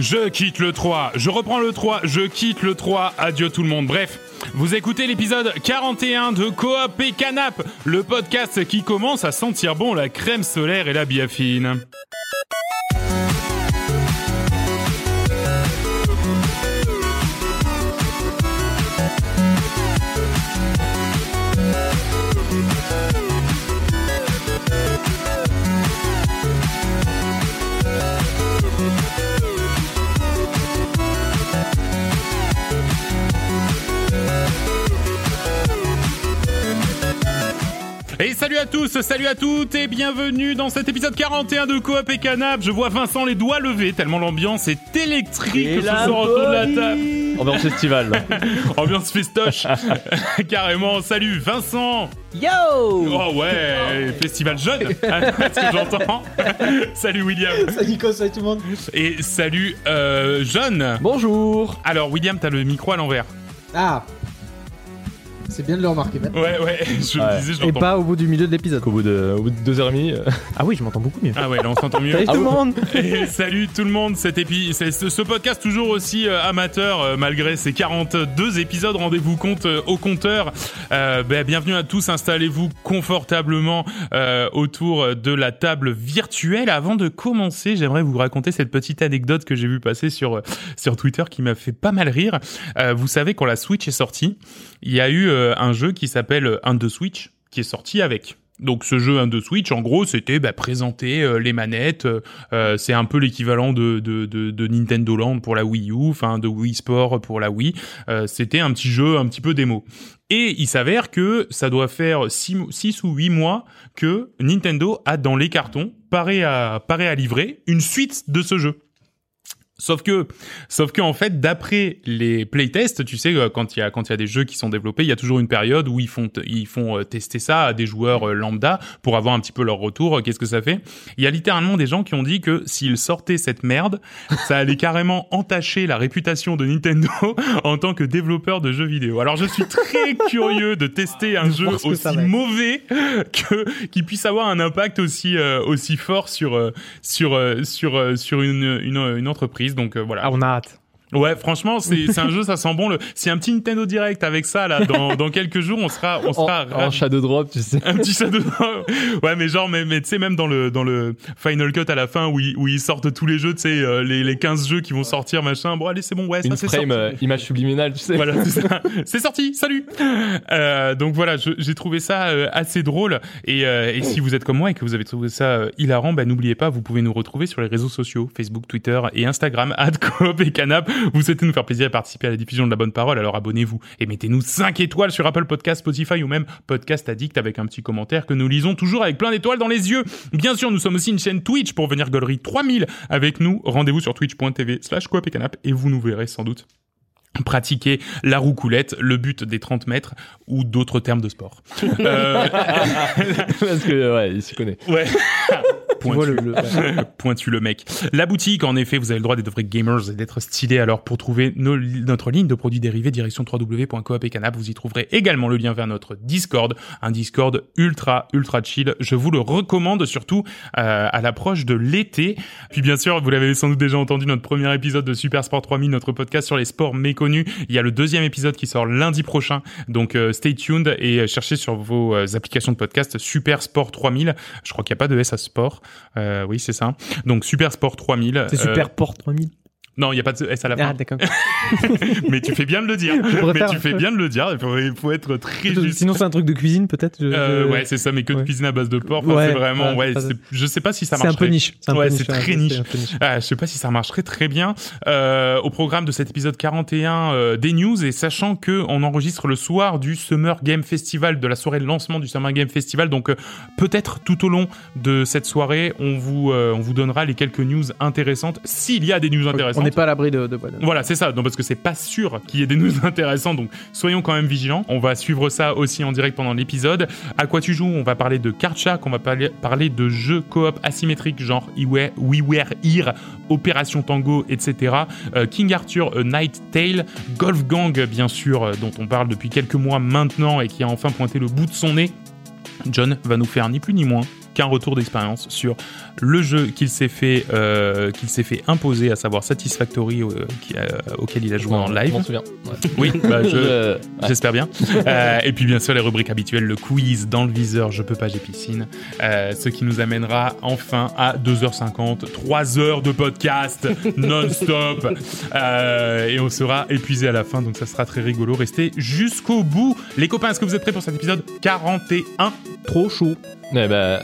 Je quitte le 3, je reprends le 3, je quitte le 3, adieu tout le monde. Bref, vous écoutez l'épisode 41 de Coop et Canap, le podcast qui commence à sentir bon la crème solaire et la biafine. À tous, salut à toutes et bienvenue dans cet épisode 41 de Coop et Canap. Je vois Vincent les doigts levés tellement l'ambiance est électrique Et ce soir autour de la table. Ambiance estivale. Ambiance festoche. Carrément. Salut Vincent. Yo Oh ouais, festival jeune. C'est ce que j'entends. salut William. Salut Nico, salut tout le monde Et salut euh, John. Bonjour. Alors William, t'as le micro à l'envers. Ah C'est bien de le remarquer maintenant. Ouais, ouais, je me Ouais. disais, je Et l'entends. pas au bout du milieu de l'épisode. Au bout de, au bout de deux heures et demie. euh, Ah oui, je m'entends beaucoup mieux. Ah ouais, là on s'entend mieux. Salut Ah tout le oui. monde Et salut tout le monde, cet épi c'est ce, ce podcast toujours aussi euh, amateur euh, malgré ses 42 épisodes, rendez-vous compte euh, au compteur. Euh, ben, bienvenue à tous, installez-vous confortablement euh, autour de la table virtuelle. Avant de commencer, j'aimerais vous raconter cette petite anecdote que j'ai vu passer sur euh, sur Twitter qui m'a fait pas mal rire. Euh, vous savez quand la Switch est sortie, il y a eu euh, un jeu qui s'appelle Un de Switch qui est sorti avec. Donc ce jeu 1 de Switch, en gros, c'était bah, présenter euh, les manettes. euh, euh, c'est un peu l'équivalent de, Nintendo Land pour la Wii U, enfin de Wii Sport pour la Wii. Euh, c'était un petit jeu, un petit peu démo. Et il s'avère que ça doit faire 6 ou 8 mois que Nintendo a dans les cartons, paré à, à livrer, une suite de ce jeu. Sauf que, sauf que en fait, d'après les playtests, tu sais, euh, quand il y a quand il y a des jeux qui sont développés, il y a toujours une période où ils font ils font euh, tester ça à des joueurs euh, lambda pour avoir un petit peu leur retour. Qu'est-ce que ça fait? Il y a littéralement des gens qui ont dit que s'ils sortaient cette merde, ça allait carrément entacher la réputation de Nintendo en tant que développeur de jeux vidéo. Alors je suis très curieux de tester un jeu aussi mauvais que qui puisse avoir un impact aussi euh, aussi fort sur sur sur sur une une, une entreprise. Donc euh, voilà. Ah, on a hâte. Ouais, franchement, c'est c'est un jeu, ça sent bon. Le, si un petit Nintendo Direct avec ça là, dans dans quelques jours, on sera on En, sera en ravis. shadow drop, tu sais. un petit shadow. ouais, mais genre, mais, mais tu sais, même dans le, dans le Final Cut à la fin où ils, où ils sortent tous les jeux, tu sais, euh, les, les 15 jeux qui vont sortir, machin. Bon, allez, c'est bon, ouais, ça Une c'est frame, sorti. euh, image subliminale, tu sais. Voilà, c'est ça. C'est sorti, salut. Euh, donc voilà, j'ai trouvé ça euh, assez drôle. Et, euh, et si vous êtes comme moi et que vous avez trouvé ça euh, hilarant, bah, n'oubliez pas, vous pouvez nous retrouver sur les réseaux sociaux, Facebook, Twitter et Instagram, @coop et canap. Vous souhaitez nous faire plaisir et participer à la diffusion de la bonne parole, alors abonnez-vous et mettez-nous 5 étoiles sur Apple Podcast, Spotify ou même Podcast Addict avec un petit commentaire que nous lisons toujours avec plein d'étoiles dans les yeux. Bien sûr, nous sommes aussi une chaîne Twitch pour venir Gollery 3000 avec nous. Rendez-vous sur twitch.tv slash et canap et vous nous verrez sans doute pratiquer la roucoulette, le but des 30 mètres ou d'autres termes de sport. Euh, Parce que, ouais, il s'y connaît. ouais. Pointu. le, le- Pointu le mec. La boutique, en effet, vous avez le droit d'être vrais gamers et d'être stylés. Alors, pour trouver nos- notre ligne de produits dérivés, direction www.coop et canap, vous y trouverez également le lien vers notre Discord, un Discord ultra, ultra chill. Je vous le recommande, surtout euh, à l'approche de l'été. Puis, bien sûr, vous l'avez sans doute déjà entendu, notre premier épisode de Super Sport 3000, notre podcast sur les sports Il y a le deuxième épisode qui sort lundi prochain. Donc, euh, stay tuned et cherchez sur vos euh, applications de podcast Super Sport 3000. Je crois qu'il n'y a pas de S à sport. Euh, oui, c'est ça. Donc Super Sport 3000. C'est euh, Super Port 3000. Non, il n'y a pas de S à la Ah, fin. d'accord. mais tu fais bien de le dire. mais tu fais bien de le dire. Il faut, il faut être très juste. Sinon, c'est un truc de cuisine, peut-être je- Euh, ouais, c'est ça, mais que de ouais. cuisine à base de porc. Enfin, Ouais, c'est vraiment, ouais, ouais, c'est- je sais pas si ça C'est marche. un peu niche. C'est un Ouais, peu c'est niche, très niche. niche. Ah, je sais pas si ça marcherait très bien. Euh, au programme de cet épisode 41 euh, des news et sachant que on enregistre le soir du Summer Game Festival, de la soirée de lancement du Summer Game Festival, donc euh, peut-être tout au long de cette soirée, on vous on vous donnera les quelques news intéressantes s'il y a des news intéressantes. Pas à l'abri de. Voilà, c'est ça. Non, parce que c'est pas sûr qu'il y ait des news intéressantes. Donc, soyons quand même vigilants. On va suivre ça aussi en direct pendant l'épisode. À quoi tu joues? On va parler de Karchak. On va parler, de jeux coop asymétriques genre We We Were Here, Opération Tango, etc. Euh, King Arthur, A Night Tale, Golf Gang, bien sûr, euh, dont on parle depuis quelques mois maintenant et qui a enfin pointé le bout de son nez. John va nous faire ni plus ni moins qu'un retour d'expérience sur le jeu qu'il s'est fait, euh, qu'il s'est fait imposer, à savoir Satisfactory, euh, qui, euh, auquel il a joué en Je live. m'en souviens. Ouais. Oui, bah, je, ouais. J'espère bien. Euh, et puis bien sûr les rubriques habituelles, le quiz dans le viseur, je peux pas, j'ai piscine. Ce qui nous amènera enfin à 2h50, 3 heures de podcast non-stop. Et on sera épuisé à la fin, donc ça sera très rigolo. Restez jusqu'au bout. Les copains, est-ce que vous êtes prêts pour cet épisode 41 Trop chaud. Ouais, bah,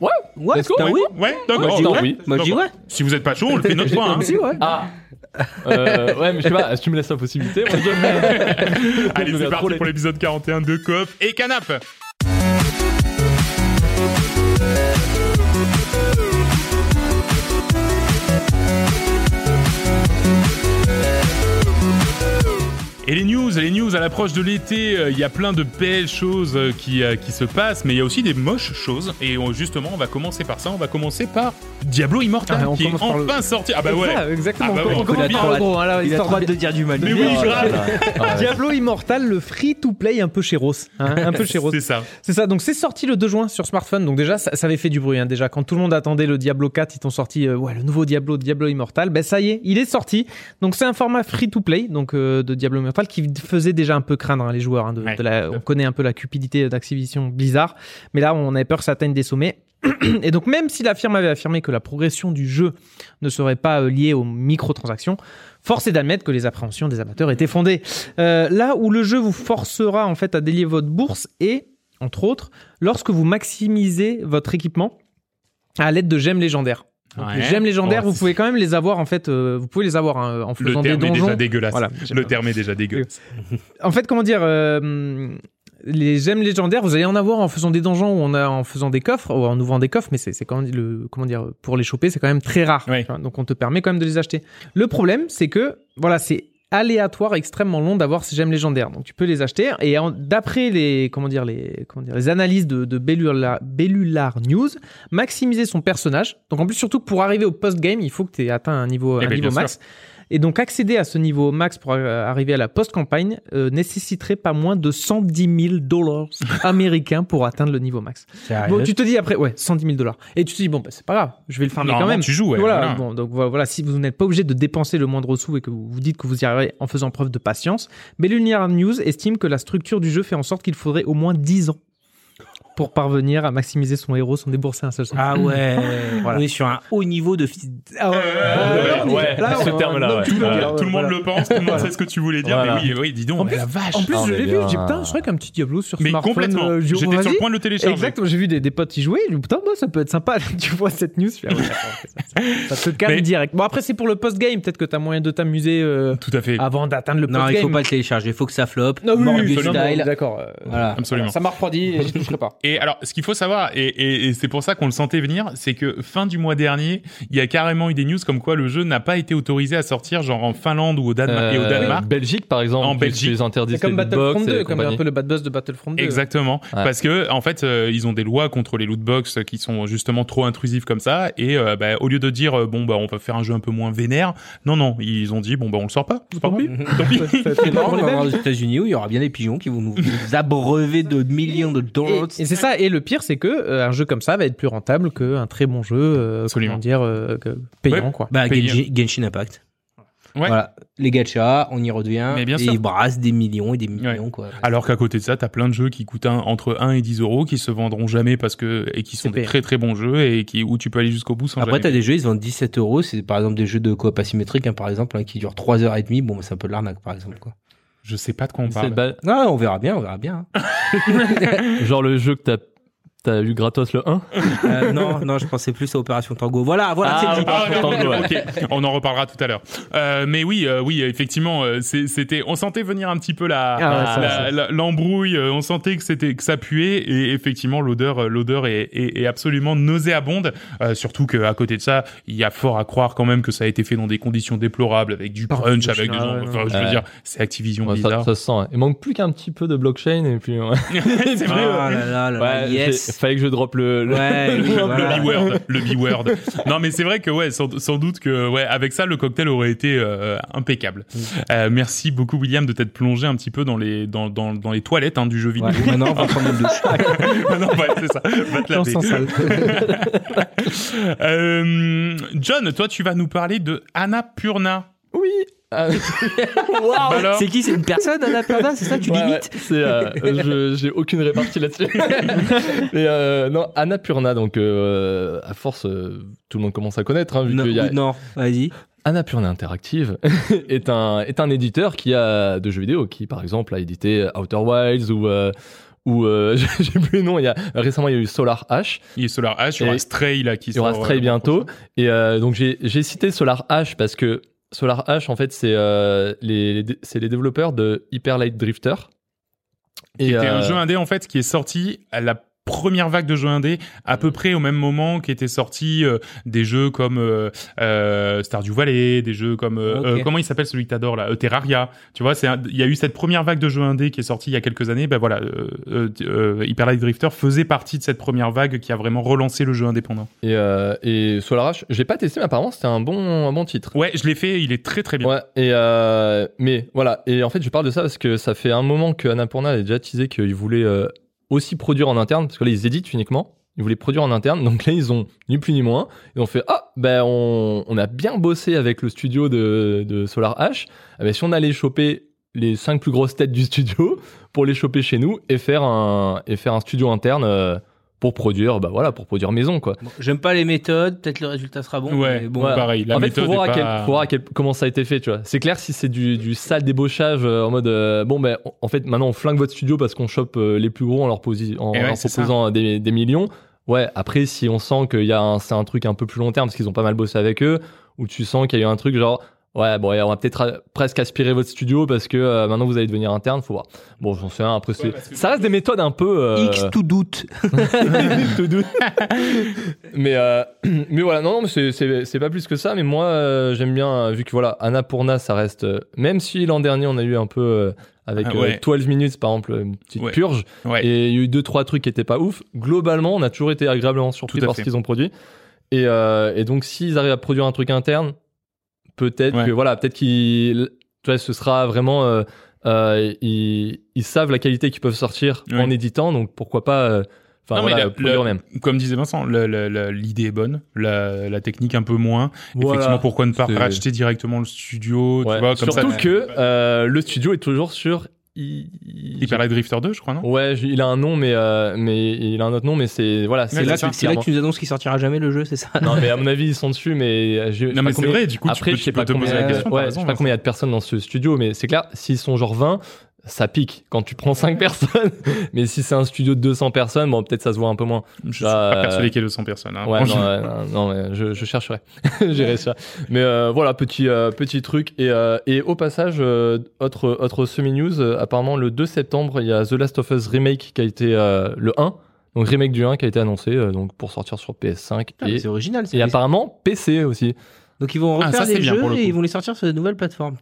ouais. Ouais, Let's go. putain, oui. Ouais, d'accord. Moi, je dis ok. oui. Moi, je dis Donc, ouais. Si vous êtes pas chaud, on le fait notre fois. hein. Si, ouais. Ah. Euh, ouais, mais je sais pas. Si tu me laisses la possibilité, moi, je... Allez, c'est parti pour l'épisode 41 de Coop et Canap. Et les news, les news à l'approche de l'été, euh, il y a plein de belles choses euh, qui, euh, qui se passent, mais il y a aussi des moches choses. Et on- justement, on va commencer par ça. On va commencer par Diablo Immortal, Ah, on qui est par le- enfin sorti. Ah bah ouais. Ça, exactement. Ah bah on commence Il a bien en gros. hein, là, Il a histoire trop de- dire du mal. Mais oui, lui. grave. Ouais. Diablo Immortal, le free-to-play un peu chéros. Hein, un peu chéros. C'est ça. C'est ça, donc c'est sorti le 2 juin sur smartphone. Donc déjà, ça, ça avait fait du bruit. hein, déjà, quand tout le monde attendait le Diablo 4, ils t'ont sorti euh, ouais, le nouveau Diablo, Diablo Immortal. Ben ça y est, il est sorti. Donc c'est un format free-to-play donc euh, de Diablo Immortal qui faisait déjà un peu craindre hein, les joueurs. hein, de, Ouais. de la- on connaît un peu la cupidité d'Activision Blizzard, mais là on avait peur que ça atteigne des sommets. Et donc même si la firme avait affirmé que la progression du jeu ne serait pas euh, liée aux microtransactions, force est d'admettre que les appréhensions des amateurs étaient fondées. Euh, là où le jeu vous forcera en fait à délier votre bourse et, entre autres, lorsque vous maximisez votre équipement à l'aide de gemmes légendaires. Ouais. Les gemmes légendaires, Oh, vous pouvez quand même les avoir en fait, euh, vous pouvez les avoir hein, en Le faisant des terme est donjons. déjà dégueulasse. Voilà. Le terme est déjà dégueulasse. En fait, comment dire, euh, les gemmes légendaires, vous allez en avoir en faisant des donjons ou en, en faisant des coffres ou en ouvrant des coffres, mais c'est quand même le comment dire pour les choper, c'est quand même très rare. Ouais. Donc on te permet quand même de les acheter. Le problème, c'est que voilà, c'est aléatoire, extrêmement long d'avoir ces gemmes légendaires. Donc tu peux les acheter et d'après les comment dire les comment dire les analyses de, de Bellular, Bellular News, maximiser son personnage. Donc en plus surtout pour arriver au post game, il faut que tu aies atteint un niveau Eh un ben, niveau max. Et donc accéder à ce niveau max pour arriver à la post-campagne euh, nécessiterait pas moins de 110 000 dollars américains pour atteindre le niveau max. Bon, tu te dis après, ouais, 110 000 dollars. Et tu te dis, bon, bah, c'est pas grave, je vais le farmer quand même. tu joues, ouais, voilà, voilà. Bon, donc voilà, si vous n'êtes pas obligé de dépenser le moindre sou et que vous vous dites que vous y arriverez en faisant preuve de patience, Bellunar News estime que la structure du jeu fait en sorte qu'il faudrait au moins 10 ans pour parvenir à maximiser son héros sans débourser un seul centime. Ah ouais. Voilà. On est sur un haut niveau de. Ah ouais, Euh, ouais, là, ce terme-là, non, ouais. Ouais. dire, Tout le monde voilà. le pense, tout le monde sait ce que tu voulais dire, Voilà. mais oui, oui, dis donc, En plus, la vache. En plus, Ah, je l'ai vu, j'ai dit, putain, je crois qu'un petit Diablo sur mais smartphone. complètement. euh, j'ai- J'étais sur le point de le télécharger. Exactement, j'ai vu des, des potes y jouer, j'ai dit, putain, bah, ça peut être sympa. tu vois cette news, je fais, ah ouais, ça, te calme Mais- direct. Bon, après, c'est pour le post-game, peut-être que t'as moyen de t'amuser euh, Tout à fait. avant d'atteindre le Non, post-game. il faut pas le télécharger. Il faut que ça floppe. Non, oui, non, non, d'accord. euh, Voilà. Absolument. Ça m'a refroidi et j'y toucherai pas. Et alors, ce qu'il faut savoir, et, et- et c'est pour ça qu'on le sentait venir, c'est que fin du mois dernier, il y a carrément eu des news comme quoi le jeu n'a pas été autorisé à sortir genre en Finlande ou au, Danemark et au Euh, Danemark. Belgique, par exemple. En Belgique. C'est comme les Battlefront lootbox et 2, comme compagnie. un peu le bad buzz de Battlefront 2. Exactement, Ouais. parce que en fait euh, ils ont des lois contre les lootbox qui sont justement trop intrusives comme ça, et euh, bah, au lieu de dire euh, bon bah on va faire un jeu un peu moins vénère, non non ils ont dit bon bah on le sort pas, tant pis, tant pis. C'est marrant, on va voir aux États-Unis où il y aura bien des pigeons qui vont nous, abreuver de millions de Et, dollars. et c'est ça. Et le pire, c'est que euh, un jeu comme ça va être plus rentable qu'un très bon jeu, euh, comment dire, euh, que- payant Ouais. quoi. Bah. Genji- Genshin Impact. Ouais. Voilà. Les gachas, on y revient. Mais bien et sûr. ils brassent des millions et des millions, quoi. Alors qu'à côté de ça, t'as plein de jeux qui coûtent un- entre 1 et 10 euros, qui se vendront jamais parce que et qui sont C'est des payant. très très bons jeux et qui où tu peux aller jusqu'au bout sans Après, t'as jamais. des jeux, ils se vendent 17 euros. C'est par exemple des jeux de coop asymétrique, hein, par exemple, hein, qui durent 3h30. Bon, bah, c'est un peu de l'arnaque, par exemple, quoi. Je sais pas de quoi on parle. Non, on verra bien, on verra bien. hein. Genre le jeu que t'as t'as eu gratos le 1 Euh, non, non, je pensais plus à Opération Tango. Voilà, voilà, Ah, c'est dit. Ah, Tango, ok, ouais. on en reparlera tout à l'heure. Euh, mais oui, euh, oui, effectivement, euh, c'est- c'était, on sentait venir un petit peu la, Ah ouais, ça, ça. l'embrouille. euh, on sentait que c'était que ça puait et effectivement l'odeur, euh, l'odeur est, est, est absolument nauséabonde. Euh, surtout qu'à côté de ça, il y a fort à croire quand même que ça a été fait dans des conditions déplorables, avec du crunch, avec des Enfin, je veux dire, c'est Activision Ouais, ça, Blizzard. ça se sent. hein. Il manque plus qu'un petit peu de blockchain et puis. ouais. c'est Oh vrai. là là là là, yes. Fallait que je drop le. le- Ouais, oui, voilà. Le B-word, le B-word. Non, mais c'est vrai que ouais, sans, sans doute que ouais, avec ça, le cocktail aurait été euh, impeccable. Euh, merci beaucoup, William, de t'être plongé un petit peu dans les dans dans, dans les toilettes hein, du jeu vidéo. Ouais, maintenant, on va prendre une douche. non, ouais, c'est ça. Va te laver. Euh, John, toi, tu vas nous parler de Annapurna. Oui. Ah, Bah C'est qui C'est une personne, Anna Perna C'est ça Tu Ouais, ouais, limites c'est, euh, je- j'ai aucune répartie là-dessus. Mais euh, non, Annapurna, donc euh, à force, euh, tout le monde commence à connaître, hein, vu Non, y a non, vas-y. Annapurna Interactive est un est un éditeur qui a de jeux vidéo, qui par exemple a édité Outer Wilds ou ou euh, j'ai plus le nom. Il y a récemment il y a eu Solar Ash, Il y a Solar Ash, il y aura Stray là qui il y aura Stray bientôt. Et euh, donc j'ai j'ai cité Solar Ash parce que Solar Ash en fait c'est euh, les, les- développeurs de Hyper Light Drifter. Qui était un euh, jeu indé en fait qui est sorti à la première vague de jeux indé à peu près au même moment qu'étaient sortis euh, des jeux comme euh, euh, Stardew Valley, des jeux comme euh, euh, comment il s'appelle celui que t'adores là, Terraria. Tu vois, c'est il y a eu cette première vague de jeux indé qui est sortie il y a quelques années. Ben voilà, euh, Hyper Light Drifter faisait partie de cette première vague qui a vraiment relancé le jeu indépendant. Et, euh, et Solar Ash, j'ai pas testé, mais apparemment c'était un bon, un bon titre. Ouais, je l'ai fait, il est très très bien. Ouais, et euh, mais voilà, et en fait je parle de ça parce que ça fait un moment que Annapurna avait déjà teasé qu'ils voulaient euh, aussi produire en interne, parce que là ils éditent uniquement, ils voulaient produire en interne, donc là ils ont ni plus ni moins, ils ont fait ah ben on, a bien bossé avec le studio de, Solar Ash, Ah ben, si on allait choper les cinq plus grosses têtes du studio pour les choper chez nous et faire un et faire un studio interne euh, pour produire bah voilà pour produire maison quoi. Bon, J'aime pas les méthodes, peut-être le résultat sera bon. Ouais, mais bon, Ouais. pareil. La en fait, méthode faut voir, est à quel- pas- faut voir à quel- comment ça a été fait, tu vois. C'est clair si c'est du, du sale débauchage euh, en mode euh, bon ben en fait maintenant on flingue votre studio parce qu'on chope euh, les plus gros en leur, posi- en Et ouais, leur c'est proposant des, des millions. Ouais, après si on sent qu'il y a un, c'est un truc un peu plus long terme parce qu'ils ont pas mal bossé avec eux, ou tu sens qu'il y a eu un truc genre ouais bon on va peut-être euh, presque aspirer votre studio parce que euh, maintenant vous allez devenir interne, faut voir. Bon j'en sais un après c'est ça reste des méthodes un peu euh, X tout doute. tout doux. mais euh, mais voilà non non mais c'est c'est c'est pas plus que ça mais moi euh, j'aime bien vu que voilà Annapurna ça reste euh, même si l'an dernier on a eu un peu euh, avec Ah ouais. euh, 12 minutes par exemple une petite Ouais. purge Ouais. et il y a eu deux trois trucs qui étaient pas ouf globalement on a toujours été agréablement surpris par fait. ce qu'ils ont produit et euh, et donc s'ils arrivent à produire un truc interne peut-être Ouais. que voilà peut-être qu'ils tu vois ce sera vraiment euh, euh, ils, ils savent la qualité qu'ils peuvent sortir Ouais. en éditant donc pourquoi pas euh, enfin Non, mais voilà produire la- eux-mêmes Comme disait Vincent, le- le- le- l'idée est bonne, la, la technique un peu moins. Voilà. Effectivement, pourquoi ne pas racheter directement le studio, Ouais. tu vois, comme Surtout ça. que euh, le studio est toujours sur. I- I- Hyper Light Drifter 2, je crois, non? Ouais, il a un nom, mais euh, mais il a un autre nom, mais c'est voilà, c'est là là que tu nous annonces qu'il sortira jamais le jeu, c'est ça? Non, mais à mon avis, ils sont dessus, mais je, Non, mais c'est vrai, du coup, Après, tu peux, je sais pas combien, euh, ouais, je sais pas combien il y a de personnes dans ce studio, mais c'est clair, s'ils sont genre 20, ça pique quand tu prends 5 personnes. mais si c'est un studio de 200 personnes, bon, peut-être ça se voit un peu moins. Je suis pas euh, persuadé qu'il y ait 200 personnes. Hein. Ouais, non, ouais, non, non, mais je, je chercherai. J'irai ça. Mais euh, voilà, petit, euh, petit truc. Et, euh, et au passage, autre, autre semi-news, apparemment le 2 septembre, il y a The Last of Us Remake qui a été le 1. Donc remake du 1 qui a été annoncé donc pour sortir sur PS5 Ah, mais et, C'est original. ça. et apparemment PC aussi. Donc ils vont Ah, refaire ça, c'est les jeux et coup. ils vont les sortir sur de nouvelles plateformes.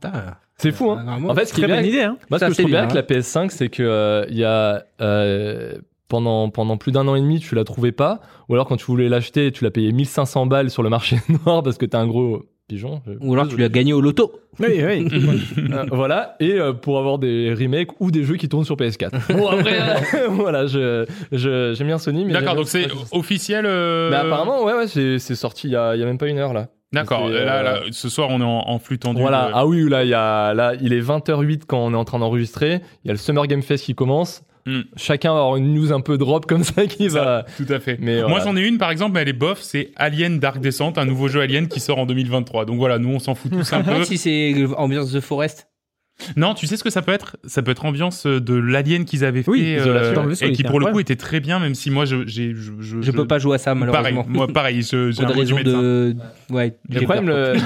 C'est fou, hein Vraiment, En fait, ce qui est Très bien, bonne idée, hein. moi, ce Ça, que je trouve bien bien, avec la PS5, c'est que euh, y a euh, pendant pendant plus d'un an et demi, tu la trouvais pas, ou alors quand tu voulais l'acheter, tu l'as payé 1500 balles sur le marché noir parce que t'es un gros pigeon. Je- Ou alors tu l'as gagné au loto. Oui, oui. Euh, voilà, et euh, pour avoir des remakes ou des jeux qui tournent sur PS4. Bon, après, euh, voilà, je, je, j'aime bien Sony, mais. D'accord, j'aime donc c'est officiel. euh, Mais apparemment, ouais, ouais, c'est, sorti il y y a même pas une heure, là. D'accord. Là, euh, là, ce soir, on est en, en flux tendu. Voilà, euh, ah oui, là, il y a, là, il est 20h08 quand on est en train d'enregistrer. Il y a le Summer Game Fest qui commence. Hmm. Chacun va avoir une news un peu drop comme ça qui ça, va. Tout à fait. Mais Moi, voilà. j'en ai une, par exemple, mais elle est bof. C'est Alien Dark Descent, un nouveau jeu Alien qui sort en 2023. Donc voilà, nous, on s'en fout tous un peu. si c'est ambiance The Forest. Non, tu sais ce que ça peut être? Ça peut être ambiance euh, de l'Alien qu'ils avaient fait Oui, euh, dans le et qui pour le coup Ouais. était très bien, même si moi je je, je, Je peux pas jouer à ça Pareil, malheureusement. moi pareil, je, j'ai Pour un des raisons résumé de. Ouais. Le j'ai problème, le... le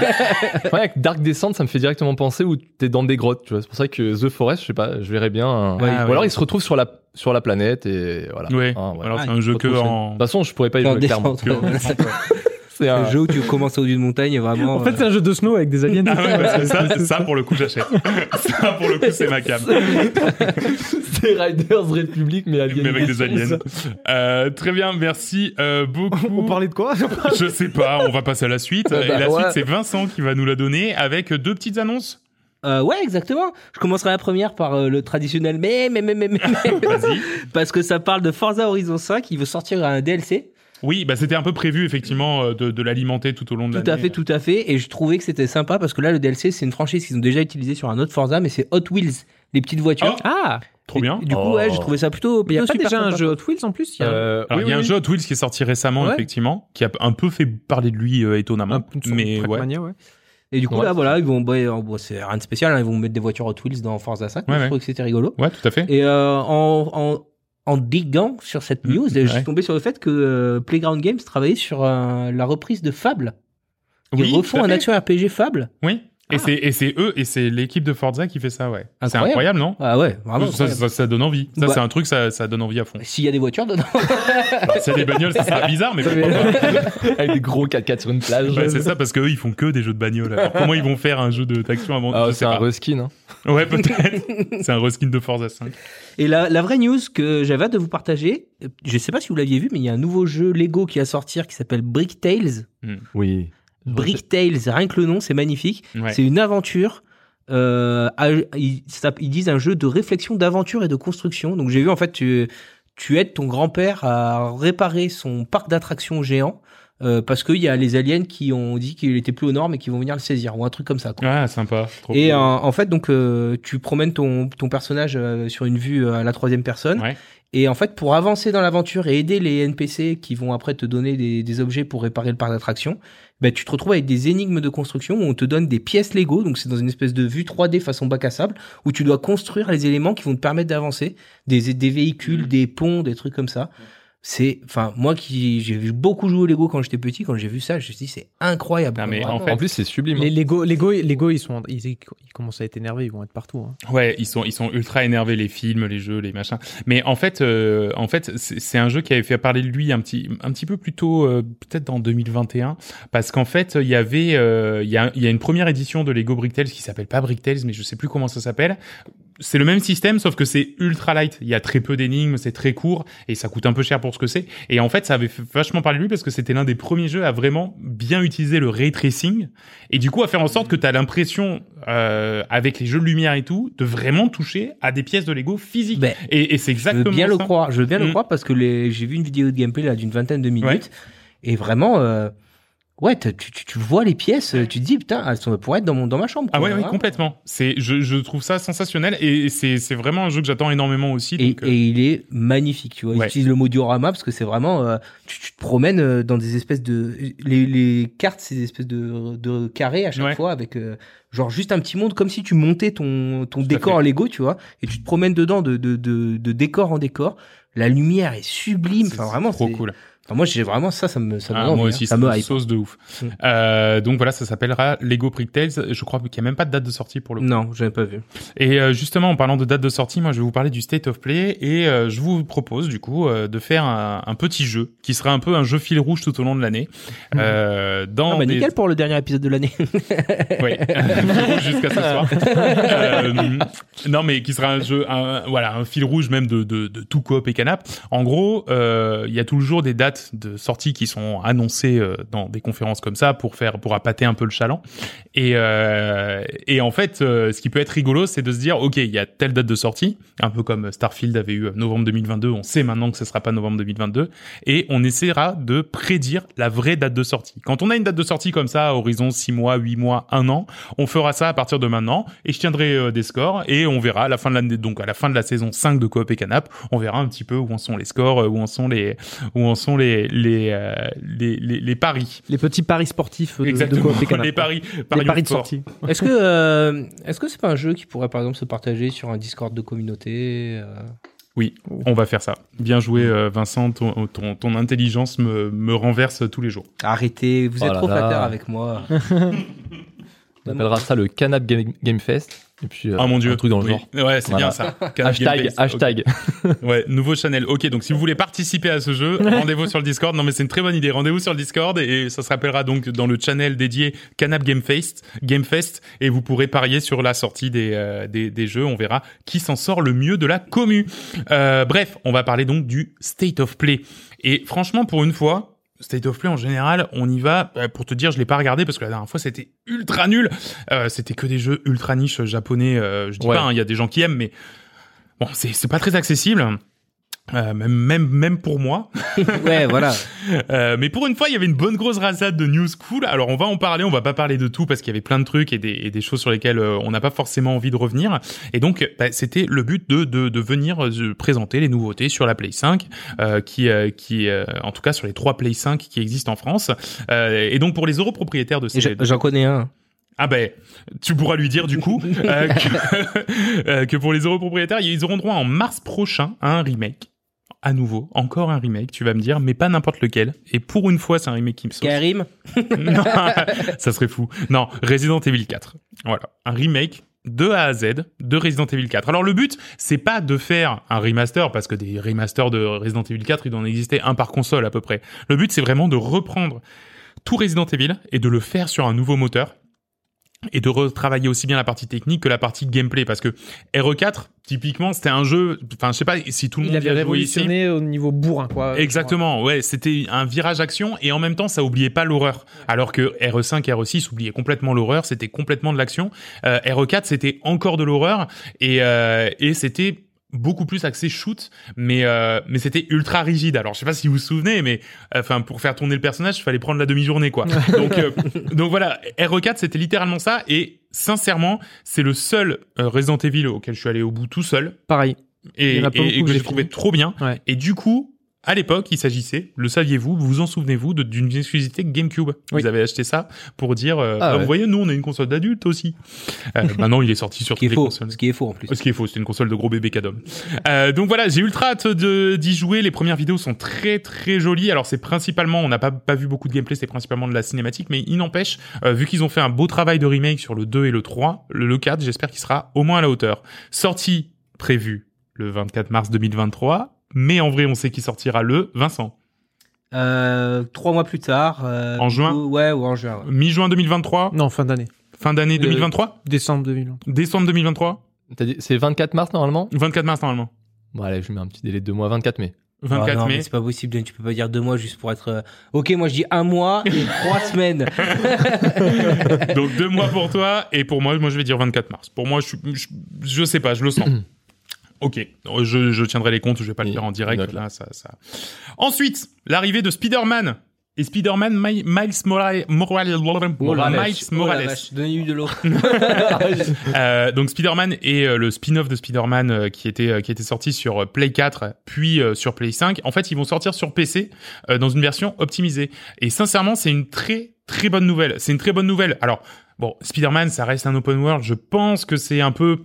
problème avec Dark Descent, ça me fait directement penser où t'es dans des grottes, tu vois. C'est pour ça que The Forest, je sais pas, je verrais bien. un- Ouais, Ou ouais. alors il se retrouve sur la, sur la planète et voilà. Ouais. Voilà. Alors c'est Ah, un jeu que en De toute façon, je pourrais pas y jouer clairement. C'est un jeu où tu commences au-dessus de montagne et vraiment. En fait, c'est un jeu de snow avec des aliens. Ah ouais, bah, c'est ça, ça pour le coup j'achète. ça pour le coup c'est ma cam. c'est Riders Republic, mais aliens. Mais avec des aliens. Euh, très bien, merci euh, beaucoup. On parlait de quoi? Je sais pas, on va passer à la suite. Bah, Et la ouais. suite c'est Vincent qui va nous la donner avec deux petites annonces. Euh, ouais, exactement. Je commencerai la première par euh, le traditionnel mais, mais, mais, mais, mais, mais. Vas-y. Parce que ça parle de Forza Horizon 5. Il veut sortir un DLC. Oui, bah c'était un peu prévu effectivement euh, de, de l'alimenter tout au long de Tout l'année. à fait, tout à fait. Et je trouvais que c'était sympa parce que là, le DLC, c'est une franchise qu'ils ont déjà utilisée sur un autre Forza, mais c'est Hot Wheels, les petites voitures. Oh, Ah Trop bien. Et du coup, Oh. ouais, j'ai trouvé ça plutôt. Il y a pas déjà un jeu Hot Wheels en plus Il y a Euh, Alors, oui, il y a oui, un oui. jeu Hot Wheels qui est sorti récemment, Ouais. effectivement, qui a un peu fait parler de lui euh, étonnamment. un, mais ouais. Et du coup, Ouais. là, voilà, ils vont, bah, c'est rien de spécial, hein, ils vont mettre des voitures Hot Wheels dans Forza 5. Ouais, je ouais. trouvais que c'était rigolo. Ouais, tout à fait. Et euh, en, en, en diguant sur cette Mm, news, je ouais. suis tombé sur le fait que euh, Playground Games travaillait sur euh, la reprise de Fable. Ils Oui, refont un action RPG Fable. Oui. Et Ah. c'est et c'est eux et c'est l'équipe de Forza qui fait ça, ouais. C'est Incroyable. non? Ah ouais, vraiment. ça, ça, ça donne envie. Ça, Bah. c'est un truc, ça, ça donne envie à fond. S'il y a des voitures dedans. Y a des bagnoles, ça sera bizarre, mais pourquoi pas Avec des gros 4x4 sur une plage. Bah, C'est ça, parce qu'eux, ils font que des jeux de bagnoles. Alors, comment ils vont faire un jeu de d'action avant? Ah, c'est un reskin. Hein. Ouais, peut-être. c'est un reskin de Forza 5. Et la, la vraie news que j'avais hâte de vous partager, je sais pas si vous l'aviez vu, mais il y a un nouveau jeu Lego qui va sortir qui s'appelle Brick Tales. Oui. Brick Tales, rien que le nom, c'est magnifique. Ouais. C'est une aventure. Euh, ils, disent un jeu de réflexion, d'aventure et de construction. Donc j'ai vu en fait, tu, tu aides ton grand-père à réparer son parc d'attractions géant euh, parce qu'il y a les aliens qui ont dit qu'il était plus aux normes et qui vont venir le saisir ou un truc comme ça. Quoi. Ah, sympa. Trop Et cool. en, en fait, donc euh, tu promènes ton, ton personnage euh, sur une vue à la troisième personne. Ouais. Et en fait, pour avancer dans l'aventure et aider les NPC qui vont après te donner des, des objets pour réparer le parc d'attractions, ben, tu te retrouves avec des énigmes de construction où on te donne des pièces Lego, donc c'est dans une espèce de vue 3D façon bac à sable, où tu dois construire les éléments qui vont te permettre d'avancer, des, des véhicules, Mhm. des ponts, des trucs comme ça. C'est, enfin, moi qui j'ai vu beaucoup jouer au Lego quand j'étais petit, quand j'ai vu ça, je me suis dit c'est incroyable. Non, mais en fait- En plus, c'est sublime. Les hein. Lego, Lego, Lego, ils sont, ils, ils commencent à être énervés, ils vont être partout. hein. Ouais, ils sont ils sont ultra énervés les films, les jeux, les machins. Mais en fait, euh, en fait, c'est c'est un jeu qui avait fait parler de lui un petit un petit peu plus tôt, euh, peut-être dans 2021, parce qu'en fait, il y avait euh, il y a il y a une première édition de Lego Brick Tales qui s'appelle pas Brick Tales, mais je sais plus comment ça s'appelle. C'est le même système, sauf que c'est ultra light. Il y a très peu d'énigmes, c'est très court et ça coûte un peu cher pour ce que c'est. Et en fait, ça avait fait vachement parler de lui parce que c'était l'un des premiers jeux à vraiment bien utiliser le ray tracing et du coup à faire en sorte que tu as l'impression euh, avec les jeux de lumière et tout de vraiment toucher à des pièces de Lego physiques. Ben, et et c'est Je exactement veux bien le ça. croire. Je veux bien le Mm. croire parce que les... j'ai vu une vidéo de gameplay là d'une vingtaine de minutes Ouais. et vraiment, euh, ouais, tu, tu, tu vois les pièces, euh, tu te dis putain, elles sont pourraient être dans mon dans ma chambre. Ah ouais, oui, vraiment. complètement. C'est, je, je trouve ça sensationnel et c'est, c'est vraiment un jeu que j'attends énormément aussi. Et, euh, et il est magnifique, tu vois. Ouais. utilise le mot diorama parce que c'est vraiment, euh, tu, tu te promènes euh, dans des espèces de, les, les cartes, c'est des espèces de, de carrés à chaque Ouais. fois avec, euh, genre juste un petit monde comme si tu montais ton, ton décor en Lego, tu vois, et tu te promènes dedans de, de, de, de décor en décor. La lumière est sublime. Enfin, vraiment, trop cool. Enfin, moi, j'ai vraiment ça, ça me, ça me Ah, moi hein. aussi, ça c'est me une hype. sauce de ouf. Mm. Euh, donc voilà, ça s'appellera Lego Brick Tales. Je crois qu'il n'y a même pas de date de sortie pour le coup. Non, j'avais pas vu. Et euh, justement, en parlant de date de sortie, moi, je vais vous parler du State of Play et euh, je vous propose du coup euh, de faire un, un petit jeu qui sera un peu un jeu fil rouge tout au long de l'année. Euh, dans Ah, bah, des- nickel pour le dernier épisode de l'année. Oui, jusqu'à ce soir. Euh, non, mais qui sera un jeu, un, voilà, un fil rouge même de, de, de tout coop et canap. En gros, euh, il y a toujours des dates de sortie qui sont annoncées euh, dans des conférences comme ça pour faire, pour appâter un peu le chaland. Et, euh, et en fait, euh, ce qui peut être rigolo, c'est de se dire, ok, il y a telle date de sortie, un peu comme Starfield avait eu novembre 2022. On sait maintenant que ce sera pas novembre 2022, et on essaiera de prédire la vraie date de sortie. Quand on a une date de sortie comme ça, à horizon 6 mois, 8 mois, 1 an, on fera ça à partir de maintenant, et je tiendrai des scores, et on verra à la fin de l'année, donc à la fin de la saison 5 de Coop et Canap, on verra un petit peu où en sont les scores, où en sont les, où en sont les, les, euh, les, les, les paris. Les petits paris sportifs de, de Exactement. Coop les paris, Les paris, au de sortie. Est-ce que, euh, est-ce que c'est pas un jeu qui pourrait par exemple se partager sur un Discord de communauté euh, Oui, on va faire ça. Bien joué, Vincent. Ton, ton, ton intelligence me, me renverse tous les jours. Arrêtez, vous Oh êtes là trop flatteur avec moi. On appellera ça le Canap Game, Game Fest. Et puis, euh, Ah mon dieu. un truc dans le Oui. genre. Ouais, c'est Voilà. bien ça. Hashtag, hashtag. Ouais, nouveau channel. Ok, donc si vous voulez participer à ce jeu, rendez-vous sur le Discord. Non, mais c'est une très bonne idée. Rendez-vous sur le Discord et ça se rappellera donc dans le channel dédié Canap Game Fest, Game Fest, et vous pourrez parier sur la sortie des euh, des, des jeux. On verra qui s'en sort le mieux de la commu. Euh, bref, on va parler donc du State of Play. Et franchement, pour une fois. State of Play en général, on y va. euh, Pour te dire, je l'ai pas regardé parce que la dernière fois c'était ultra nul. Euh, c'était que des jeux ultra niche japonais. Euh, je dis Ouais. pas, hein, il y a des gens qui aiment, mais bon, c'est c'est pas très accessible. Euh, même même même pour moi. ouais, voilà. Euh, mais pour une fois, il y avait une bonne grosse rasade de news cool. Alors on va en parler, on va pas parler de tout parce qu'il y avait plein de trucs et des, et des choses sur lesquelles euh, on n'a pas forcément envie de revenir. Et donc bah, c'était le but de de, de venir euh, présenter les nouveautés sur la Play 5, euh, qui euh, qui euh, en tout cas sur les trois Play 5 qui existent en France. Euh, et donc pour les europropriétaires de Et ces j'en- connais un. ah ben, tu pourras lui dire du coup euh, que, euh, que pour les europropriétaires, ils auront droit en mars prochain à un remake. À nouveau, encore un remake, tu vas me dire, mais pas n'importe lequel. Et pour une fois, c'est un remake qui me sauce. Karim. Non, ça serait fou. Non, Resident Evil 4. Voilà, un remake de A à Z de Resident Evil 4. Alors le but, c'est pas de faire un remaster parce que des remasters de Resident Evil 4, il doit en exister un par console à peu près. Le but, c'est vraiment de reprendre tout Resident Evil et de le faire sur un nouveau moteur et de retravailler aussi bien la partie technique que la partie gameplay parce que RE4 typiquement c'était un jeu enfin je sais pas si tout le Il monde y avait a joué ici révolutionné au niveau bourrin, quoi. Exactement, ouais, c'était un virage action et en même temps ça oubliait pas l'horreur. Alors que E RE5 et RE6 oubliaient complètement l'horreur, c'était complètement de l'action. Euh, RE4 c'était encore de l'horreur et et, et c'était beaucoup plus axé shoot, mais euh, mais c'était ultra rigide. Alors je sais pas si vous vous souvenez, mais enfin pour faire tourner le personnage, il fallait prendre la demi-journée quoi. donc euh, donc voilà, RE4 c'était littéralement ça et sincèrement c'est le seul euh, Resident Evil auquel je suis allé au bout tout seul Pareil. et, et- et que j'ai trouvé trop bien. Ouais. Et du coup, à l'époque, il s'agissait, le saviez-vous, vous vous en souvenez-vous, d'une exclusivité GameCube. Oui. Vous avez acheté ça pour dire, euh, Ah bah, ouais. vous voyez, nous, on a une console d'adulte aussi. Euh, maintenant, il est sorti sur toutes les faux. consoles. Ce qui est faux en plus. Ce qui est faux, c'est une console de gros bébé cadom. Euh, donc voilà, j'ai ultra hâte d'y jouer. Les premières vidéos sont très très jolies. Alors c'est principalement, on n'a pas pas vu beaucoup de gameplay, c'est principalement de la cinématique, mais il n'empêche, euh, vu qu'ils ont fait un beau travail de remake sur le 2 et le 3, le, le 4, j'espère qu'il sera au moins à la hauteur. Sortie prévue le 24 mars 2023, mais en vrai, on sait qu'il sortira le Vincent. Euh, trois mois plus tard. euh, En juin coup, Ouais, ou en juin. ouais. Mi-juin 2023, Non, fin d'année. fin d'année Le- 2023, Décembre 2020. décembre 2023, T'as dit- C'est 24 mars normalement 24 mars normalement. Bon, allez, je mets un petit délai de deux mois, 24 mai. 24 Ah non, mai. mais C'est pas possible, tu peux pas dire deux mois juste pour être. euh, Ok, moi je dis un mois et trois semaines. Donc deux mois pour toi et pour moi, moi je vais dire 24 mars. Pour moi, je, je, je sais pas, je le sens. Ok, je, je tiendrai les comptes, je vais pas le faire en direct. là. Là, ça, ça. Ensuite, l'arrivée de Spider-Man et Spider-Man Mi- Miles Morales. Morales. Miles Morales. Donnez-lui de l'eau. Euh, donc Spider-Man et euh, le spin-off de Spider-Man euh, qui était euh, qui était sorti sur Play 4 puis euh, sur Play 5. En fait, ils vont sortir sur PC euh, dans une version optimisée. Et sincèrement, c'est une très très bonne nouvelle. C'est une très bonne nouvelle. Alors bon, Spider-Man, ça reste un open world. Je pense que c'est un peu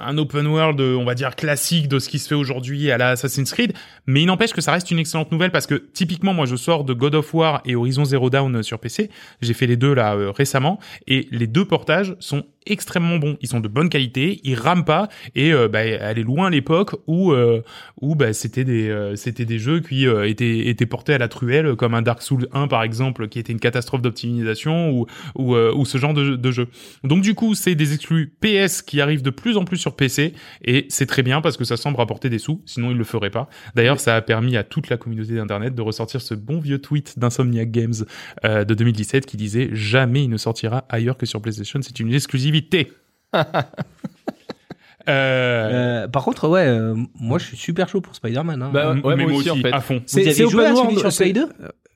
un open world, euh, on va dire classique de ce qui se fait aujourd'hui à la Assassin's Creed, mais il n'empêche que ça reste une excellente nouvelle parce que typiquement moi je sors de God of War et Horizon Zero Dawn sur PC, j'ai fait les deux là euh, récemment. Et les deux portages sont extrêmement bons, ils sont de bonne qualité, ils rament pas et euh, bah, elle est loin l'époque où euh, où bah, c'était des euh, c'était des jeux qui euh, étaient étaient portés à la truelle comme un Dark Souls 1 par exemple qui était une catastrophe d'optimisation ou ou, euh, ou ce genre de, de jeu. Donc du coup, c'est des exclus PS qui arrivent de plus en plus sur PC et c'est très bien parce que ça semble rapporter des sous, sinon ils le feraient pas. D'ailleurs, ça a permis à toute la communauté d'internet de ressortir ce bon vieux tweet d'Insomniac Games euh, de 2017 qui disait jamais il ne sortira ailleurs que sur PlayStation, c'est une euh, Euh, par contre, ouais, euh, moi je suis super chaud pour Spider-Man. Hein. Bah, ouais, mais moi aussi, en fait. à fond. Vous c'est- avez joué à celui world, sur Play 2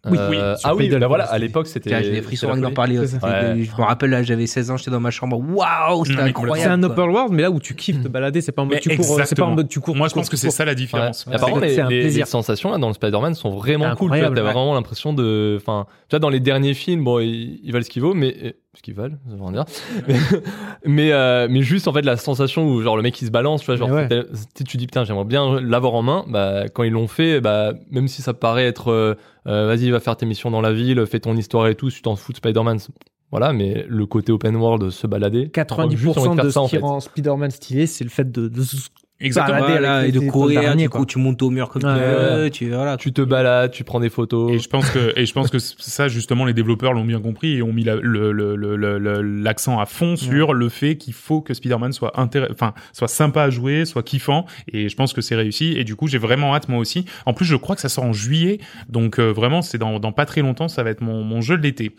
Oui, Euh, oui, ah oui, Play bah voilà, à l'époque c'était. J'ai des frissons d'en parler. Ouais. Je me rappelle là, j'avais 16 ans, j'étais dans ma chambre. Waouh, c'était incroyable. C'est un open world, mais là où tu kiffes te balader, c'est pas en mode Mais tu cours, c'est pas en mode tu cours. Moi, je pense que c'est ça la différence. Apparemment, C'est- les, c'est un les- plaisir. les sensations là dans le Spider-Man sont vraiment cool. T'as vraiment l'impression de. Enfin, tu vois, dans les derniers films, bon, ils, valent ce qu'ils valent, mais ce qu'ils valent, ça veut rien dire. mais mais, euh, mais juste en fait la sensation où genre le mec il se balance, tu vois, genre ouais. tu te dis putain j'aimerais bien l'avoir en main. Bah quand ils l'ont fait, bah même si ça paraît être, euh, euh, vas-y va faire tes missions dans la ville, fais ton histoire et tout, si tu t'en fous de Spider-Man, voilà, mais le côté open world, se balader. on a juste envie 90% faire de ça, en ce qui fait. rend Spider-Man stylé, c'est le fait de, de Exactement. balader Voilà, avec et de courir, araignées, du quoi. coup, tu montes au mur comme Ouais, tu veux, ouais. tu, voilà. Tu te balades, tu prends des photos. Et je pense que et je pense que ça justement les développeurs l'ont bien compris et ont mis la- le- l'accent à fond sur le fait qu'il faut que Spider-Man soit enfin soit sympa à jouer, soit kiffant et je pense que c'est réussi et du coup j'ai vraiment hâte moi aussi. En plus je crois que ça sort en juillet donc euh, vraiment c'est dans, dans pas très longtemps ça va être mon, mon jeu de l'été.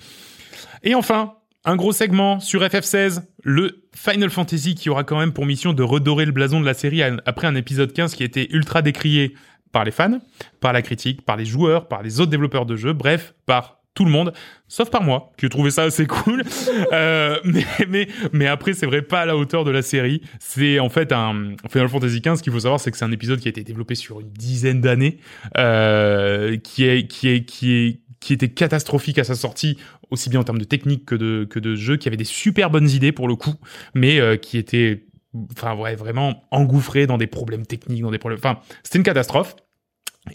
Et enfin un gros segment sur FF16, le Final Fantasy qui aura quand même pour mission de redorer le blason de la série après un épisode 15 qui a été ultra décrié par les fans, par la critique, par les joueurs, par les autres développeurs de jeux, bref, par tout le monde, sauf par moi, qui ai trouvé ça assez cool. Euh, mais, mais, mais après, c'est vrai, pas à la hauteur de la série. C'est en fait un Final Fantasy XV. Ce qu'il faut savoir, c'est que c'est un épisode qui a été développé sur une dizaine d'années, euh, qui est, qui est, qui est, qui était catastrophique à sa sortie, aussi bien en termes de technique que de, que de jeu, qui avait des super bonnes idées pour le coup, mais euh, qui était, enfin ouais, vraiment engouffré dans des problèmes techniques, dans des problèmes, enfin, c'était une catastrophe.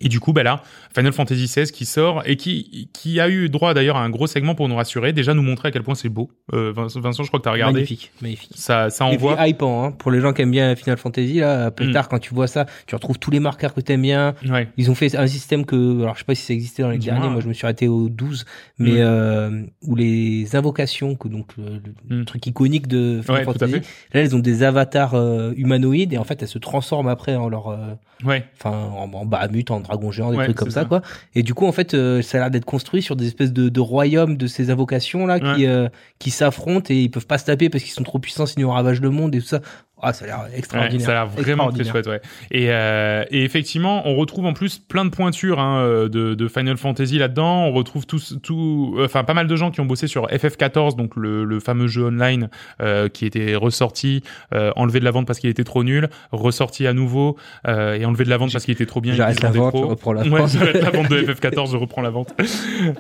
Et du coup, bah là, Final Fantasy XVI qui sort et qui, qui a eu droit d'ailleurs à un gros segment pour nous rassurer, déjà nous montrer à quel point c'est beau. Euh, Vincent, je crois que t'as regardé. Magnifique, magnifique. Ça, ça envoie. hypant, hein. Pour les gens qui aiment bien Final Fantasy, là, plus Mm. tard, quand tu vois ça, tu retrouves tous les marqueurs que t'aimes bien. Ouais. Ils ont fait un système que, alors je sais pas si ça existait dans les Dis-moi. derniers, moi je me suis arrêté au 12, mais Mm. euh, où les invocations, que donc le, le Mm. truc iconique de Final Ouais, Fantasy, là elles ont des avatars euh, humanoïdes et en fait elles se transforment après en leur, euh, Ouais. enfin en, en bahamut, en dragon géant, des Ouais, trucs comme ça, ça. quoi. Et du coup en fait euh, ça a l'air d'être construit sur des espèces de, de royaumes de ces invocations là qui euh, qui s'affrontent et ils peuvent pas se taper parce qu'ils sont trop puissants sinon ils ravagent le monde et tout ça. Ah, ça a l'air extraordinaire. Ouais, ça a l'air vraiment très chouette, ouais. Et, euh, et, effectivement, on retrouve en plus plein de pointures hein, euh, de, de, Final Fantasy là-dedans. On retrouve tous, tout, enfin, pas mal de gens qui ont bossé sur FF14, donc le, le fameux jeu online euh, qui était ressorti, euh, enlevé de la vente parce qu'il était trop nul, ressorti à nouveau euh, et enlevé de la vente parce qu'il était trop bien. J'arrête la vente, je reprends la vente. Ouais, j'arrête la vente de FF14, je reprends la vente.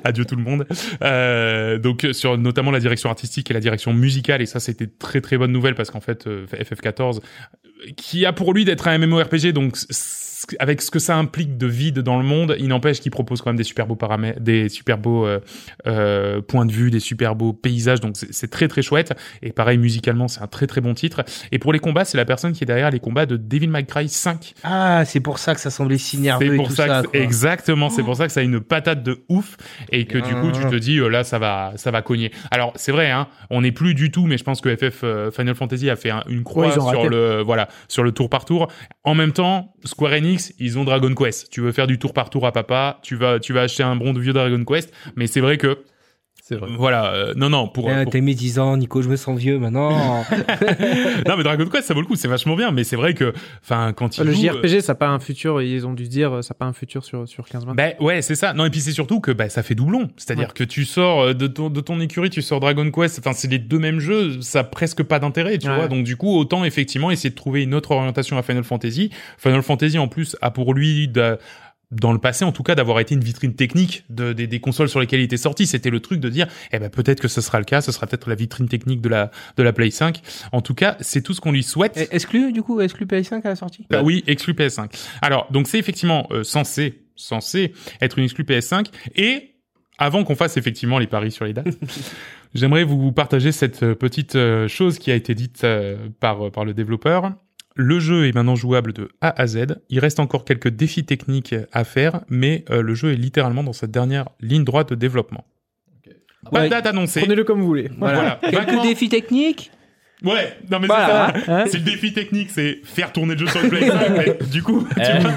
Adieu tout le monde. Euh, donc sur notamment la direction artistique et la direction musicale, et ça c'était très très bonne nouvelle parce qu'en fait FF14 qui a pour lui d'être un MMORPG, donc avec ce que ça implique de vide dans le monde, il n'empêche qu'il propose quand même des super beaux paramètres, des super beaux euh, euh, points de vue, des super beaux paysages, donc c'est très très chouette. Et pareil musicalement, c'est un très très bon titre. Et pour les combats, c'est la personne qui est derrière les combats de Devil May Cry 5. Ah, c'est pour ça que ça semblait si nerveux C'est et pour tout ça, ça. que- quoi. exactement, c'est pour ça que ça a une patate de ouf et que du coup tu Ah. te dis euh, là ça va ça va cogner. Alors c'est vrai hein, on n'est plus du tout mais je pense que FF Final Fantasy a fait un- une croix Ouais, sur raté. le voilà, sur le tour par tour. En même temps, Square Enix, ils ont Dragon Quest. Tu veux faire du tour par tour à papa, tu vas tu vas acheter un bon vieux Dragon Quest, mais c'est vrai que C'est vrai. voilà, euh, non non pour, Eh, pour- T'as mis 10 ans, Nico, je me sens vieux maintenant. non mais Dragon Quest ça vaut le coup, c'est vachement bien mais c'est vrai que enfin quand ils Le jouent, euh, JRPG, ça n'a pas un futur, ils ont dû se dire, ça n'a pas un futur sur, sur 15 20 Ben ouais, c'est ça. Non, et puis c'est surtout que bah, ça fait doublon. C'est-à-dire Ouais. que tu sors euh, de ton, de ton écurie, tu sors Dragon Quest, enfin c'est les deux mêmes jeux, ça a presque pas d'intérêt, tu Ouais. vois. Donc du coup, autant effectivement essayer de trouver une autre orientation à Final Fantasy. Final Fantasy en plus a pour lui de- dans le passé en tout cas d'avoir été une vitrine technique de, des, des consoles sur lesquelles il était sorti c'était le truc de dire eh ben peut-être que ce sera le cas ce sera peut-être la vitrine technique de la de la Play 5 en tout cas c'est tout ce qu'on lui souhaite exclu, du coup, exclu PS5 à la sortie? Bah oui, exclu PS5. Alors, donc c'est effectivement euh, censé, censé être une exclu PS5. Et avant qu'on fasse effectivement les paris sur les dates, j'aimerais vous partager cette euh, petite euh, chose qui a été dite euh, par, par le développeur. Le jeu est maintenant jouable de A à Z. Il reste encore quelques défis techniques à faire, mais euh, le jeu est littéralement dans sa dernière ligne droite de développement. Pas Ouais. de date annoncée. Prenez-le comme vous voulez. Voilà. Quelques Vaguement- défis techniques Ouais, non mais Voilà. c'est ça. Hein C'est le défi technique, c'est faire tourner le jeu sur le Play 5. mais du coup, tu vois.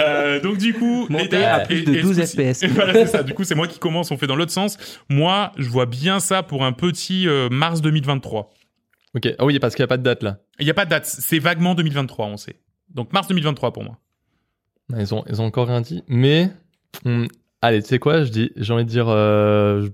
Euh, donc du coup, Monter à plus et- de et 12 ce coup-ci- FPS. voilà, c'est ça. Du coup, c'est moi qui commence. On fait dans l'autre sens. Moi, je vois bien ça pour un petit euh, mars 2023. Ok. Ah oui, parce qu'il n'y a pas de date là. Il n'y a pas de date. C'est vaguement 2023, on sait. Donc mars 2023 pour moi. Ils ont, ils ont encore rien dit. Mais, hum, allez, tu sais quoi Je dis, j'ai envie de dire euh,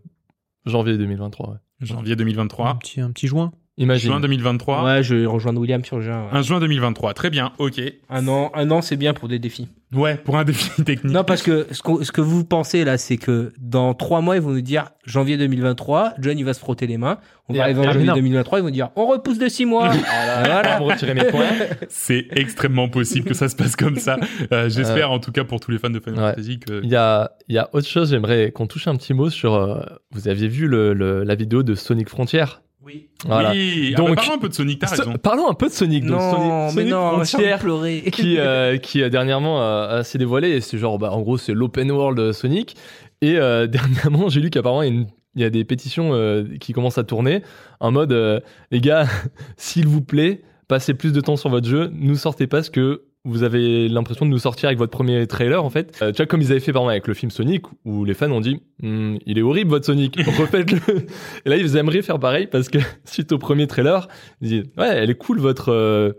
janvier 2023. ouais. Janvier Un 2023. petit, un petit joint. Imagine. Juin 2023. Ouais, je rejoins William sur juin. ouais. 1 juin 2023. Très bien. Ok. Un an, un an, c'est bien pour des défis. Ouais, pour un défi technique. Non, parce que ce, qu'on- ce que vous pensez là, c'est que dans trois mois, ils vont nous dire janvier 2023, John, il va se frotter les mains. On Et va arriver en après, janvier non. 2023, ils vont dire on repousse de six mois. Voilà. me retirer mes points. C'est extrêmement possible que ça se passe comme ça. Euh, J'espère, en tout cas, pour tous les fans de Final Ouais. Fantasy que. Il y a, il y a autre chose, j'aimerais qu'on touche un petit mot sur. euh, vous aviez vu le, le- la vidéo de Sonic Frontier? Oui. Voilà. Oui. Ah, Donc- bah, parlons un peu de Sonic. T'as So- raison. Parlons un peu de Sonic. Donc, Non, Sonic, mais Sonic non, Frontier, sans pleurer. qui, euh, qui euh, dernièrement euh, s'est dévoilé et c'est genre, bah, en gros, c'est l'open world euh, Sonic. Et euh, dernièrement, j'ai lu qu'apparemment, il y a une- il y a des pétitions euh, qui commencent à tourner en mode, euh, les gars, s'il vous plaît, passez plus de temps sur votre jeu, nous sortez pas ce que vous avez l'impression de nous sortir avec votre premier trailer en fait. Euh, tu vois comme ils avaient fait par exemple avec le film Sonic où les fans ont dit Hmm, il est horrible votre Sonic, refaites-le. Et là ils aimeraient faire pareil parce que suite au premier trailer, ils disent ouais elle est cool votre euh,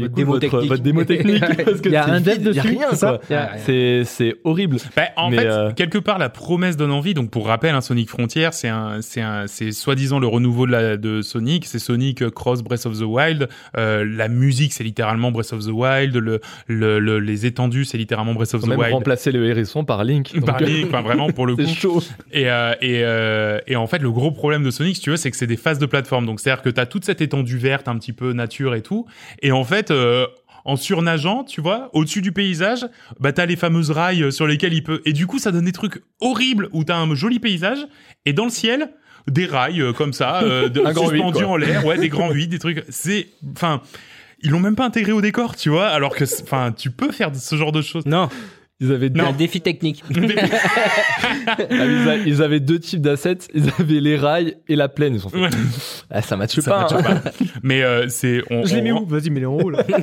il Votre démo votre, démo technique parce que Il y a c'est un dev dessus, rien ça C'est c'est horrible. Bah, en Mais, fait, euh, quelque part, la promesse donne envie. Donc, pour rappel, un Sonic Frontier, c'est un, c'est un, c'est soi-disant le renouveau de, la, de Sonic. C'est Sonic euh, Cross Breath of the Wild. Euh, la musique, c'est littéralement Breath of the Wild. Le, le, le- les étendus, c'est littéralement Breath of the ont même Wild. remplacé le hérisson par Link. Donc, Par euh, Link, enfin, vraiment pour le coup. c'est chaud. Et, euh, et, euh, et en fait, le gros problème de Sonic, si tu veux, c'est que c'est des phases de plateforme. Donc, c'est-à-dire que tu as toute cette étendue verte, un petit peu nature et tout. Et en fait, euh, en surnageant, tu vois, au-dessus du paysage, bah t'as les fameuses rails euh, sur lesquelles il peut. Et du coup, ça donne des trucs horribles où t'as un joli paysage et dans le ciel des rails euh, comme ça, euh, de, suspendus en l'air, ouais, des grands huit, des trucs. C'est, enfin. Ils l'ont même pas intégré au décor, tu vois, alors que, enfin, tu peux faire ce genre de choses. Non, Ils avaient c'est un défi technique. Ah, ils, avaient deux types d'assets. Ils avaient les rails et la plaine. Ils ont fait. Ah, ça matche Ça pas. matche hein. pas. Mais euh, c'est, on, Je l'ai on- mis où Vas-y, mets-les en haut là.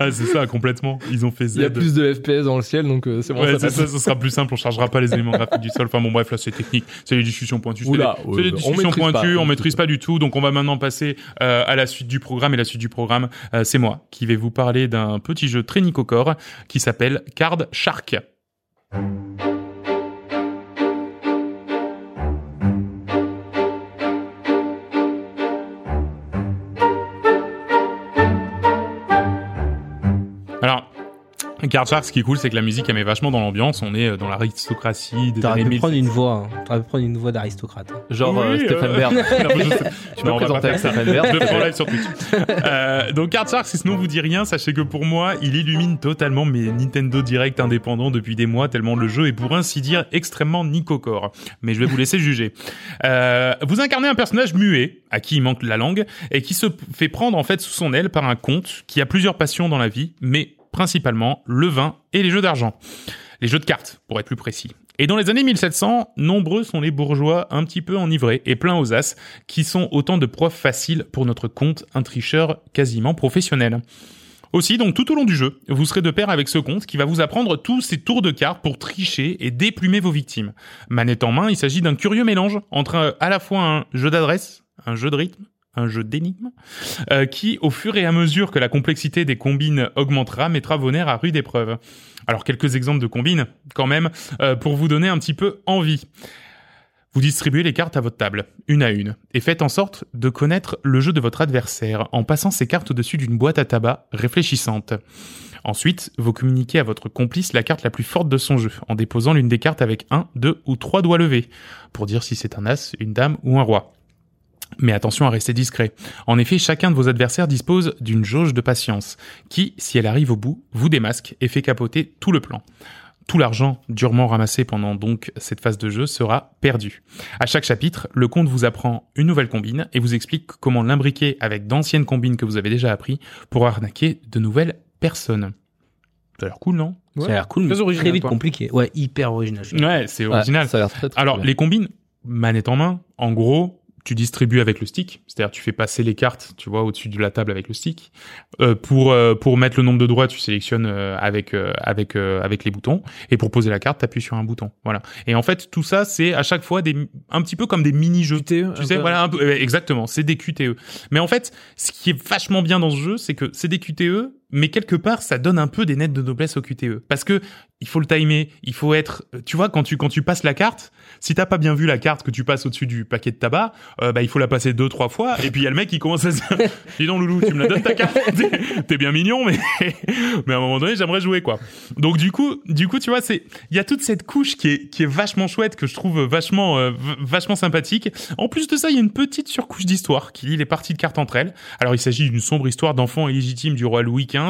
Ah, c'est ça, complètement. Ils ont fait Z. Il y a plus de FPS dans le ciel, donc euh, c'est bon. Ouais, ça sera plus simple, on chargera pas les éléments graphiques du sol. Enfin bon, bref, là c'est technique, c'est les discussions pointues. C'est Oula, des on discussions maîtrise pointues, pas, on on maîtrise pas du tout. Donc on va maintenant passer euh, à la suite du programme. Et la suite du programme, euh, c'est moi qui vais vous parler d'un petit jeu très nicocore qui s'appelle Card Shark. Card Shark, ce qui est cool, c'est que la musique, elle met vachement dans l'ambiance. On est euh, dans l'aristocratie des T'aurais pu prendre 1700. une voix. hein. T'aurais pu prendre une voix d'aristocrate. Genre euh, Oui, euh, Bern. je sais- Tu peux présenter avec. Stephen Bern. Je le prends live sur Twitch. Euh, donc Card Shark, si ce nom vous dit rien, sachez que pour moi, il illumine totalement mes Nintendo Direct indépendants depuis des mois, tellement le jeu est pour ainsi dire extrêmement nicocore. Mais je vais vous laisser juger. Euh, vous incarnez un personnage muet, à qui il manque la langue, et qui se fait prendre en fait sous son aile par un comte qui a plusieurs passions dans la vie, mais principalement le vin et les jeux d'argent. Les jeux de cartes, pour être plus précis. Et dans les années 1700, nombreux sont les bourgeois un petit peu enivrés et pleins aux as, qui sont autant de preuves faciles pour notre compte, un tricheur quasiment professionnel. Aussi, donc tout au long du jeu, vous serez de pair avec ce compte qui va vous apprendre tous ces tours de cartes pour tricher et déplumer vos victimes. Manette en main, il s'agit d'un curieux mélange entre euh, à la fois un jeu d'adresse, un jeu de rythme, un jeu d'énigmes, euh, qui, au fur et à mesure que la complexité des combines augmentera, mettra vos nerfs à rude épreuve. Alors quelques exemples de combines, quand même, euh, pour vous donner un petit peu envie. Vous distribuez les cartes à votre table, une à une, et faites en sorte de connaître le jeu de votre adversaire en passant ces cartes au-dessus d'une boîte à tabac réfléchissante. Ensuite, vous communiquez à votre complice la carte la plus forte de son jeu, en déposant l'une des cartes avec un, deux ou trois doigts levés, pour dire si c'est un as, une dame ou un roi. Mais attention à rester discret. En effet, chacun de vos adversaires dispose d'une jauge de patience, qui, si elle arrive au bout, vous démasque et fait capoter tout le plan. Tout l'argent durement ramassé pendant donc cette phase de jeu sera perdu. À chaque chapitre, le comte vous apprend une nouvelle combine et vous explique comment l'imbriquer avec d'anciennes combines que vous avez déjà appris pour arnaquer de nouvelles personnes. Ça a l'air cool, non? Ça a l'air cool, mais Très original, très vite compliqué. Ouais, hyper original. Ouais, c'est Ouais, original. ça a l'air très, très Alors, bien. les combines, manette en main, en gros, tu distribues avec le stick, c'est-à-dire tu fais passer les cartes, tu vois, au-dessus de la table avec le stick. Euh, pour euh, pour mettre le nombre de doigts, tu sélectionnes euh, avec euh, avec euh, avec les boutons, et pour poser la carte, t'appuies sur un bouton. Voilà. Et en fait, tout ça, c'est à chaque fois des un petit peu comme des mini-jeux. QTE, Tu sais, peu. voilà, un peu, exactement, c'est des QTE. Mais en fait, ce qui est vachement bien dans ce jeu, c'est que c'est des QTE, mais quelque part, ça donne un peu des nettes de noblesse au QTE. Parce que il faut le timer, il faut être, tu vois, quand tu quand tu passes la carte, si t'as pas bien vu la carte que tu passes au-dessus du paquet de tabac, euh, bah il faut la passer deux trois fois, et puis il y a le mec qui commence à se dire, dis donc loulou, tu me la donnes ta carte, T'es- bien mignon, mais mais à un moment donné, j'aimerais jouer quoi. Donc du coup, du coup, tu vois, c'est il y a toute cette couche qui est qui est vachement chouette que je trouve vachement euh, vachement sympathique. En plus de ça, il y a une petite surcouche d'histoire qui lie les parties de cartes entre elles. Alors il s'agit d'une sombre histoire d'enfant illégitime du roi Louis XV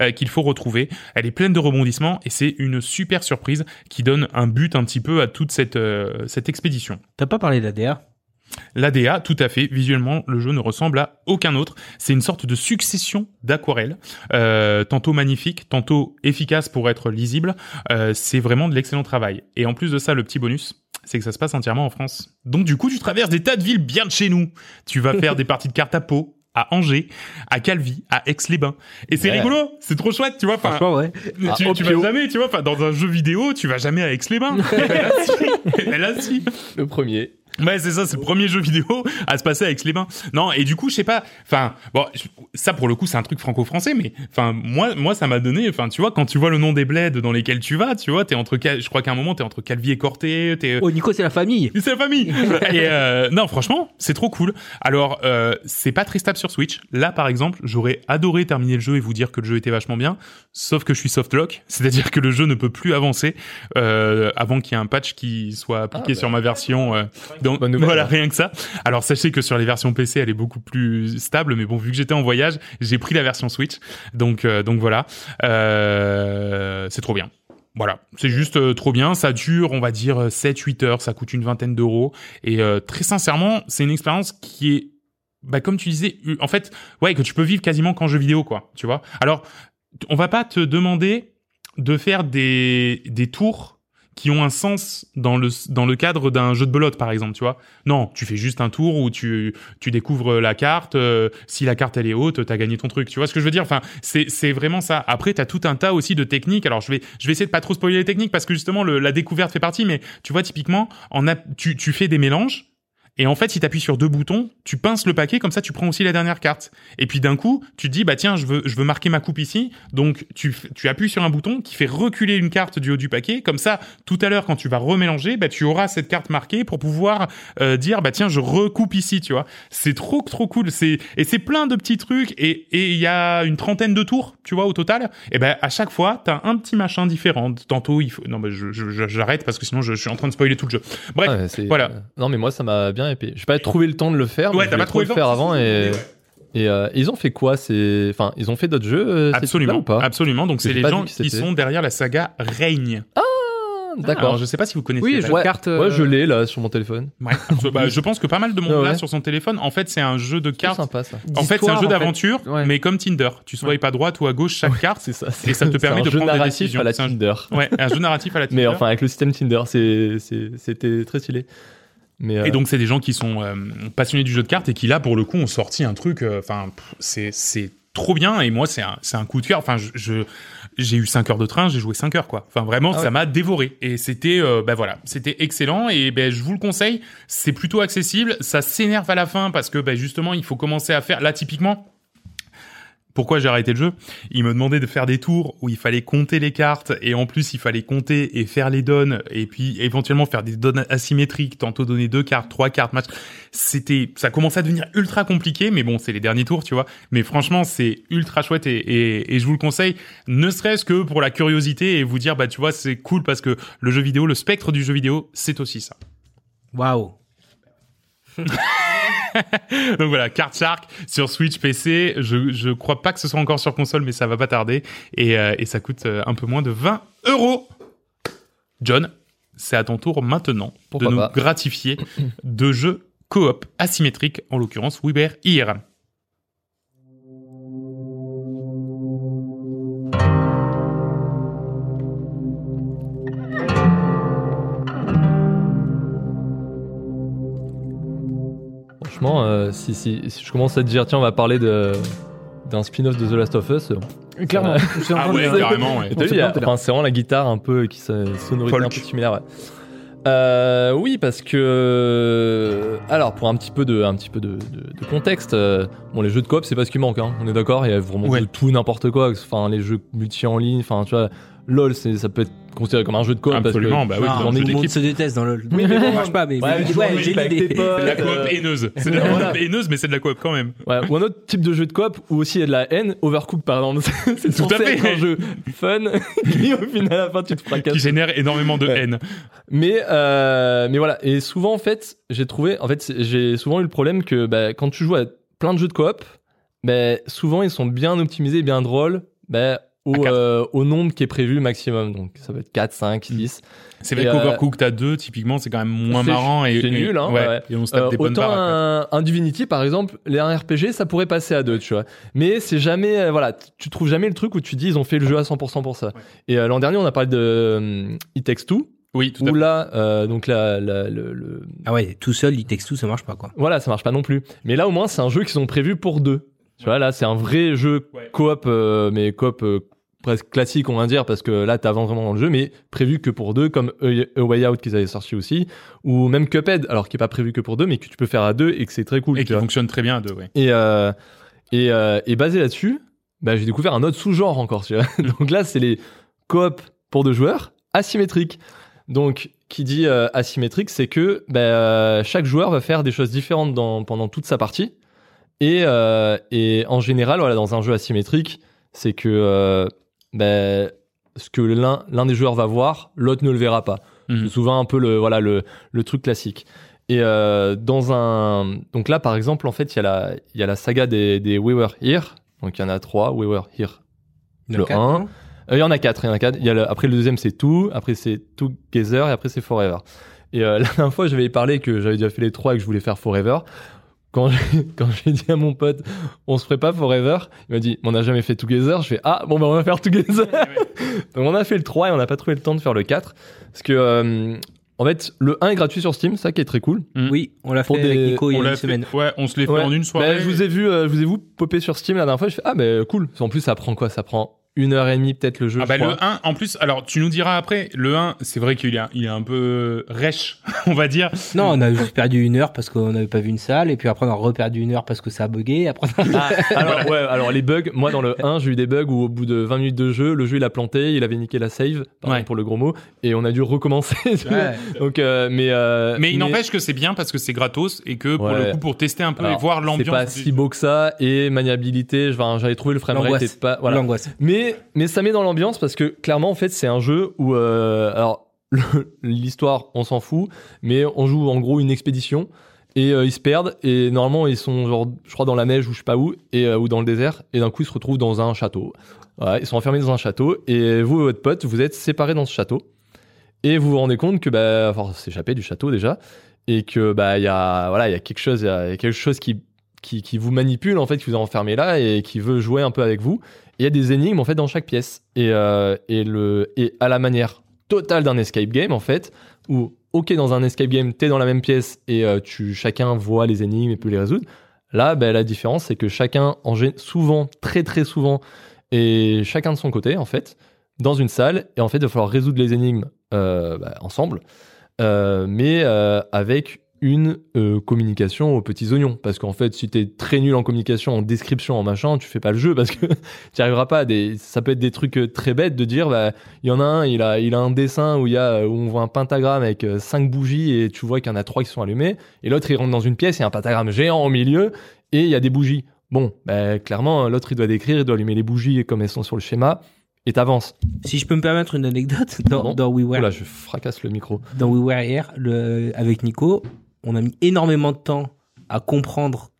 euh, qu'il faut retrouver. Elle est pleine de rebondissements et c'est une super surprise qui donne un but un petit peu à toute cette euh, cette expédition. T'as pas parlé d'ADR L'ADA, tout à fait. Visuellement, le jeu ne ressemble à aucun autre. C'est une sorte de succession d'aquarelles, euh, tantôt magnifique, tantôt efficace pour être lisible. Euh, c'est vraiment de l'excellent travail. Et en plus de ça, le petit bonus, c'est que ça se passe entièrement en France. Donc du coup, tu traverses des tas de villes bien de chez nous. Tu vas faire des parties de cartes à Pau, à Angers, à Calvi, à Aix-les-Bains. Et c'est Ouais. rigolo, c'est trop chouette, tu vois. Enfin, Franchement, ouais. Ah, tu, tu vas jamais, tu vois. Enfin, dans un jeu vidéo, tu vas jamais à Aix-les-Bains. Et là, si. Et là, si. Le premier. Ouais, c'est ça, c'est le premier jeu vidéo à se passer avec les bains. Non, et du coup, je sais pas, enfin, bon, ça pour le coup, c'est un truc franco-français, mais enfin, moi, moi, ça m'a donné, enfin, tu vois, quand tu vois le nom des bleds dans lesquels tu vas, tu vois, t'es entre, je crois qu'à un moment, t'es entre Calvi et Corté, t'es, Oh, Nico, c'est la famille. c'est la famille. et euh, non, franchement, c'est trop cool. Alors, euh, c'est pas très stable sur Switch. Là, par exemple, j'aurais adoré terminer le jeu et vous dire que le jeu était vachement bien, sauf que je suis softlock, c'est-à-dire que le jeu ne peut plus avancer euh, avant qu'il y ait un patch qui soit appliqué Ah, bah. sur ma version. Donc Bonne nouvelle, voilà, rien que ça. Alors sachez que sur les versions PC, elle est beaucoup plus stable, mais bon, vu que j'étais en voyage, j'ai pris la version Switch. Donc euh, donc voilà, Euh, c'est trop bien. Voilà, c'est juste euh, trop bien. Ça dure, on va dire, 7-8 heures. Ça coûte une vingtaine d'euros. Et très sincèrement, c'est une expérience qui est, bah, comme tu disais, en fait, ouais, que tu peux vivre quasiment qu'en jeu vidéo, quoi. Tu vois Alors, on va pas te demander de faire des, des tours qui ont un sens dans le, dans le cadre d'un jeu de belote, par exemple, tu vois. Non, tu fais juste un tour où tu, tu découvres la carte. euh, si la carte elle est haute, t'as gagné ton truc. Tu vois ce que je veux dire? Enfin, c'est c'est vraiment ça. Après, t'as tout un tas aussi de techniques. Alors, je vais je vais essayer de pas trop spoiler les techniques parce que justement le, la découverte fait partie. Mais tu vois typiquement, en a, tu tu fais des mélanges. Et en fait, si tu appuies sur deux boutons, tu pinces le paquet, comme ça tu prends aussi la dernière carte. Et puis d'un coup, tu te dis, bah tiens, je veux, je veux marquer ma coupe ici. Donc tu, tu appuies sur un bouton qui fait reculer une carte du haut du paquet. Comme ça, tout à l'heure, quand tu vas remélanger, bah tu auras cette carte marquée pour pouvoir euh, dire, bah tiens, je recoupe ici, tu vois. C'est trop, trop cool. C'est Et c'est plein de petits trucs. Et et il y a une trentaine de tours, tu vois, au total. Et ben à chaque fois, t'as un petit machin différent. Tantôt, il faut... Non, bah, je- je- j'arrête parce que sinon, je, je suis en train de spoiler tout le jeu. Bref, Ah ouais, voilà. Non, mais moi, ça m'a bien épais. J'ai pas trouvé le temps de le faire. Ouais, mais t'as je pas trouvé le le faire temps, avant et. Et euh, ils ont fait quoi C'est, enfin, ils ont fait d'autres jeux. euh, Absolument, ou pas? Absolument. Donc c'est les gens qui sont derrière la saga Règne. Ah, Alors D'accord. je sais pas si vous connaissez. Oui, la- de cartes. ouais, euh, je l'ai là sur mon téléphone. Ouais. Bah, je pense que pas mal de monde Ah l'a ouais. sur son téléphone. En fait, c'est un jeu de C'est cartes. sympa ça. En fait, c'est un jeu en fait. d'aventure, Ouais. mais comme Tinder. Tu swipes à droite ou à gauche chaque carte. C'est ça. Et ça te permet de prendre des narratif décisions. à la C'est un- Tinder. Ouais, un jeu narratif à la Tinder. Mais enfin, avec le système Tinder, c'est- c'était très stylé. Mais euh, Et donc c'est des gens qui sont euh, passionnés du jeu de cartes et qui là pour le coup ont sorti un truc. euh, Enfin, pff, c'est c'est trop bien et moi c'est un c'est un coup de cœur. Enfin, je, je- j'ai eu 5 heures de train, j'ai joué 5 heures quoi. Enfin vraiment, Ah ça m'a dévoré et c'était euh, bah voilà, c'était excellent et ben je vous le conseille. C'est plutôt accessible. Ça s'énerve à la fin parce que ben justement il faut commencer à faire là typiquement. Pourquoi j'ai arrêté le jeu Il me demandait de faire des tours où il fallait compter les cartes et en plus il fallait compter et faire les donnes et puis éventuellement faire des donnes asymétriques, tantôt donner deux cartes, trois cartes, match. C'était, ça commençait à devenir ultra compliqué, mais bon, c'est les derniers tours, tu vois. Mais franchement, c'est ultra chouette et, et, et je vous le conseille, ne serait-ce que pour la curiosité et vous dire, bah tu vois, c'est cool parce que le jeu vidéo, le spectre du jeu vidéo, c'est aussi ça. Waouh. Donc voilà, Card Shark sur Switch PC. Je, je crois pas que ce soit encore sur console, mais ça va pas tarder. Et, euh, et ça coûte euh, un peu moins de 20 euros. John, c'est à ton tour maintenant Pourquoi de nous pas. gratifier de jeux coop asymétriques, en l'occurrence Weber IRM. Franchement, euh, si, si, si je commence à te dire, tiens, on va parler de d'un spin-off de The Last of Us. euh, Clairement. Suis en Ah train de- ouais, carrément, ouais. Et t'as vu, c'est y a- enfin, vraiment la guitare un peu qui sonorité Folk. un peu similaire. Ouais. Euh, oui, parce que alors pour un petit peu de un petit peu de, de- de contexte, euh, bon les jeux de coop c'est pas ce qui manque, hein, on est d'accord, il y a vraiment Ouais. de tout n'importe quoi. Enfin les jeux multi en ligne, enfin tu vois, lol ça peut être considéré comme un jeu de coop Absolument, parce bah oui, on jeu tout le monde d'équipe. se déteste dans LoL. Oui, mais ça bon. marche pas, mais Ouais, j'ai l'idée. la coop haineuse. C'est de la coop haineuse, mais c'est de la coop quand même. ouais, ou un autre type de jeu de coop où aussi il y a de la haine, Overcooked par exemple, c'est Tout à fait. être un jeu fun qui au final à la fin tu te fracasses. Qui génère énormément de Ouais. haine. Mais euh, mais voilà et souvent en fait j'ai trouvé en fait j'ai souvent eu le problème que bah, quand tu joues à plein de jeux de coop, bah, souvent ils sont bien optimisés, bien drôles, bah, au, À euh, au nombre qui est prévu maximum. Donc ça peut être 4, 5, 6. C'est vrai qu'Overcooked à deux, typiquement, c'est quand même moins marrant et, c'est nul, hein, ouais, ouais. Et on se tape Euh, des bonnes autant baraques. un, un Divinity par exemple, les RPG ça pourrait passer à deux, tu vois. Mais c'est jamais euh, voilà, tu trouves jamais le truc où tu dis ils ont fait le jeu à 100% pour ça. Et euh, l'an dernier on a parlé de euh, It Takes Two Oui, tout à où fait. là euh, donc la, la- le, le- Ah ouais, tout seul, il texte tout, ça marche pas quoi. Voilà, ça marche pas non plus. Mais là, au moins, c'est un jeu qu'ils ont prévu pour deux. Tu vois, là, c'est un vrai jeu coop, euh, mais coop euh, presque classique, on va dire, parce que là, t'avances vraiment dans le jeu, mais prévu que pour deux, comme A Way Out qu'ils avaient sorti aussi, ou même Cuphead, alors qui est pas prévu que pour deux, mais que tu peux faire à deux et que c'est très cool. Et qui vois. fonctionne très bien à deux, ouais. Et, euh, et, euh, et basé là-dessus, bah, j'ai découvert un autre sous-genre encore. Tu vois. Donc là, c'est les coop pour deux joueurs asymétriques. Donc, qui dit euh, asymétrique, c'est que bah, euh, chaque joueur va faire des choses différentes dans, pendant toute sa partie. Et, euh, et en général, voilà, dans un jeu asymétrique, c'est que euh, bah, ce que l'un des joueurs va voir, l'autre ne le verra pas. Mhm. C'est souvent un peu le voilà le, le truc classique. Et euh, dans un donc là par exemple en fait il y a la il y a la saga des des We Were Here donc il y en a trois We Were Here Le quatre, un. non? Euh, il y en a quatre il y en a quatre il y a le- après le deuxième c'est Two après c'est Together et après c'est Forever et euh, la dernière fois j'avais parlé que j'avais déjà fait les trois et que je voulais faire Forever quand j'ai quand j'ai dit à mon pote on se ferait pas Forever il m'a dit on n'a jamais fait Together je fais ah bon bah on va faire Together donc on a fait le 3 et on n'a pas trouvé le temps de faire le 4 parce que euh, en fait le 1 est gratuit sur Steam ça qui est très cool Oui, on l'a fait Pour avec des- Nico il y On a l'a une fait, semaine. ouais, on se l'est fait Ouais. en une soirée. Bah, je vous ai vu, euh, je vous ai vu popper sur Steam la dernière fois. Je fais ah mais cool. En plus ça prend quoi? Ça prend une heure et demie peut-être le jeu. Ah je bah crois. le 1, en plus, alors tu nous diras après, le 1, c'est vrai qu'il est, il est un peu rêche, on va dire. Non, on a juste perdu une heure parce qu'on n'avait pas vu une salle, et puis après on a reperdu une heure parce que ça a bugué. Après, Ah, alors ouais, alors les bugs. Moi dans le 1 j'ai eu des bugs où au bout de 20 minutes de jeu, le jeu il a planté, il avait niqué la save, pardon Ouais. pour le gros mot, et on a dû recommencer. Ouais. Donc euh, mais euh, Mais il n'empêche que c'est bien parce que c'est gratos et que pour Ouais. le coup, pour tester un peu alors, et voir C'est l'ambiance. pas du- si beau que ça et maniabilité. J'avais trouvé le framerate L'angoisse. pas voilà. L'angoisse. Mais, ça met dans l'ambiance parce que clairement, en fait, c'est un jeu où. euh, alors, l'histoire, on s'en fout, mais on joue en gros une expédition et euh, ils se perdent. Et normalement, ils sont, genre, je crois, dans la neige ou je sais pas où, et, euh, ou dans le désert. Et d'un coup, ils se retrouvent dans un château. Ils sont enfermés dans un château. Et vous et votre pote, vous êtes séparés dans ce château. Et vous vous rendez compte que, bah, enfin, s'échapper du château déjà. Et que, bah, il y a, voilà, il y a quelque chose, quelque chose qui, qui, qui vous manipule, en fait, qui vous a enfermé là et qui veut jouer un peu avec vous. Il y a des énigmes, en fait, dans chaque pièce. Et, euh, et, le, et à la manière totale d'un escape game, en fait, où, ok, dans un escape game, t'es dans la même pièce et euh, tu, chacun voit les énigmes et peut les résoudre. Là, bah, la différence, c'est que chacun, en souvent, très très souvent, et chacun de son côté, en fait, dans une salle. Et en fait, il va falloir résoudre les énigmes euh, bah, ensemble, mais avec une euh, communication aux petits oignons. Parce qu'en fait, si t'es très nul en communication, en description, en machin, tu fais pas le jeu parce que tu arriveras pas à des. Ça peut être des trucs euh, très bêtes de dire, bah, il y en a un, il a, il a un dessin où y a, où on voit un pentagramme avec euh, cinq bougies et tu vois qu'il y en a trois qui sont allumées. Et l'autre, il rentre dans une pièce, il y a un pentagramme géant au milieu et il y a des bougies. Bon, bah, clairement, l'autre, il doit décrire, il doit allumer les bougies comme elles sont sur le schéma et t'avances. Si je peux me permettre une anecdote, dans, dans We Were, Oula, je fracasse le micro. dans We Were Here, le, avec Nico, on a mis énormément de temps à comprendre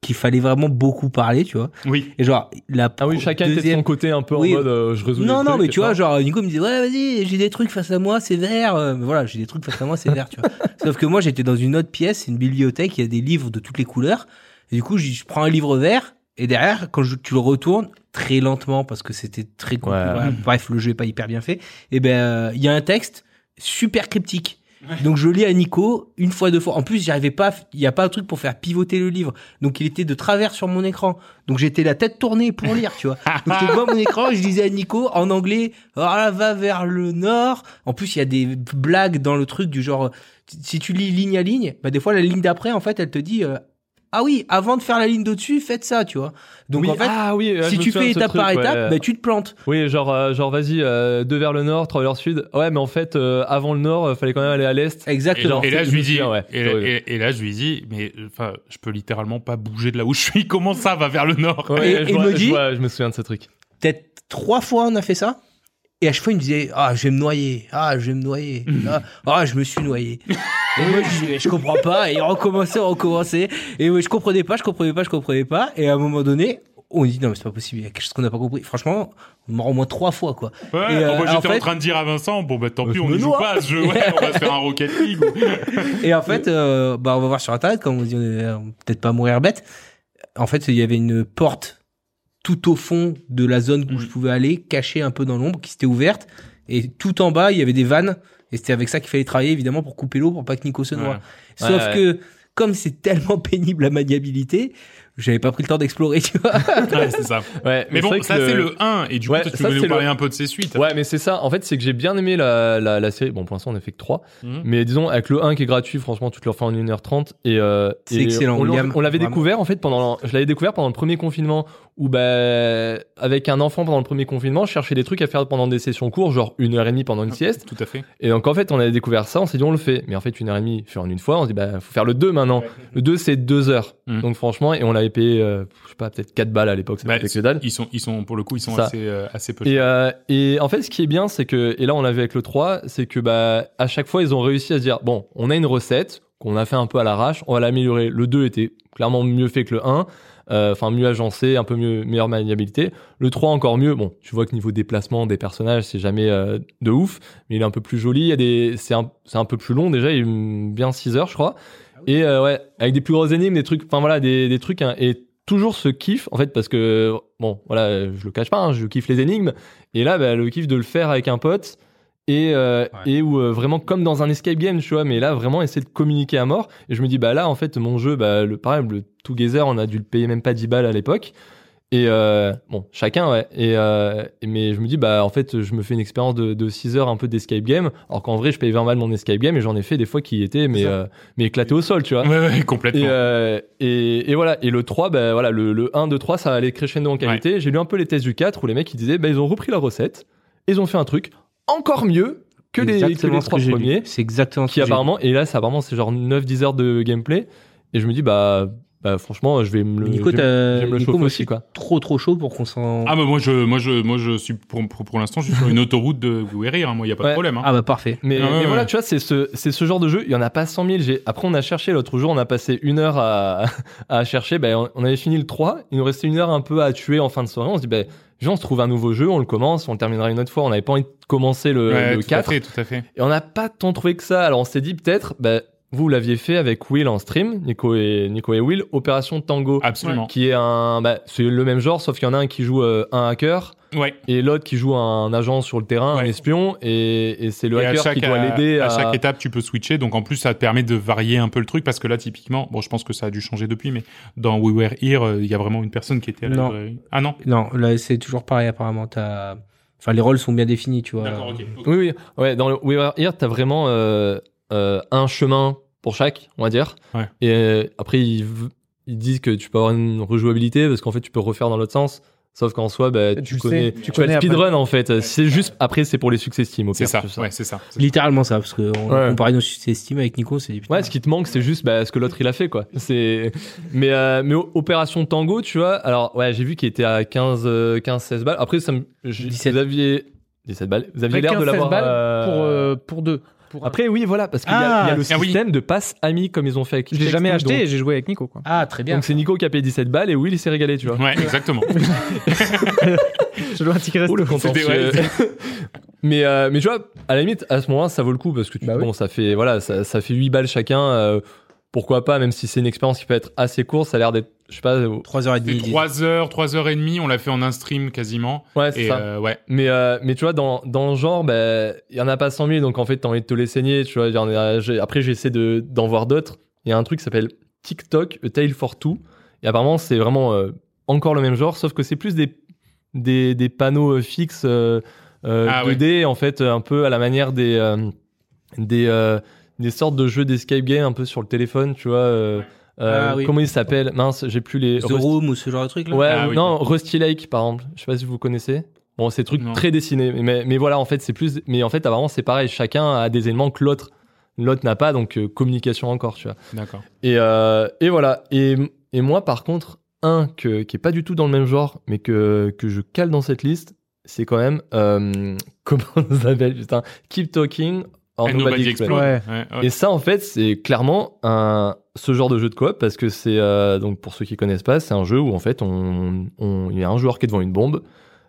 qu'il fallait vraiment beaucoup parler, tu vois. Oui. Et genre, la Ah oui, chacun était de deuxième... son côté un peu Oui. en mode euh, je résous Non, les non, trucs, mais tu vois, genre, Nico me disait, ouais, vas-y, j'ai des trucs face à moi, c'est vert. Euh, mais voilà, j'ai des trucs face à moi, c'est vert, tu vois. Sauf que moi, j'étais dans une autre pièce, une bibliothèque, il y a des livres de toutes les couleurs. Et du coup, je prends un livre vert, et derrière, quand je- tu le retournes, très lentement, parce que c'était très compliqué. Ouais. Voilà, bref, le jeu est pas hyper bien fait. Et ben, euh, il y a un texte super cryptique. Donc je lis à Nico une fois deux fois. En plus, j'arrivais pas, il y a pas un truc pour faire pivoter le livre. Donc il était de travers sur mon écran. Donc j'étais la tête tournée pour lire, tu vois. Donc j'étais devant mon écran et je lisais à Nico en anglais. Là, va vers le nord. En plus, il y a des blagues dans le truc du genre si tu lis ligne à ligne, bah des fois la ligne d'après en fait, elle te dit euh, ah oui, avant de faire la ligne d'au-dessus, faites ça, tu vois. Donc Oui, en fait, ah oui, ouais, si je tu fais étape truc, par étape, ouais. bah tu te plantes. Oui, genre, euh, genre vas-y, euh, deux vers le nord, trois vers le sud. Ouais, mais en fait, euh, avant le nord, euh, fallait quand même aller à l'est. Exactement. Et là, je je lui dis, ouais. et, Ouais. et- et là, je lui dis, mais enfin, je peux littéralement pas bouger de là où je suis. Comment ça va vers le nord? Ouais, Et- je et il vois- me je dit- vois- je me souviens de ce truc. Peut-être trois fois on a fait ça? Et à chaque fois, il me disait Ah, je vais me noyer. Ah, je vais me noyer. Ah, ah, je me suis noyé. Et moi, je Je comprends pas. Et il recommençait, on recommençait. Et ouais, je comprenais pas, je comprenais pas, je comprenais pas. Et à un moment donné, on dit Non, mais c'est pas possible. Il y a quelque chose qu'on n'a pas compris. Franchement, on m'a au moins trois fois, quoi. Ouais, Et, euh, moi j'étais en, fait- train de dire à Vincent, bon bah tant Je pis, on ne joue noie. pas à ce jeu, ouais, on va se faire un Rocket League. Et en fait, euh, bah, on va voir sur Internet, comme on dit, on est euh, peut-être pas mourir bête. En fait, il y avait une porte tout au fond de la zone où je pouvais aller, cachée un peu dans l'ombre, qui s'était ouverte. Et tout en bas, il y avait des vannes. Et c'était avec ça qu'il fallait travailler, évidemment, pour couper l'eau, pour pas que Nico se noie. Ouais. Sauf Ouais, ouais. que, comme c'est tellement pénible la maniabilité, j'avais pas pris le temps d'explorer, tu vois. Ouais, c'est ça. Ouais, Mais c'est bon, ça c'est le 1, et du coup, Ouais, toi, tu ça, voulais c'est nous parler le- un peu de ses suites. Ouais, mais c'est ça. En fait, c'est que j'ai bien aimé la, la, la série. Bon, pour l'instant, on a fait que 3. Mhm. Mais disons, avec le 1 qui est gratuit, franchement, tu te le refais en 1h30. Et, euh, C'est excellent, On, William. on l'avait découvert, en fait, pendant, je l'avais découvert pendant le premier confinement, où, bah, avec un enfant pendant le premier confinement, je cherchais des trucs à faire pendant des sessions courtes, genre une heure et demie pendant une sieste. Tout à fait. Et donc, en fait, on avait découvert ça, on s'est dit, on le fait. Mais en fait, une heure et demie, fait en une fois, on se dit, bah, faut faire le 2 maintenant. Le 2, c'est 2 heures. Mhm. Donc, franchement, et on l'avait payé, euh, je sais pas, peut-être 4 balles à l'époque, ça Bah, que dalle. Ils sont, ils sont, pour le coup, ils sont Ça. assez, euh, assez peu Et, chers. euh, et en fait, ce qui est bien, c'est que, et là on l'a vu avec le 3, c'est que bah, à chaque fois, ils ont réussi à se dire, bon, on a une recette qu'on a fait un peu à l'arrache, on va l'améliorer. Le 2 était clairement mieux fait que le 1, euh, enfin mieux agencé, un peu mieux, meilleure maniabilité. Le 3 encore mieux. Bon, tu vois que niveau déplacement des personnages, c'est jamais euh, de ouf, mais il est un peu plus joli. Il y a des, c'est un, c'est un peu plus long déjà, il est bien 6 heures, je crois. Et euh, ouais, avec des plus grosses énigmes, des trucs, enfin voilà, des, des trucs, hein, et toujours ce kiff, en fait, parce que, bon, voilà, je le cache pas, hein, je kiffe les énigmes, et là, bah, le kiff de le faire avec un pote, et, euh, et où euh, vraiment comme dans un escape game, tu vois, mais là, vraiment essayer de communiquer à mort, et je me dis, bah là, en fait, mon jeu, bah, le, pareil, le Together, on a dû le payer même pas 10 balles à l'époque, et euh, bon, chacun, ouais. Et, euh, mais je me dis, bah, en fait, je me fais une expérience de, de 6 heures un peu d'escape game, alors qu'en vrai, je paye 20 balles mon escape game, et j'en ai fait des fois qui étaient, mais, euh, mais éclatés au sol, tu vois. Ouais, ouais, complètement. Et, euh, et, et voilà, et le 3, ben voilà, le, le 1, 2, 3, ça allait crescendo en qualité. J'ai lu un peu les tests du 4 où les mecs ils disaient, ben ils ont repris la recette, ils ont fait un truc encore mieux que les, que trois premiers, C'est exactement ce qui que apparemment, et là, c'est apparemment, c'est genre 9-10 heures de gameplay. Et je me dis, bah, bah franchement, je vais me le, Nico, je vais- t'as- je vais me le Nico, chauffer moi, aussi, quoi. trop trop chaud pour qu'on s'en. Ah, bah, moi, je, moi, je, moi, je suis, pour, pour, pour l'instant, je suis sur une autoroute de Guérir, hein. Moi, y a pas de problème, hein. Ah bah parfait. Mais, Ah ouais, mais ouais. voilà, tu vois, c'est ce, c'est ce genre de jeu. Il y en a pas 100 000. J'ai... Après, on a cherché l'autre jour, on a passé une heure à, à chercher. Ben, on, on avait fini le 3. Il nous restait une heure un peu à tuer en fin de soirée. On se dit, ben, viens, on se trouve un nouveau jeu, on le commence, on le terminera une autre fois. On n'avait pas envie de commencer le, Ouais, le tout 4. à fait, tout à fait. Et on n'a pas tant trouvé que ça. Alors, on s'est dit, peut-être, ben, vous l'aviez fait avec Will en stream, Nico et, Nico et Will, Opération Tango. Absolument. Qui est un, bah, c'est le même genre, sauf qu'il y en a un qui joue euh, un hacker Ouais. et l'autre qui joue un agent sur le terrain, un espion, et, et c'est le Et hacker chaque, qui doit l'aider à à, chaque étape, tu peux switcher. Donc, en plus, ça te permet de varier un peu le truc parce que là, typiquement, bon, je pense que ça a dû changer depuis, mais dans We Were Here, euh, il y a vraiment une personne qui était à la Non. librairie. Ah non? Non, là c'est toujours pareil apparemment. T'as... Enfin les rôles sont bien définis, tu vois. ok. Oui, oui, ouais, dans le We Were Here, t'as vraiment euh, euh, un chemin pour chaque, on va dire. Ouais. Et euh, après, ils disent que tu peux avoir une rejouabilité parce qu'en fait, tu peux refaire dans l'autre sens. Sauf qu'en soi, bah, tu, connais, sais, tu, connais le speedrun en fait. C'est juste après, c'est pour les succès Steam. au C'est ça. Ouais, c'est ça. Littéralement ça, parce que on Ouais. a comparé nos succès Steam avec Nico, c'est. Ouais, ce qui te manque, c'est juste bah, ce que l'autre il a fait, quoi. C'est, mais, euh, mais Opération Tango, tu vois. Alors, ouais, j'ai vu qu'il était à 15, euh, 15, 16 balles. Après, ça me, j'ai- 17. vous aviez 17 balles. Vous aviez l'air de 15, 16 l'avoir. balles euh, pour, euh, pour deux. Pour. Après, oui, voilà, parce qu'il y, a- Ah, il y a le ah oui. système de passe ami comme ils ont fait avec je l'ai jamais acheté donc- et j'ai joué avec Nico. Quoi. Ah très bien. Donc c'est Nico qui a payé 17 balles et Will il s'est régalé, tu vois. Ouais, exactement. Je dois un ticket resto. Oh mais euh, mais tu vois, à la limite à ce moment-là, ça vaut le coup parce que tu, Bah oui. bon, ça fait voilà, ça, ça fait 8 balles chacun. euh, pourquoi pas, même si c'est une expérience qui peut être assez courte, ça a l'air d'être, je sais pas, euh, 3h30. C'est 3 heures, 3 heures et demie, on l'a fait en un stream quasiment. ouais, c'est ça. euh, ouais. Mais, euh, mais tu vois, dans, dans le genre, bah, il y en a pas 100 000, donc en fait, t'as envie de te les saigner. Tu vois, il y en a- j'ai- après, j'essaie de, d'en voir d'autres. Il y a un truc qui s'appelle TikTok, A Tale for Two. Et apparemment, c'est vraiment euh, encore le même genre, sauf que c'est plus des, des, des panneaux euh, fixes euh, euh, Ah 2D, en fait, un peu à la manière des, euh, des, euh, des sortes de jeux d'escape game un peu sur le téléphone, tu vois. euh, euh, Ah oui. Comment ils s'appellent? Mince, j'ai plus les. The Room ou ce genre de truc là Ouais, Ah oui. non, Rusty Lake par exemple. Je sais pas si vous connaissez. Bon, c'est trucs Non. très dessinés, mais, mais voilà, en fait, c'est plus. Mais en fait, apparemment, c'est pareil. Chacun a des éléments que l'autre, l'autre n'a pas, donc euh, communication encore, tu vois. D'accord. Et, euh, et voilà. Et, et moi, par contre, un que, qui est pas du tout dans le même genre, mais que, que je cale dans cette liste, c'est quand même euh, comment ça s'appelle? Putain Keep Talking or And Nobody Nobody Explode. Explode. Ouais. Ouais, ouais. Et ça, en fait, c'est clairement un, ce genre de jeu de coop parce que c'est, euh, donc pour ceux qui connaissent pas, c'est un jeu où en fait, on, on- il y a un joueur qui est devant une bombe.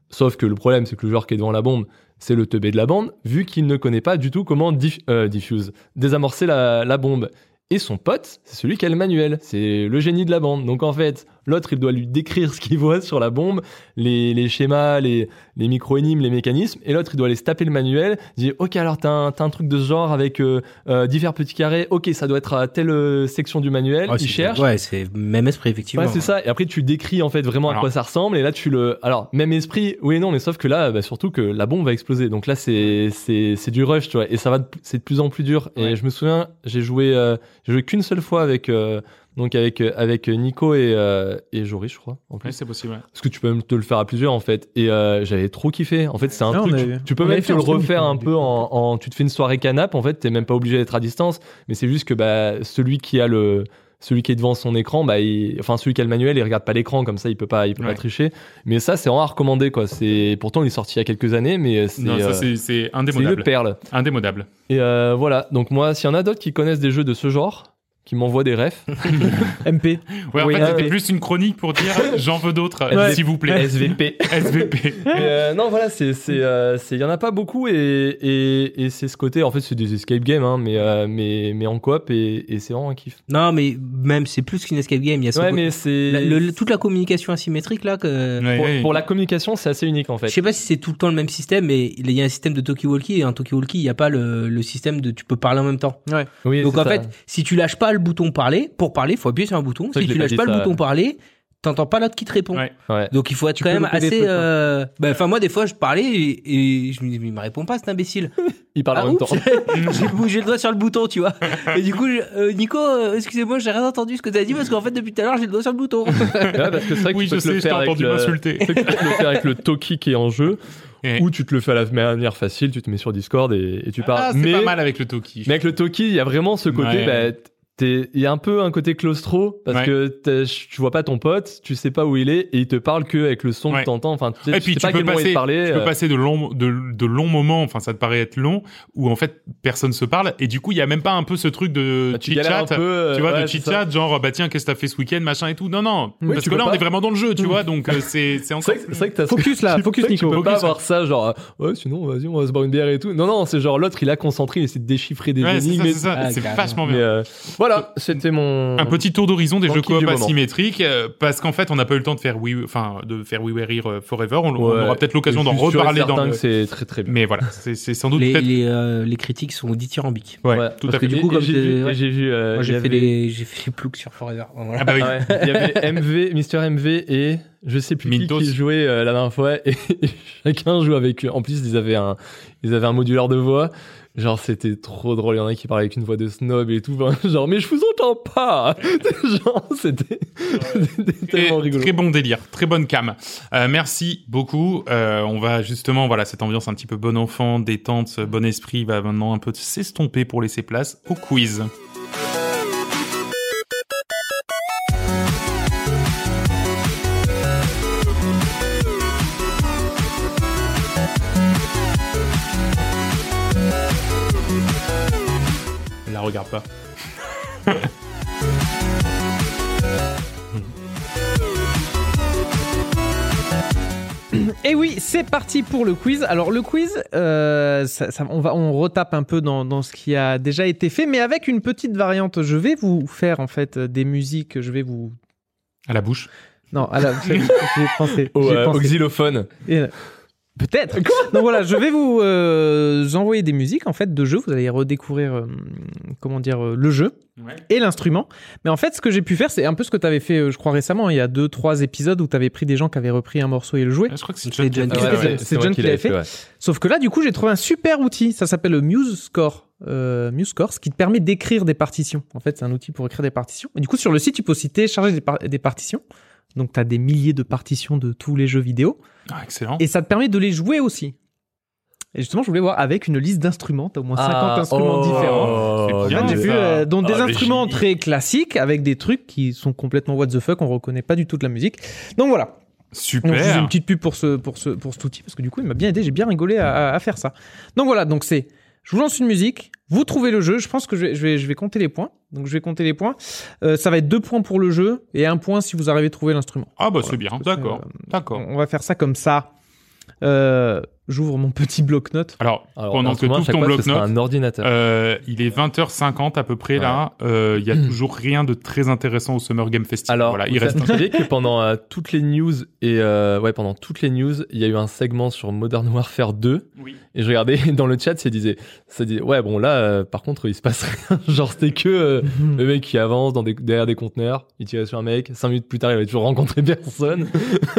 Sauf que le problème, c'est que le joueur qui est devant la bombe, c'est le teubé de la bande, vu qu'il ne connaît pas du tout comment diff- euh, diffuse, désamorcer la, la bombe. Et son pote, c'est celui qui a le manuel, c'est le génie de la bande. Donc en fait, l'autre, il doit lui décrire ce qu'il voit sur la bombe, les, les schémas, les, les micro-énigmes, les mécanismes, et l'autre, il doit aller se taper le manuel, dire, ok, alors t'as un, t'as un truc de ce genre avec euh, euh, divers petits carrés, ok, ça doit être à telle euh, section du manuel, Ouais, il c'est- cherche. Ouais, c'est même esprit, effectivement. Ouais, c'est ça. Et après, tu décris en fait vraiment Alors- à quoi ça ressemble. Et là, tu le. Alors, même esprit, oui et non, mais sauf que là, bah, surtout que la bombe va exploser. Donc là, c'est c'est c'est du rush, tu vois. Et ça va, c'est de plus en plus dur. Et Ouais. je me souviens, j'ai joué, euh, j'ai joué qu'une seule fois avec euh, donc avec euh, avec Nico et euh, et Joris, je crois. En plus, Ouais, c'est possible. ouais. parce que tu peux même te le faire à plusieurs en fait. Et euh, j'avais trop kiffé. En fait, c'est un truc. avait- tu, peux on même te le refaire un peu en, en- Tu te fais une soirée canap. En fait, t'es même pas obligé d'être à distance. Mais c'est juste que bah celui qui a le celui qui est devant son écran, bah, il- enfin celui qui a le manuel, il regarde pas l'écran comme ça, il peut pas, il peut Ouais. pas tricher. Mais ça, c'est vraiment à recommander quoi. C'est pourtant il est sorti il y a quelques années, mais c'est Non, euh, ça c'est- c'est c'est une indémodable. perle. Indémodable. Et euh, voilà. Donc moi, s'il y en a d'autres qui connaissent des jeux de ce genre, qui m'envoient des refs, MP. Ouais, en Oui, fait, c'était plus une chronique pour dire j'en veux d'autres, Ouais. s'il vous plaît. SVP. SVP. Mais, euh, non, voilà, c'est, c'est, euh, c'est, il y en a pas beaucoup et, et, et c'est ce côté. En fait, c'est des escape games, hein, mais, euh, mais, mais en coop et, et c'est vraiment un kiff. Non, mais même, c'est plus qu'une escape game. Il y a ce- Ouais, mais c'est la- le- toute la communication asymétrique là. Que... Ouais, pour, ouais. pour la communication, c'est assez unique en fait. Je sais pas si c'est tout le temps le même système, mais il y a un système de talkie-walkie et un talkie-walkie, il n'y a pas le, le système de tu peux parler en même temps. Oui, Donc en ça. fait, si tu lâches pas le bouton parler, pour parler, faut appuyer sur un bouton. Si tu lâches pas le ça. bouton parler, t'entends pas l'autre qui te répond. Ouais. ouais. Donc il faut être Tu quand même assez. trucs, quoi. euh, bah, Enfin moi des fois je parlais et, et je me dis mais il me répond pas cet imbécile. Il parle Ah, en même oups, temps. j'ai bougé le doigt sur le bouton tu vois. Et du coup je- euh, Nico euh, excusez-moi j'ai rien entendu ce que t'as dit parce qu'en fait depuis tout à l'heure j'ai le doigt sur le bouton. Ouais, parce que c'est vrai que Oui, tu peux je te le sais, je t'ai faire avec entendu le... m'insulter. c'est que tu peux le faire avec le Toki qui est en jeu, Et- ou tu te le fais à la manière facile, tu te mets sur Discord et, et tu parles. Ah, c'est mais, pas mal avec le Toki. mais avec le Toki, il y a vraiment ce côté, Ouais. bah, il y a un peu un côté claustro parce Ouais. que t'es- tu vois pas ton pote, tu sais pas où il est et il te parle que avec le son Ouais. que t'entends. Enfin, tu sais, Et puis sais tu pas peux, quel moment il passer, parlait. tu peux euh, passer de longs, de, de longs moments, enfin ça te paraît être long, où en fait personne se parle, et du coup il y a même pas un peu ce truc de bah, peu, euh, tu vois, ouais, de c'est chit-chat, genre bah tiens qu'est-ce que t'as fait ce week-end, machin et tout. Non non, Oui, parce que là on est vraiment dans le jeu, tu Mm. vois, donc euh, c'est c'est encore. c'est vrai que t'as Focus là, focus Nico. Tu peux pas Focus. avoir ça, genre, ouais, sinon, vas-y, on va se boire une bière et tout. Non, non, c'est genre l'autre, il a concentré, il essaie de déchiffrer des énigmes. c'est ça, Ah, vachement bien. Voilà, c'était mon. Un petit tour d'horizon des jeux coop asymétriques, euh, parce qu'en fait on n'a pas eu le temps de faire oui, enfin de faire We Were Here euh, Forever. On, aura peut-être l'occasion d'en reparler dans le. c'est très très bien. Mais voilà, c'est sans doute les, les, euh, les critiques sont dithyrambiques. Ouais, Ouais, tout parce à que fait. du coup, comme j'ai vu, ouais. euh, j'ai fait les j'ai fait les ploucs sur Forever. Voilà. Ah bah oui. Il y avait MV, Mister MV et je sais plus qui, Mintos. qui jouait euh, la dernière fois et chacun joue avec eux. En plus, ils avaient un, ils avaient un modulaire de voix. Genre, c'était trop drôle. Il y en a qui parlaient avec une voix de snob et tout. Enfin, genre, mais je vous entends pas. genre, c'était, tellement Très, rigolo. très bon délire, très bonne cam. Euh, merci beaucoup. Euh, on va justement, voilà, cette ambiance un petit peu bon enfant, détente, bon esprit va maintenant un peu s'estomper pour laisser place au quiz. Regarde pas. Et oui, c'est parti pour le quiz. Alors le quiz, euh, ça- ça- on va, on retape un peu dans, dans ce qui a déjà été fait, mais avec une petite variante. Je vais vous faire en fait des musiques. Je vais vous. À la bouche. Non, à la- j'ai pensé. Au, euh, pensé. au xylophone. Et, Peut-être. Donc voilà, je vais vous euh, envoyer des musiques en fait de jeux. Vous allez redécouvrir euh, comment dire euh, le jeu Ouais. et l'instrument. Mais en fait, ce que j'ai pu faire, c'est un peu ce que tu avais fait, euh, je crois récemment. Il y a deux, trois épisodes où tu avais pris des gens qui avaient repris un morceau et le joué. Je crois que c'est John qui a John fait qui ça, l'a ouais. fait. c'est John qui l'avait fait. ouais. Sauf que là, du coup, j'ai trouvé un super outil. Ça s'appelle le MuseScore. Euh, MuseScore, ce qui te permet d'écrire des partitions. En fait, c'est un outil pour écrire des partitions. Et du coup, sur le site, tu peux aussi télécharger des, par- des partitions. Donc, tu as des milliers de partitions de tous les jeux vidéo. Ah, excellent. Et ça te permet de les jouer aussi. Et justement, je voulais voir avec une liste d'instruments. Tu as au moins 50 Ah, instruments oh, différents. bien, En fait, j'ai ça. vu euh, donc des Ah, mais instruments génie. très classiques avec des trucs qui sont complètement what the fuck, on reconnaît pas du tout de la musique. Donc voilà. Donc je faisais Super. une petite pub pour ce pour ce pour cet outil parce que du coup il m'a bien aidé, j'ai bien rigolé à, à- à faire ça. Donc voilà, donc c'est je vous lance une musique, vous trouvez le jeu, je pense que je vais je vais, je vais compter les points. Donc je vais compter les points. Euh, ça va être deux points pour le jeu et un point si vous arrivez à trouver l'instrument. Ah bah Voilà. c'est bien, d'accord, euh, d'accord. On va faire ça comme ça. Euh, J'ouvre mon petit bloc-notes. Alors, Alors, pendant que tout ton bloc-notes, un ordinateur. euh, il est 20h50 à peu près là. Euh, Il y a toujours rien de très intéressant au Summer Game Festival. Alors, voilà, il vous reste. savez que pendant euh, toutes les news et euh, ouais pendant toutes les news, il y a eu un segment sur Modern Warfare 2 Oui. et je regardais dans le chat, ça disait, ça disait ouais bon là euh, par contre il se passe rien, genre c'était que euh, le mec qui avance dans des, derrière des conteneurs, il tirait sur un mec, cinq minutes plus tard il avait toujours rencontré personne,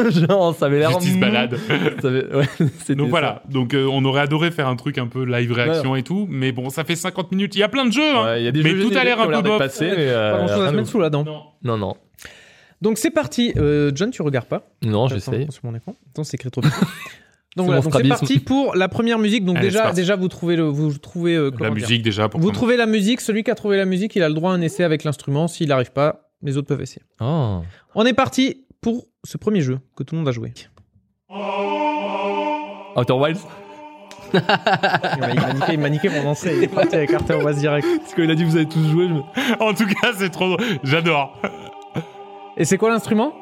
genre ça avait l'air mou. balade. Ça avait- ouais, c'était Ça. voilà, donc euh, on aurait adoré faire un truc un peu live réaction et tout, mais bon, ça fait 50 minutes. Il y a plein de jeux, hein. Ouais, y a des mais jeux tout a l'air qui ont un peu bof. passés, mais euh, Pas grand chose à se de mettre ouf. sous la dent. Non. Non non Donc c'est parti. Euh, John, tu regardes pas non j'essaye. Sur mon écran. Attends, c'est écrit trop vite. Donc C'est voilà, c'est parti pour la première musique. Donc Allez, déjà, déjà vous trouvez le, vous trouvez euh, La musique déjà pour Vous trouvez la musique. Celui qui a trouvé la musique, il a le droit à un essai avec l'instrument. S'il n'arrive pas, les autres peuvent essayer. Oh. On est parti pour ce premier jeu que tout le monde a joué. Outer Wilds Il m'a niqué, mon essai. Il est parti avec Arthur Waz direct. Parce qu'il a dit vous avez tous joué. je En tout cas, c'est trop. J'adore. Et c'est quoi l'instrument?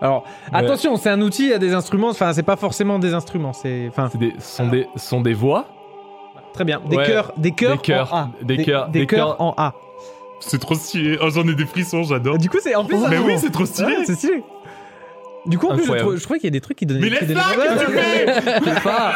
Alors Ouais. attention, c'est un outil. Il y a des instruments. Enfin, c'est pas forcément des instruments. C'est enfin des sont des sont des voix? très bien. Des Ouais. cœurs, des cœurs, Des cœurs, en A. des cœurs, des des cœurs cœurs. en A. C'est trop stylé. Oh, j'en ai des frissons, j'adore. Du coup, c'est en plus. Mais oui, c'est trop stylé. Ouais, c'est stylé. Du coup, en plus, je, trou- je trouvais qu'il y a des trucs qui donnaient. Mais donnaient- qu'est-ce que tu fais Je sais pas.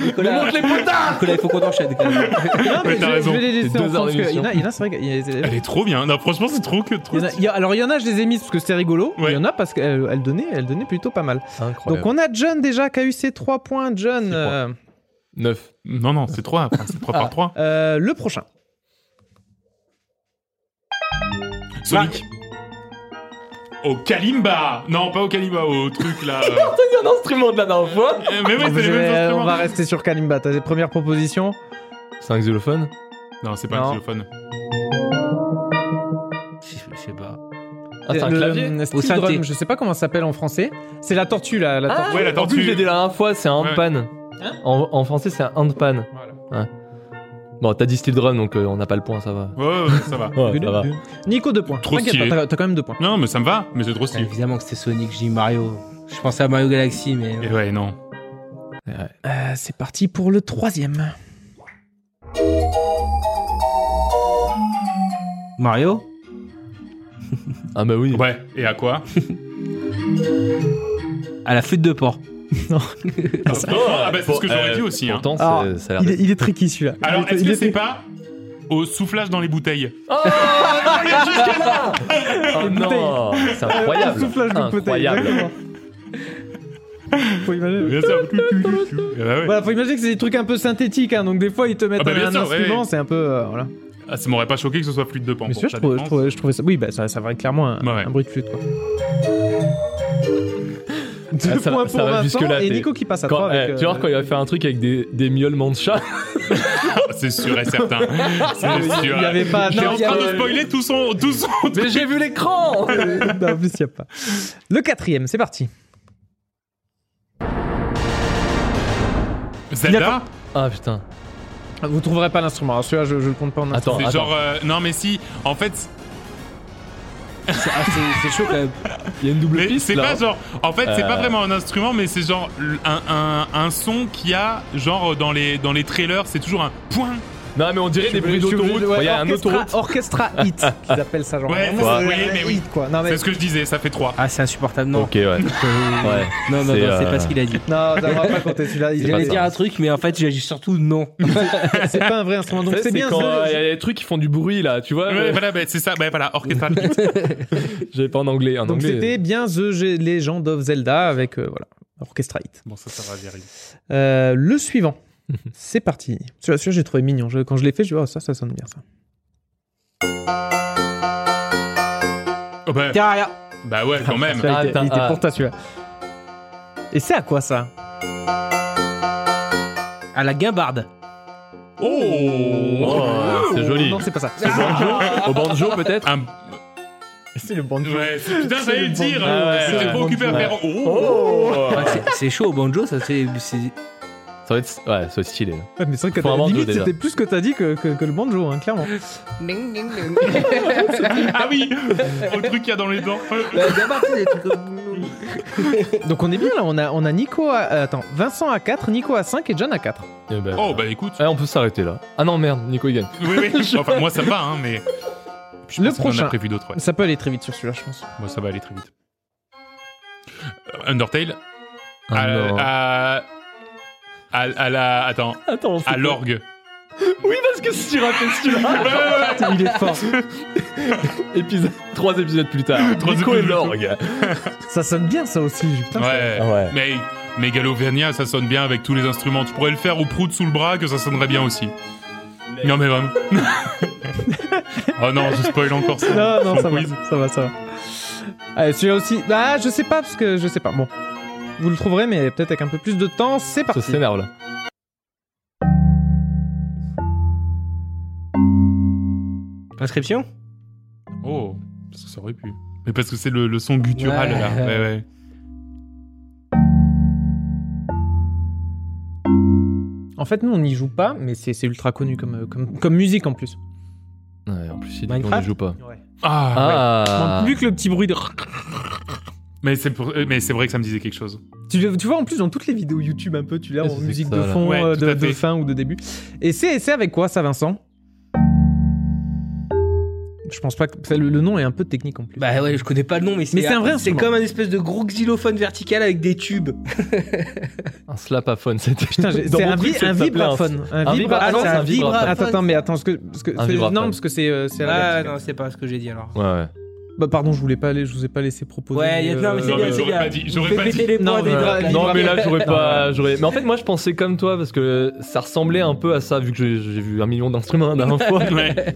Nicolas, les potards Nicolas, il faut qu'on enchaîne. quand même. Non, mais Ouais, t'as je, raison. je vais les laisser C'est deux en heures France, parce qu'il y en a, il y en a, c'est vrai qu'il y a- il y a- Elle est trop bien. Non, franchement, c'est trop que trop. il y en a- il y a- alors il y en a, je les ai mises parce que c'était rigolo. Ouais. Il y en a parce qu'elle elle donnait, elle donnait plutôt pas mal. Incroyable. Donc on a John déjà qui a eu ses 3 points. John, Six euh, 9. Non, non, c'est 3. C'est 3 Ah. par 3. euh, le prochain. Sonic. Au Kalimba Non, pas au Kalimba, au truc là. A un instrument de la dernière fois. Euh, mais ouais, Je c'est les mêmes on instruments. va rester sur Kalimba. T'as des premières propositions C'est un xylophone. Non, c'est pas Non. un xylophone. Je je sais pas. Ah, c'est un Le- clavier. le steel Au synthé. drum, je sais pas comment ça s'appelle en français. C'est la tortue là. La tortue. Ouais, la En tortue. plus, je l'ai dit la dernière fois, c'est un Ouais. handpan. Hein en, en français, c'est un handpan. Voilà. Bon, t'as dit steel drum, donc euh, on n'a pas le point, ça va. Ouais, ouais, ça va. Ouais, ça va. Nico, 2 points. Trop T'inquiète stylé. pas, T'as t'as quand même 2 points. Non, mais ça me va, mais c'est trop Ouais, stylé. évidemment que c'était Sonic, j'ai dit Mario. Je pensais à Mario Galaxy, mais. Et ouais, non. Euh, c'est parti pour le troisième. Mario? Ah bah oui. Ouais, et à quoi? À la flûte de porc. Ah bah, c'est ce que j'aurais Euh, dit aussi. Hein. Pourtant, Alors, ça a Il est, il est tricky celui-là. Alors, est- est-ce il que est c'est pas au soufflage dans les bouteilles Oh, oh non C'est incroyable. Soufflage poteille, Incroyable. exactement. Faut imaginer. Bien sûr. Eh ouais. Voilà, faut imaginer que c'est des trucs un peu synthétiques, hein, donc des fois ils te mettent Ah bah, un, sûr, instrument, ouais. c'est un peu. euh, voilà. Ah, ça m'aurait pas choqué que ce soit flûte de pan. Mais je, trouvais- je, dépend. trouvais, je trouvais ça. Oui, bah, ça, ça va être clairement un, Ouais. un bruit de flûte, quoi. Deux Ah, ça va- points ça pour va Vincent jusque-là, et Nico qui passe à Quand- 3 avec. eh, Tu vois, euh, quand il va faire un truc avec des, des miaulements de chat, C'est sûr et certain. C'est sûr. Il y avait pas. Non, en train de spoiler tout son, tout son. mais j'ai vu l'écran non, en plus, il n'y a pas. Le quatrième, c'est parti. Zelda Ah putain. Vous trouverez pas l'instrument. Alors celui-là, je, je le compte pas en Attends, C'est attends. genre. euh, non, mais si. En fait. Ah, c'est chaud quand même. Il y a une double Mais piste c'est pas genre. En fait, c'est pas Euh. vraiment un instrument, mais c'est genre un, un, un son qui a genre dans les dans les trailers, c'est toujours un point. Non, mais on dirait des bruits d'autoroute. Il y a un orchestra, autoroute. orchestra hit, qu'ils appellent ça genre. Ouais, c'est- c'est oui, un mais oui. hit, quoi. Non mais C'est ce que je disais, ça fait 3 Ah, c'est insupportable. Non. Ok, ouais. ouais. Non, non, C'est, non, c'est euh, pas ce qu'il a dit. non, ça va pas compter celui-là. il- C'est J'allais ça. dire un truc, mais en fait, j'ai surtout non. C'est pas un vrai instrument. Donc Ça, c'est bien. quand The- euh, il y a des trucs qui font du bruit là, tu vois. Ouais, mais- voilà, bah, c'est ça, bah, voilà, orchestral. J'avais pas en anglais. En Donc c'était bien The Legend of Zelda avec euh, voilà orchestra hit. bon, ça, ça va virer. Euh, le suivant. C'est parti. Celui-là, j'ai trouvé mignon. Je- quand je l'ai fait, je dis oh, ça, ça sonne bien ça. Oh, bah, Terraria. bah ouais, quand même. Celui-là, il était- Attends, il était ah. pour toi celui-là. Et c'est à quoi ça? À la guimbarde. Oh, Oh, c'est joli. Non, c'est pas ça. Au banjo peut-être? Un- C'est le banjo. Ouais, c'est- putain, j'allais le dire. Ah ouais, J'étais trop occupé à faire. Oh, Oh Ah, c'est- c'est chaud au banjo, ça c'est. Ça va être, ouais, ça va être stylé. Ouais, mais c'est vrai que Faut t'as- un banjo, limite déjà. c'était plus ce que t'as dit que, que, que le banjo, hein, clairement. ah oui, au truc qu'il y a dans les dents. La c'est des trucs comme- Donc on est bien là, on a, on a Nico à... euh, attends, Vincent à 4, Nico à 5 et John à 4. Eh ben, Oh, bah écoute. ouais, on peut s'arrêter là. Ah non, merde, Nico il gagne. Oui, oui. Enfin, moi, ça va, hein, mais. Je Le pense qu'on en prochain. a prévu d'autres, ouais. Ça peut aller très vite sur celui-là, je pense. Moi, ça va aller très vite. Euh, Undertale. Ah, à, non. à, à, à la. Attends. Attends, À l'orgue. Oui, parce que si tu rappelles celui-là. Il est fort. épisode, trois épisodes plus tard. Trois Nico et l'orgue. ça sonne bien ça aussi. Putain, Ouais. Ouais. Mais Megalovania, ça sonne bien avec tous les instruments. Tu pourrais le faire au prout sous le bras, que ça sonnerait bien aussi. Non, mais vraiment. oh non, je spoil encore ça. Non, non, ça va, ça va, ça va. Allez, celui-là aussi. Ah, je sais pas parce que je sais pas. Bon, vous le trouverez, mais peut-être avec un peu plus de temps. C'est Ça parti. s'énerve là. Inscription? Oh, ça, ça aurait pu. Mais parce que c'est le, le son guttural, Ouais. là. Ouais, ouais. En fait, nous, on n'y joue pas, mais c'est c'est ultra connu comme, euh, comme, comme musique en plus. Ouais, en plus, il dit qu'on ne joue pas. Ah, ouais. Ah. Plus que le petit bruit de. Mais c'est pour- mais c'est vrai que ça me disait quelque chose. Tu, vois, en plus, dans toutes les vidéos YouTube, un peu, tu l'as en musique ça, de là. fond, Ouais, euh, de, fin ou de début. Et c'est c'est avec quoi, ça, Vincent? Je pense pas que. le, le nom est un peu technique en plus. Bah ouais, je connais pas le nom, mais c'est Mais c'est un vrai C'est comme un espèce de gros xylophone vertical avec des tubes. Un slapaphone, c'était. Putain, c'est un, truc, un vibraphone. Un, Ah vibraphone. Attends, attends, mais attends, parce que, parce que non, parce que c'est euh, c'est Ah verticale. non, c'est pas ce que j'ai dit alors. Ouais, ouais. Bah pardon, je voulais pas aller, je vous ai pas laissé proposer. Ouais, y a- non, mais c'est Non, bien, mais c'est j'aurais pas dit- j'aurais pas dit. Non, mais là, j'aurais pas. j'aurais- Mais en fait, moi, je pensais comme toi parce que ça ressemblait un peu à ça, vu que j'ai j'ai vu un million d'instruments la dernière fois. Ouais.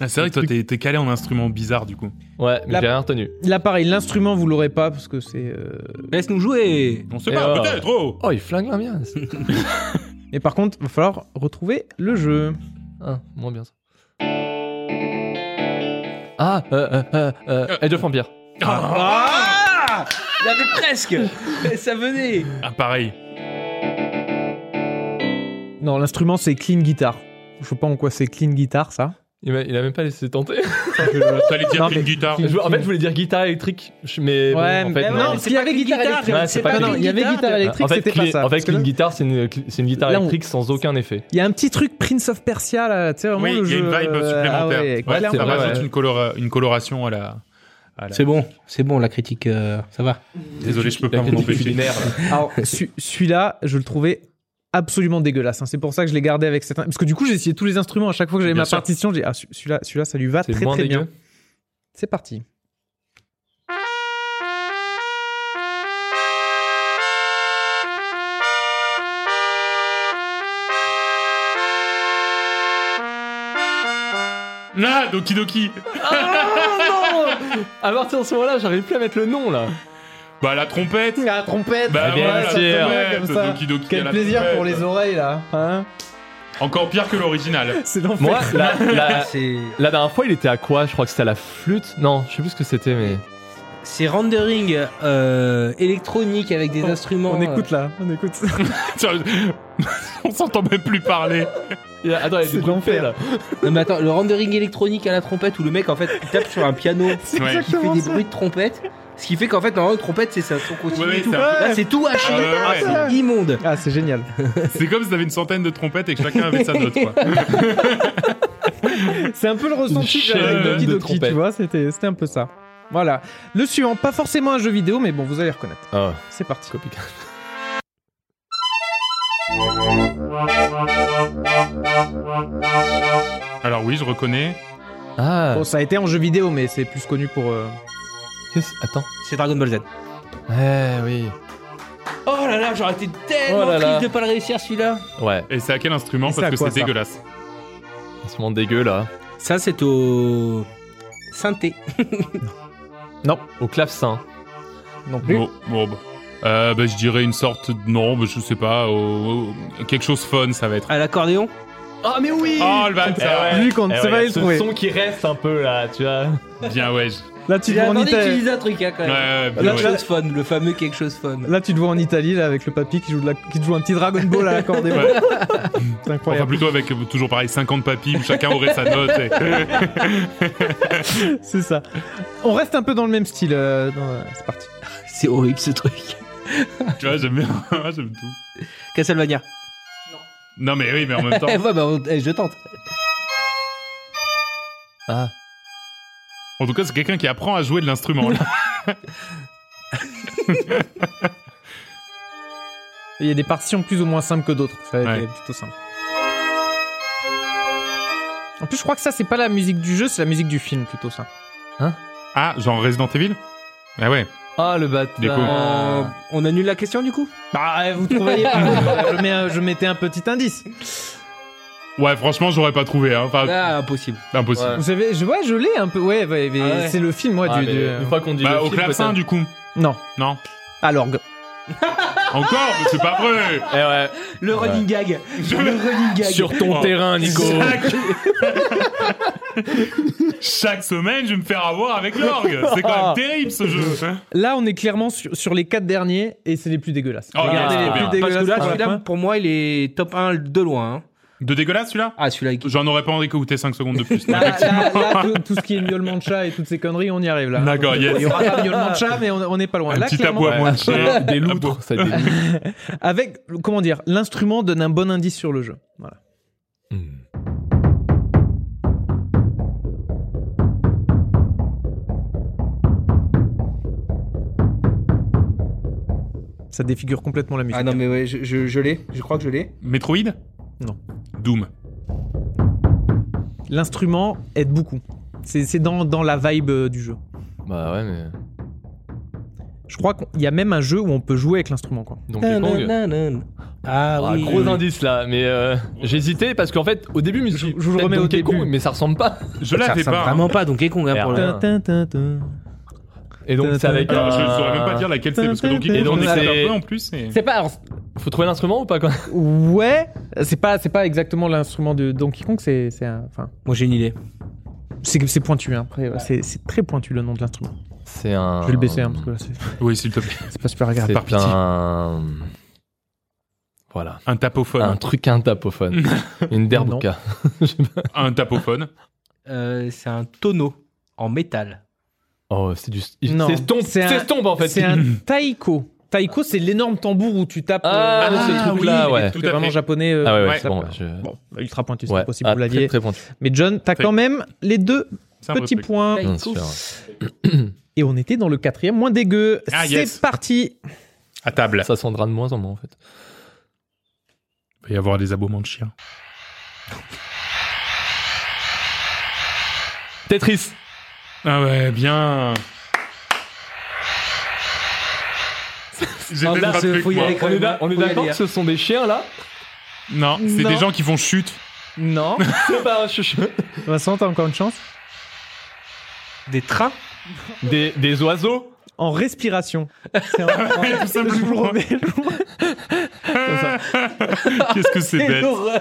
Ah, c'est vrai que toi, t'es t'es calé en instruments bizarres, du coup. Ouais, mais La- j'ai rien retenu. Là, pareil, l'instrument, vous l'aurez pas parce que c'est. euh, Laisse-nous jouer. On sait Et pas, alors peut-être, oh Oh, il flingue la mienne. Et par contre, va falloir retrouver le jeu. Ah, moins bien ça. Ah, euh, euh, euh, euh, Age of Empire. Ah Il y avait presque Ça venait Ah, pareil. Non, l'instrument, c'est Clean Guitar. Je sais pas en quoi c'est Clean Guitar, ça. Il, a même pas laissé tenter. T'allais dire Non, mais- guitare. Je- en fait, je voulais dire guitare électrique, mais bon, Ouais, mais non, non. mais s'il y avait guitare électrique, Ouais, c'est pas non, non, clean il y avait guitar. guitare électrique, en fait, c'était pas clean- ça. en fait, Parce que clean là, guitar, c'est une, c'est une guitare Là, on- électrique sans aucun effet. Il y a un petit truc Prince of Persia, là, tu sais, vraiment Oui, il y a une vibe euh, supplémentaire. ah ouais, Ouais, ça rajoute ouais. une, colora- une coloration à la. C'est bon, c'est bon, la critique, euh, ça va. Désolé, je peux La pas m'en empêcher. celui-là, je le trouvais absolument dégueulasse. hein. C'est pour ça que je l'ai gardé avec cette. Parce que du coup, j'ai essayé tous les instruments. À chaque fois que j'avais ma sûr. partition, j'ai dit, ah, celui-là, celui-là, ça lui va très très bien. C'est parti. Ah, Doki Doki À partir de ce moment-là, j'arrive plus à mettre le nom là. Bah, la trompette La trompette. Bah, bien voilà, la sûr. trompette, Comme ça. Doki Doki à Quel la plaisir trompette. pour les oreilles là. Hein Encore pire que l'original. C'est l'enfer. Moi, la, la, C'est. la dernière fois, il était à quoi? Je crois que c'était à la flûte. Non, je sais plus ce que c'était, mais. C'est rendering euh, électronique avec des instruments. On euh, écoute là, on écoute. Tiens, On s'entend même plus parler. Il y a- Attends, il y a C'est de paix, l'enfer. là. Non mais attends, le rendering électronique à la trompette où le mec en fait il tape sur un piano Ouais. qui fait exactement des ça. bruits de trompette. Ce qui fait qu'en fait normalement une trompette c'est ça, son continu Ouais, ouais, et tout. c'est Là c'est tout haché. Ah ouais, ouais, Ah, ouais. c'est immonde. Ah, c'est génial. C'est comme si t'avais une centaine de trompettes et que chacun avait sa note, quoi. C'est un peu le ressenti que j'avais avec chaîne Doki de Doki, tu vois, c'était c'était un peu ça. Voilà. Le suivant, pas forcément un jeu vidéo, mais bon, vous allez reconnaître. Ah, C'est parti. copycat. Alors oui, je reconnais. Ah, Bon, ça a été en jeu vidéo, mais c'est plus connu pour. euh, qu'est-ce- Attends. C'est Dragon Ball Z. Eh oui. Oh là là, j'aurais été tellement Oh là là. triste de pas le réussir celui-là. Ouais, Et c'est à quel instrument? Et c'est Parce que quoi, c'est ça dégueulasse. instrument dégueu, là. Ça c'est au synthé. Au clavecin. Non plus. Bon, bon, bah. Euh, bah, je dirais une sorte de... Non, bah, je sais pas. au- au- Quelque chose fun, ça va être. À l'accordéon. Ah, mais oui Oh, le bâtard Lui, quand Eh ça ouais, va y a le ce trouver. son qui reste un peu, là, tu vois. Bien, ouais. je- Là, tu te vois en Italie. un truc hein, quand Ouais, même. ouais, ouais. Quelque chose fun, le fameux quelque chose fun. Là, tu te vois en Italie, là, avec le papy qui joue, de la... qui te joue un petit Dragon Ball à l'accordéon. Ouais. C'est Enfin, incroyable. plutôt avec euh, toujours pareil 50 papis où chacun aurait sa note. et- C'est ça. On reste un peu dans le même style. euh, dans- euh, C'est parti. C'est horrible ce truc. tu vois, j'aime bien. j'aime tout. Castlevania. Non, mais oui, mais en même temps. Eh, ouais, bah, on- eh, je tente. Ah. En tout cas, c'est quelqu'un qui apprend à jouer de l'instrument. Il y a des partitions plus ou moins simples que d'autres. Ça va Ouais. plutôt simple. En plus, je crois que ça, c'est pas la musique du jeu, c'est la musique du film, plutôt ça. Ah, genre Resident Evil? Ah ouais. Ah, le Du coup. bâtard. Euh, on annule la question du coup? Bah, vous trouvez mets je mettais un petit indice. Ouais, franchement, j'aurais pas trouvé. Hein. Enfin, Ah, impossible. impossible. Ouais. Vous savez, je, ouais, je l'ai un peu. Ouais, ouais, mais Ah ouais. c'est le film, moi, Ah, du. mais du- Une fois qu'on dit Bah, le au film, clavecin, du coup. Non, Non. à l'orgue. Encore Mais C'est pas vrai Eh ouais. Le running gag. Je- Le running gag. Sur ton Oh. terrain, Nico. Chaque... Chaque semaine, je vais me faire avoir avec l'orgue. C'est quand même terrible ce jeu. Là, on est clairement sur, sur les quatre derniers et c'est les plus dégueulasses. Oh, Regardez les plus bien. Parce dégueulasses. que là, pour fin. pour moi, il est top 1 de loin. hein. De dégueulasse celui-là Ah, celui-là, il- J'en aurais pas envie d'écouter 5 secondes de plus. Là, là, là, tout, tout ce qui est miaulement de chat et toutes ces conneries, on y arrive là. D'accord, yes. Il y aura pas miaulement de chat, mais on n'est pas loin. Un Là, petit clairement, aboiement de chien. Des loutres. Ça, des loutres. avec, comment dire, l'instrument donne un bon indice sur le jeu. Voilà. Hmm. Ça défigure complètement la musique. Ah non, mais ouais, je, je, je l'ai. Je crois que je l'ai. Metroid? Non. Doom. L'instrument aide beaucoup. C'est c'est dans, dans la vibe euh, du jeu. Bah ouais, mais. Je crois qu'il y a même un jeu où on peut jouer avec l'instrument. quoi. Donkey Kong. Nanana. Ah, Ah, oui. gros oui. indice là, mais euh, j'hésitais parce qu'en fait, au début, je me suis dit, Je vous le peut-être remets au Donkey début. Kong, mais ça ressemble pas. Je l'avais pas. hein. vraiment pas Donkey Kong hein, pour le. Et donc, c'est avec. Alors, je un- saurais même pas dire laquelle c'est parce que Donkey Et Kong, donc, fait c'est- un peu en plus. et- C'est pas. alors, Faut trouver l'instrument ou pas quoi? Ouais, c'est pas, c'est pas exactement l'instrument de Donkey Kong. C'est, c'est un- enfin, Moi, j'ai une idée. c'est, c'est pointu. Hein, après, ouais, c'est, c'est très pointu le nom de l'instrument. C'est un. Je vais le baisser hein, parce que là, c'est, Oui, s'il te plaît. c'est pas super agréable. par C'est pitié. un. Voilà. Un tapophone. Un truc, un tapophone. Une derbuka. Un tapophone. Euh, c'est un tonneau en métal. Oh, c'est du. Non, C'est stomp. c'est un- C'est stomp en fait. C'est un taiko. Taiko, c'est l'énorme tambour où tu tapes. Ah, euh, ce truc-là, ouais. tout C'est à vraiment fait. japonais. euh, Ah ouais, ouais, bon. ça- je- Bon, ultra pointu, c'est Ouais. possible, Ah, vous l'aviez. Très, très pointu. Mais John, t'as Très- quand même les deux C'est un vrai petits truc. points. Et on était dans le quatrième, moins dégueu. Ah, c'est yes. parti. À table. Ça sentira de moins en moins en fait. Il va y avoir des aboiements de chiens. Tetris. Ah ouais, bien. J'ai peut-être là, un c'est- truc, faut y moi. aller. On est d'a- on est Faut y d'accord aller, que ce sont des chiens là? Non, c'est Non. des gens qui font chute. Non. C'est pas un. Vincent, t'as encore une chance? Des trains? Des, des oiseaux? En respiration. C'est en- en- Tout Je simplement. vous le remets, je vous le remets. Qu'est-ce que c'est bête. l'horreur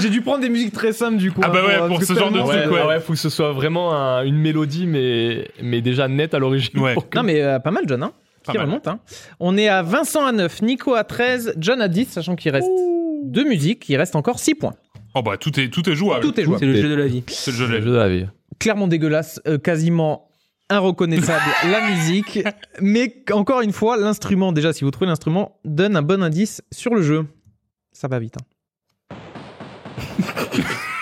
J'ai dû prendre des musiques très simples du coup. Ah bah hein, ouais, pour que ce genre de truc, Ouais, ouais. ouais, faut que ce soit vraiment un- une mélodie, mais, mais déjà nette à l'origine. Ouais. que- Non mais euh, pas mal John, hein Pas qui mal. remonte. Hein. On est à Vincent à 9, Nico à 13, John à 10, sachant qu'il reste deux musiques, il reste encore 6 points. Oh bah tout est, tout est jouable. Tout est jouable. C'est le jeu de la vie. C'est le jeu C'est de le jeu de la vie. Clairement dégueulasse, euh, quasiment inreconnaissable la musique, mais encore une fois, l'instrument, déjà si vous trouvez l'instrument, donne un bon indice sur le jeu. Ça va vite. hein.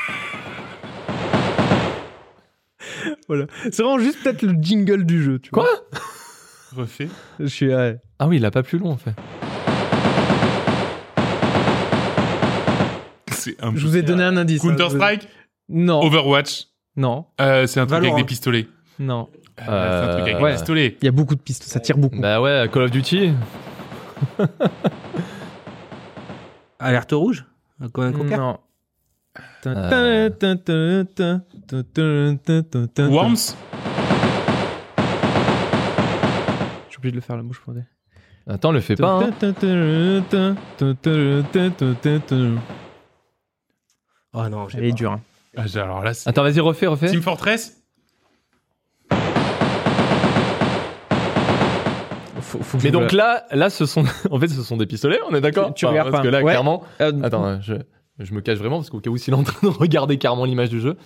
voilà. C'est vraiment juste peut-être le jingle du jeu. Tu Quoi? Vois. Refait. Je suis. ouais. Ah oui, il a pas plus long en fait. C'est un Je vous ai donné un indice. hein. Counter Strike, Non. Overwatch. Non. Euh, c'est un truc Valorant. avec des pistolets. Non. Euh, c'est un truc avec Euh, des ouais. pistolets. Il y a beaucoup de pistes. Ça tire beaucoup. Bah ouais, Call of Duty. Alerte rouge? Non. Euh. Worms. Je suis obligé de le faire la bouche fondée. Attends, le fais pas. hein. Oh non, j'ai Elle est pas. dure. hein. Ah, j'ai- alors là, c'est Attends, vas-y, refais, refais. Team Fortress. Faut, Mais donc là, là, ce sont, en fait, ce sont des pistolets, on est d'accord Tu- tu regardes Parce pas. que là, Ouais. clairement, Euh, attends, je, je me cache vraiment parce qu'au cas où s'il est en train de regarder carrément l'image du jeu.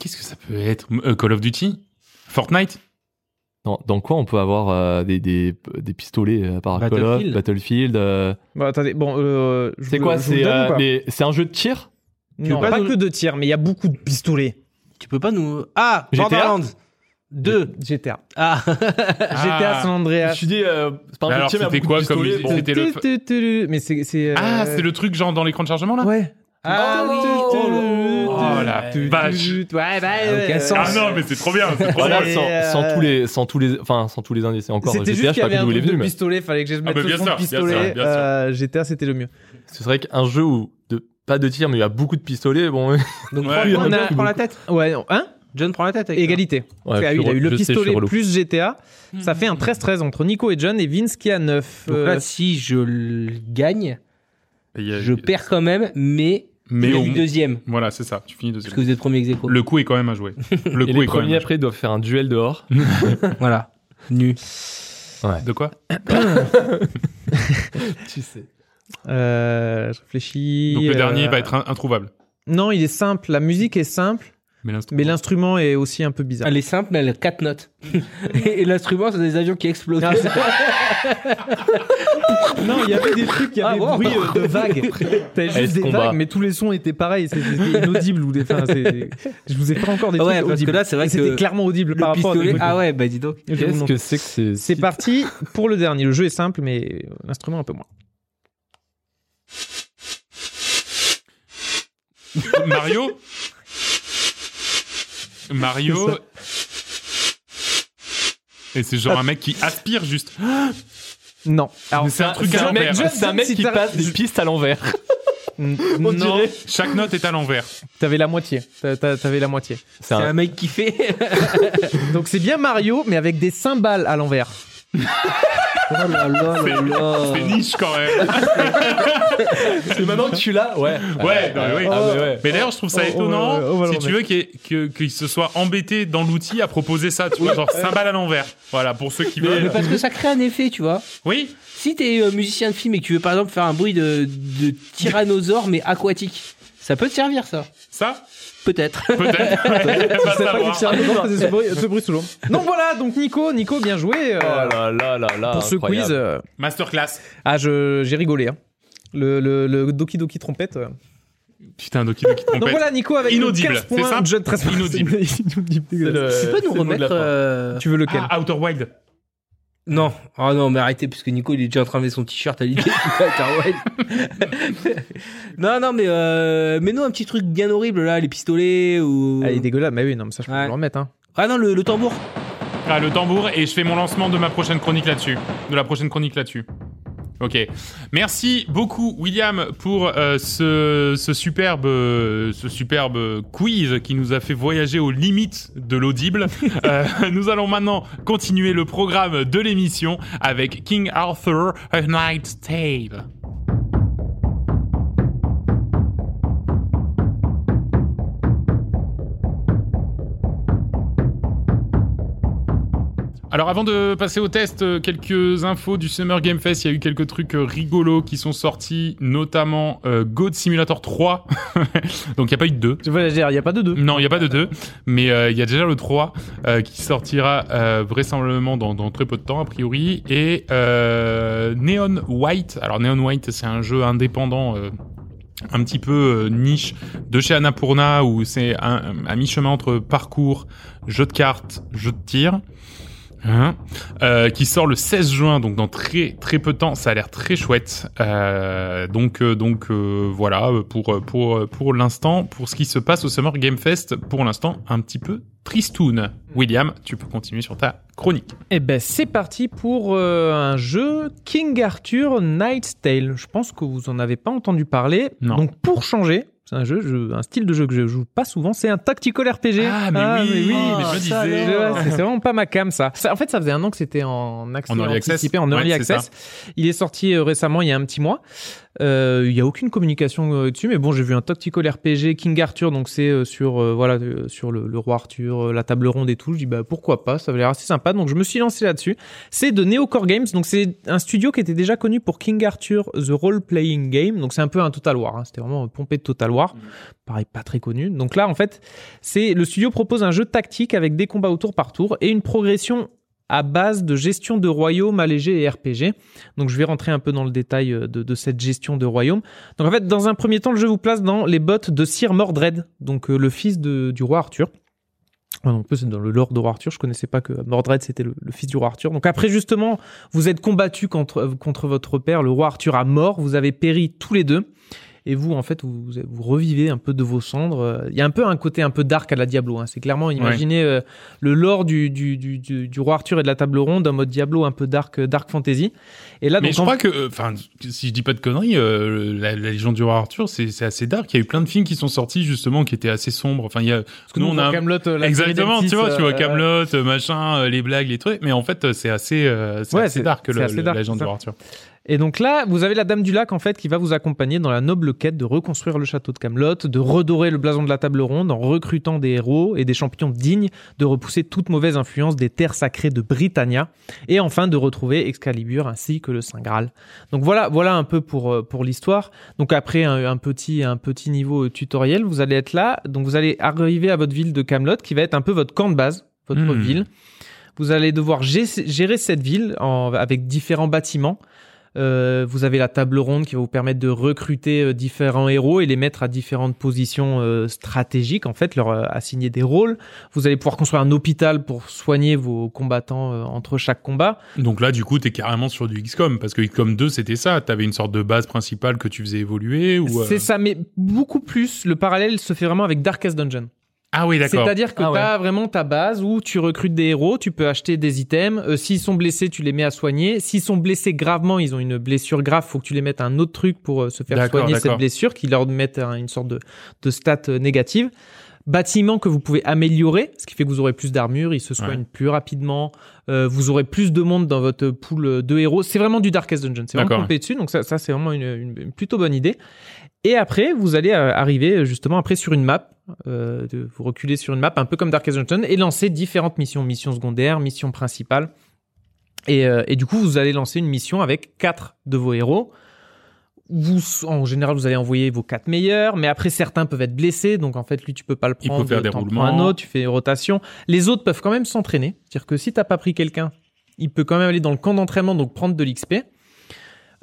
Qu'est-ce que ça peut être? Euh, Call of Duty? Fortnite? Dans, dans quoi on peut avoir euh, des, des, des pistolets euh, par Call of, Battlefield. Battlefield euh, Bon, attendez, bon, euh, C'est quoi C'est euh, un jeu de tir? Non, pas pas nous- que de tir, mais il y a beaucoup de pistolets. Tu peux pas nous. Ah GTA? Borderlands 2 GTA. Ah GTA San Je Andreas. me suis dit, euh, c'est pas un Mais mais c'était quoi comme musique bon. C'était le- Mais c'est. c'est, euh, Ah, c'est le truc genre dans l'écran de chargement là Ouais. Ah oui Oh la vache Ouais, bah, aucun euh, sens. Ah non, mais c'est trop bien, c'est trop Voilà, bien. Et, sans, euh, sans tous les, sans tous les, enfin, sans tous les indices. Encore, C'était GTA, juste je qu'il sais y pas avait un d'où il est truc de venu, mais pistolet, fallait que je mette bah, le bien son sûr, de bien sûr, pistolet. bien sûr. Euh, GTA, c'était le mieux. ce serait qu'un jeu où de, pas de tir, mais il y a beaucoup de pistolets, bon. Donc Ouais, prends- il y en a la tête. Ouais, non, hein John prend la tête. avec. Égalité. Ouais, Ah je oui, suis il a eu le sais, pistolet plus GTA. Ça fait un 13-13 entre Nico et John et Vince qui a 9. Donc Euh, là, si je le gagne, a- je perds quand même, mais, Mais au- eu deuxième. Voilà, c'est ça, tu finis Parce deuxième. que vous êtes premier ex. Le coup est quand même à jouer. Le Et coup les est quand même premiers après doivent faire un duel dehors. Voilà. Nu. De quoi tu sais. euh, je réfléchis. Donc le euh, dernier va être in- introuvable. Non, il est simple. La musique est simple, Mais l'instrument. est aussi un peu bizarre. Elle est simple, mais elle a quatre notes. Et l'instrument, c'est des avions qui explosent. Ah, non, il y avait des trucs, il y avait Ah, des wow. bruits euh, de vagues. T'avais juste des combat. vagues, mais tous les sons étaient pareils. C'était inaudible ou des. Enfin, je vous ai pas encore des Ouais, trucs parce que là, c'est vrai que c'était clairement audible par rapport à des. Ah ouais, bah dis donc. Qu'est-ce que c'est que c'est C'est parti pour le dernier. Le jeu est simple, mais l'instrument un peu moins. Mario? Mario. Et c'est genre un mec qui aspire juste. Non. Alors, c'est un truc à l'envers. c'est un mec Si qui passe des pistes à l'envers. non, dirait. Chaque note est à l'envers. t'avais la moitié. T'a- t'a- T'avais la moitié. C'est C'est un, un mec qui fait. Donc c'est bien Mario, mais avec des cymbales à l'envers. Oh là là là là. C'est niche quand même. c'est maintenant que tu l'as, ouais. Ouais, non, mais oui. Ah, mais ouais. Mais d'ailleurs, je trouve ça Oh, étonnant, si tu veux, qu'il se soit embêté dans l'outil à proposer ça, tu vois, genre cymbale à l'envers. Voilà, pour ceux qui Mais veulent. parce que ça crée un effet, tu vois. Oui, Si t'es euh, musicien de film et que tu veux par exemple faire un bruit de, de tyrannosaure mais aquatique, ça peut te servir ça. ça? Peut-être. Peut-être. Je Va savais pas que savoir. faisait ce bruit, ce bruit sous l'eau. Donc voilà, donc Nico, Nico, bien joué. euh, Oh là là là là. pour ce incroyable. quiz. euh, Masterclass. Ah, je- j'ai rigolé. hein. Le, le, le Doki Doki trompette. euh. Putain, Doki Doki Donc trompette. voilà, Nico avec Inaudible, 15 c'est points. ça John 13 points. Inaudible. Inaudible, C'est dégueulasse. Tu peux nous remettre. euh, Tu veux lequel Ah, Outer Wild. Non, oh non, mais arrêtez, parce que Nico, il est déjà en train de mettre son t-shirt à l'idée. non, non, mais euh, mets-nous un petit truc bien horrible là, les pistolets ou. Ah, il est dégueulasse. Mais oui, non, mais ça, je peux Ouais. le remettre. Hein. Ah non, le, le tambour. Ah, le tambour, et je fais mon lancement de ma prochaine chronique là-dessus. De la prochaine chronique là-dessus. Ok. Merci beaucoup, William, pour euh, ce, ce superbe, euh, ce superbe quiz qui nous a fait voyager aux limites de l'audible. Euh, nous allons maintenant continuer le programme de l'émission avec King Arthur, A Knight's Tale. Alors avant de passer au test, euh, quelques infos du Summer Game Fest. Il y a eu quelques trucs euh, rigolos qui sont sortis, notamment euh, God Simulator 3. Donc il n'y a pas eu de 2. Je voulais dire, il n'y a pas de deux. Non, il n'y a pas de 2, mais euh, il y a déjà le 3 euh, qui sortira vraisemblablement dans, dans très peu de temps, a priori. Et Neon White. Alors Neon White, c'est un jeu indépendant. un petit peu niche de chez Annapurna où c'est un, un mi-chemin entre parcours, jeu de cartes, jeu de tir. Hein euh, qui sort le 16 juin, donc dans très très peu de temps. Ça a l'air très chouette. Euh, donc euh, donc euh, voilà pour pour pour l'instant, pour ce qui se passe au Summer Game Fest, pour l'instant un petit peu tristoun. William, tu peux continuer sur ta chronique. Eh ben, c'est parti pour un jeu King Arthur Knight's Tale. Je pense que vous en avez pas entendu parler. Non. Donc, pour changer, c'est un jeu, je- un style de jeu que je joue pas souvent. C'est un tactical RPG. Ah mais oui, mais je me Ça, disais. c'est vraiment pas ma cam ça. Ça- En fait, ça faisait un an que c'était en accès En early access. anticipé, en early Ouais, access. Il est sorti euh, récemment, il y a un petit mois. Euh, Il y a aucune communication euh, dessus, mais bon, j'ai vu un tactical RPG King Arthur, donc c'est euh, sur euh, voilà euh, sur le, le roi Arthur, euh, la table ronde et tout. Je dis bah pourquoi pas, ça avait l'air assez sympa, donc je me suis lancé là-dessus. C'est de Neocore Games, donc c'est un studio qui était déjà connu pour King Arthur The Role Playing Game, donc c'est un peu un Total War. hein. C'était vraiment pompé de Total War, pareil pas très connu. Donc là en fait, c'est le studio propose un jeu tactique avec des combats au tour par tour et une progression à base de gestion de royaume allégé et RPG. Donc je vais rentrer un peu dans le détail euh, de, cette gestion de royaume. Donc en fait, dans un premier temps, le jeu vous place dans les bottes de Sir Mordred, donc euh, le fils du roi Arthur. En plus, c'est dans le lore de roi Arthur. Je connaissais pas que Mordred c'était le, le fils du roi Arthur. Donc après, justement, vous êtes combattu contre, contre votre père, le roi Arthur à mort. Vous avez péri tous les deux. Et vous, en fait, vous, vous revivez un peu de vos cendres. Euh, Il y a un peu un côté un peu dark à la Diablo. Hein. C'est clairement, imaginez euh, le lore du, du, du, du, du roi Arthur et de la table ronde en mode Diablo un peu dark, euh, dark fantasy. Et là, Mais donc, je en- crois que, enfin, si je dis pas de conneries, la, la légende du roi Arthur, c'est assez dark. Il y a eu plein de films qui sont sortis justement qui étaient assez sombres. Enfin, il y a parce que nous, nous, on a un- Camelot, la exactement, tu vois, d'M6, tu vois Camelot, machin, les blagues, les trucs. Mais en fait, c'est assez, c'est Ouais, assez dark le, assez dark, la légende du roi Arthur. Et donc là, vous avez la Dame du Lac en fait qui va vous accompagner dans la noble quête de reconstruire le château de Camelot, de redorer le blason de la table ronde en recrutant des héros et des champions dignes de repousser toute mauvaise influence des terres sacrées de Britannia et enfin de retrouver Excalibur ainsi que le Saint Graal. Donc voilà, voilà un peu pour euh, pour l'histoire. Donc après un, un petit un petit niveau tutoriel, vous allez être là. Donc vous allez arriver à votre ville de Camelot qui va être un peu votre camp de base, votre Hmm. ville. Vous allez devoir gé- gérer cette ville en- avec différents bâtiments. Euh, vous avez la table ronde qui va vous permettre de recruter euh, différents héros et les mettre à différentes positions euh, stratégiques, en fait, leur euh, assigner des rôles. Vous allez pouvoir construire un hôpital pour soigner vos combattants euh, entre chaque combat. Donc là, du coup, t'es carrément sur du XCOM parce que XCOM 2, c'était ça. T'avais une sorte de base principale que tu faisais évoluer ou. C'est ça, mais beaucoup plus. Le parallèle se fait vraiment avec Darkest Dungeon. Ah oui, d'accord. C'est-à-dire que Ah tu as vraiment ta base où tu recrutes des héros, tu peux acheter des items. Euh, S'ils sont blessés, tu les mets à soigner. S'ils sont blessés gravement, ils ont une blessure grave, faut que tu les mettes à un autre truc pour euh, se faire soigner cette blessure, qui leur mettent un- une sorte de, de stat euh, négative. Bâtiment que vous pouvez améliorer, ce qui fait que vous aurez plus d'armure, ils se soignent plus rapidement, euh, vous aurez plus de monde dans votre pool de héros. C'est vraiment du Darkest Dungeon, c'est vraiment pompé dessus, donc ça, ça c'est vraiment une, une- une plutôt bonne idée. Et après, vous allez euh, arriver euh, justement après sur une map, euh, de, vous reculez sur une map, un peu comme Darkest Dungeon, et lancer différentes missions, missions secondaires, missions principales. Et, euh, et du coup, vous allez lancer une mission avec quatre de vos héros. Vous, en général, vous allez envoyer vos quatre meilleurs, mais après certains peuvent être blessés, donc en fait, lui, tu peux pas le Il faut prendre. faire des roulements. un autre, tu fais une rotation. Les autres peuvent quand même s'entraîner, c'est-à-dire que si t'as pas pris quelqu'un, il peut quand même aller dans le camp d'entraînement, donc prendre de l'XP.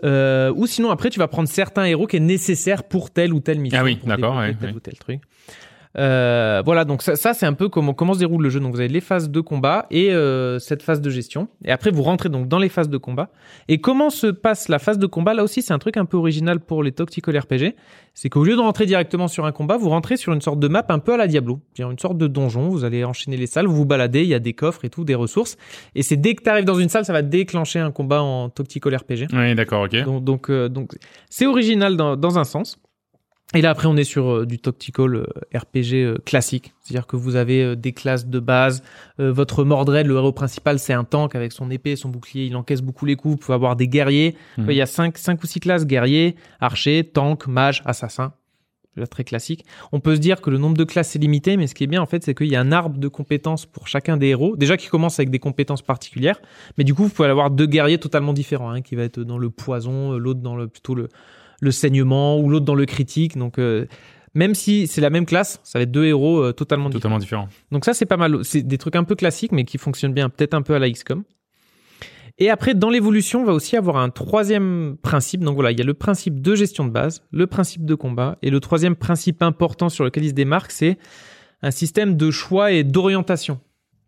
Euh, ou sinon après tu vas prendre certains héros qui est nécessaire pour telle ou telle mission. Ah oui, d'accord, ouais, tel ouais. ou tel truc. Euh, voilà, donc ça, ça c'est un peu comment, comment se déroule le jeu. Donc vous avez les phases de combat et euh, cette phase de gestion. Et après vous rentrez donc dans les phases de combat. Et comment se passe la phase de combat? Là aussi c'est un truc un peu original pour les tactical RPG. C'est qu'au lieu de rentrer directement sur un combat, vous rentrez sur une sorte de map un peu à la Diablo. C'est-à-dire une sorte de donjon. Vous allez enchaîner les salles, vous vous baladez, il y a des coffres et tout, des ressources. Et c'est dès que tu arrives dans une salle, ça va déclencher un combat en tactical RPG. Oui, d'accord, ok. Donc, donc, euh, donc c'est original dans, dans un sens. Et là, après, on est sur euh, du tactical euh, RPG euh, classique. C'est-à-dire que vous avez des classes de base. Votre Mordred, le héros principal, c'est un tank avec son épée, son bouclier. Il encaisse beaucoup les coups. Vous pouvez avoir des guerriers. Mhm. Il y a cinq, cinq ou six classes guerriers, archers, tank, mage, assassin. très classique. On peut se dire que le nombre de classes est limité, mais ce qui est bien en fait, c'est qu'il y a un arbre de compétences pour chacun des héros. Déjà qui commence avec des compétences particulières, mais du coup vous pouvez avoir deux guerriers totalement différents, hein, qui va être dans le poison, l'autre dans le plutôt le, le saignement ou l'autre dans le critique. Donc euh, même si c'est la même classe, ça va être deux héros euh, totalement différents. Totalement différent. Donc ça, c'est pas mal. C'est des trucs un peu classiques, mais qui fonctionnent bien, peut-être un peu à la XCOM. Et après, dans l'évolution, on va aussi avoir un troisième principe. Donc voilà, il y a le principe de gestion de base, le principe de combat, et le troisième principe important sur lequel il se démarque, c'est un système de choix et d'orientation.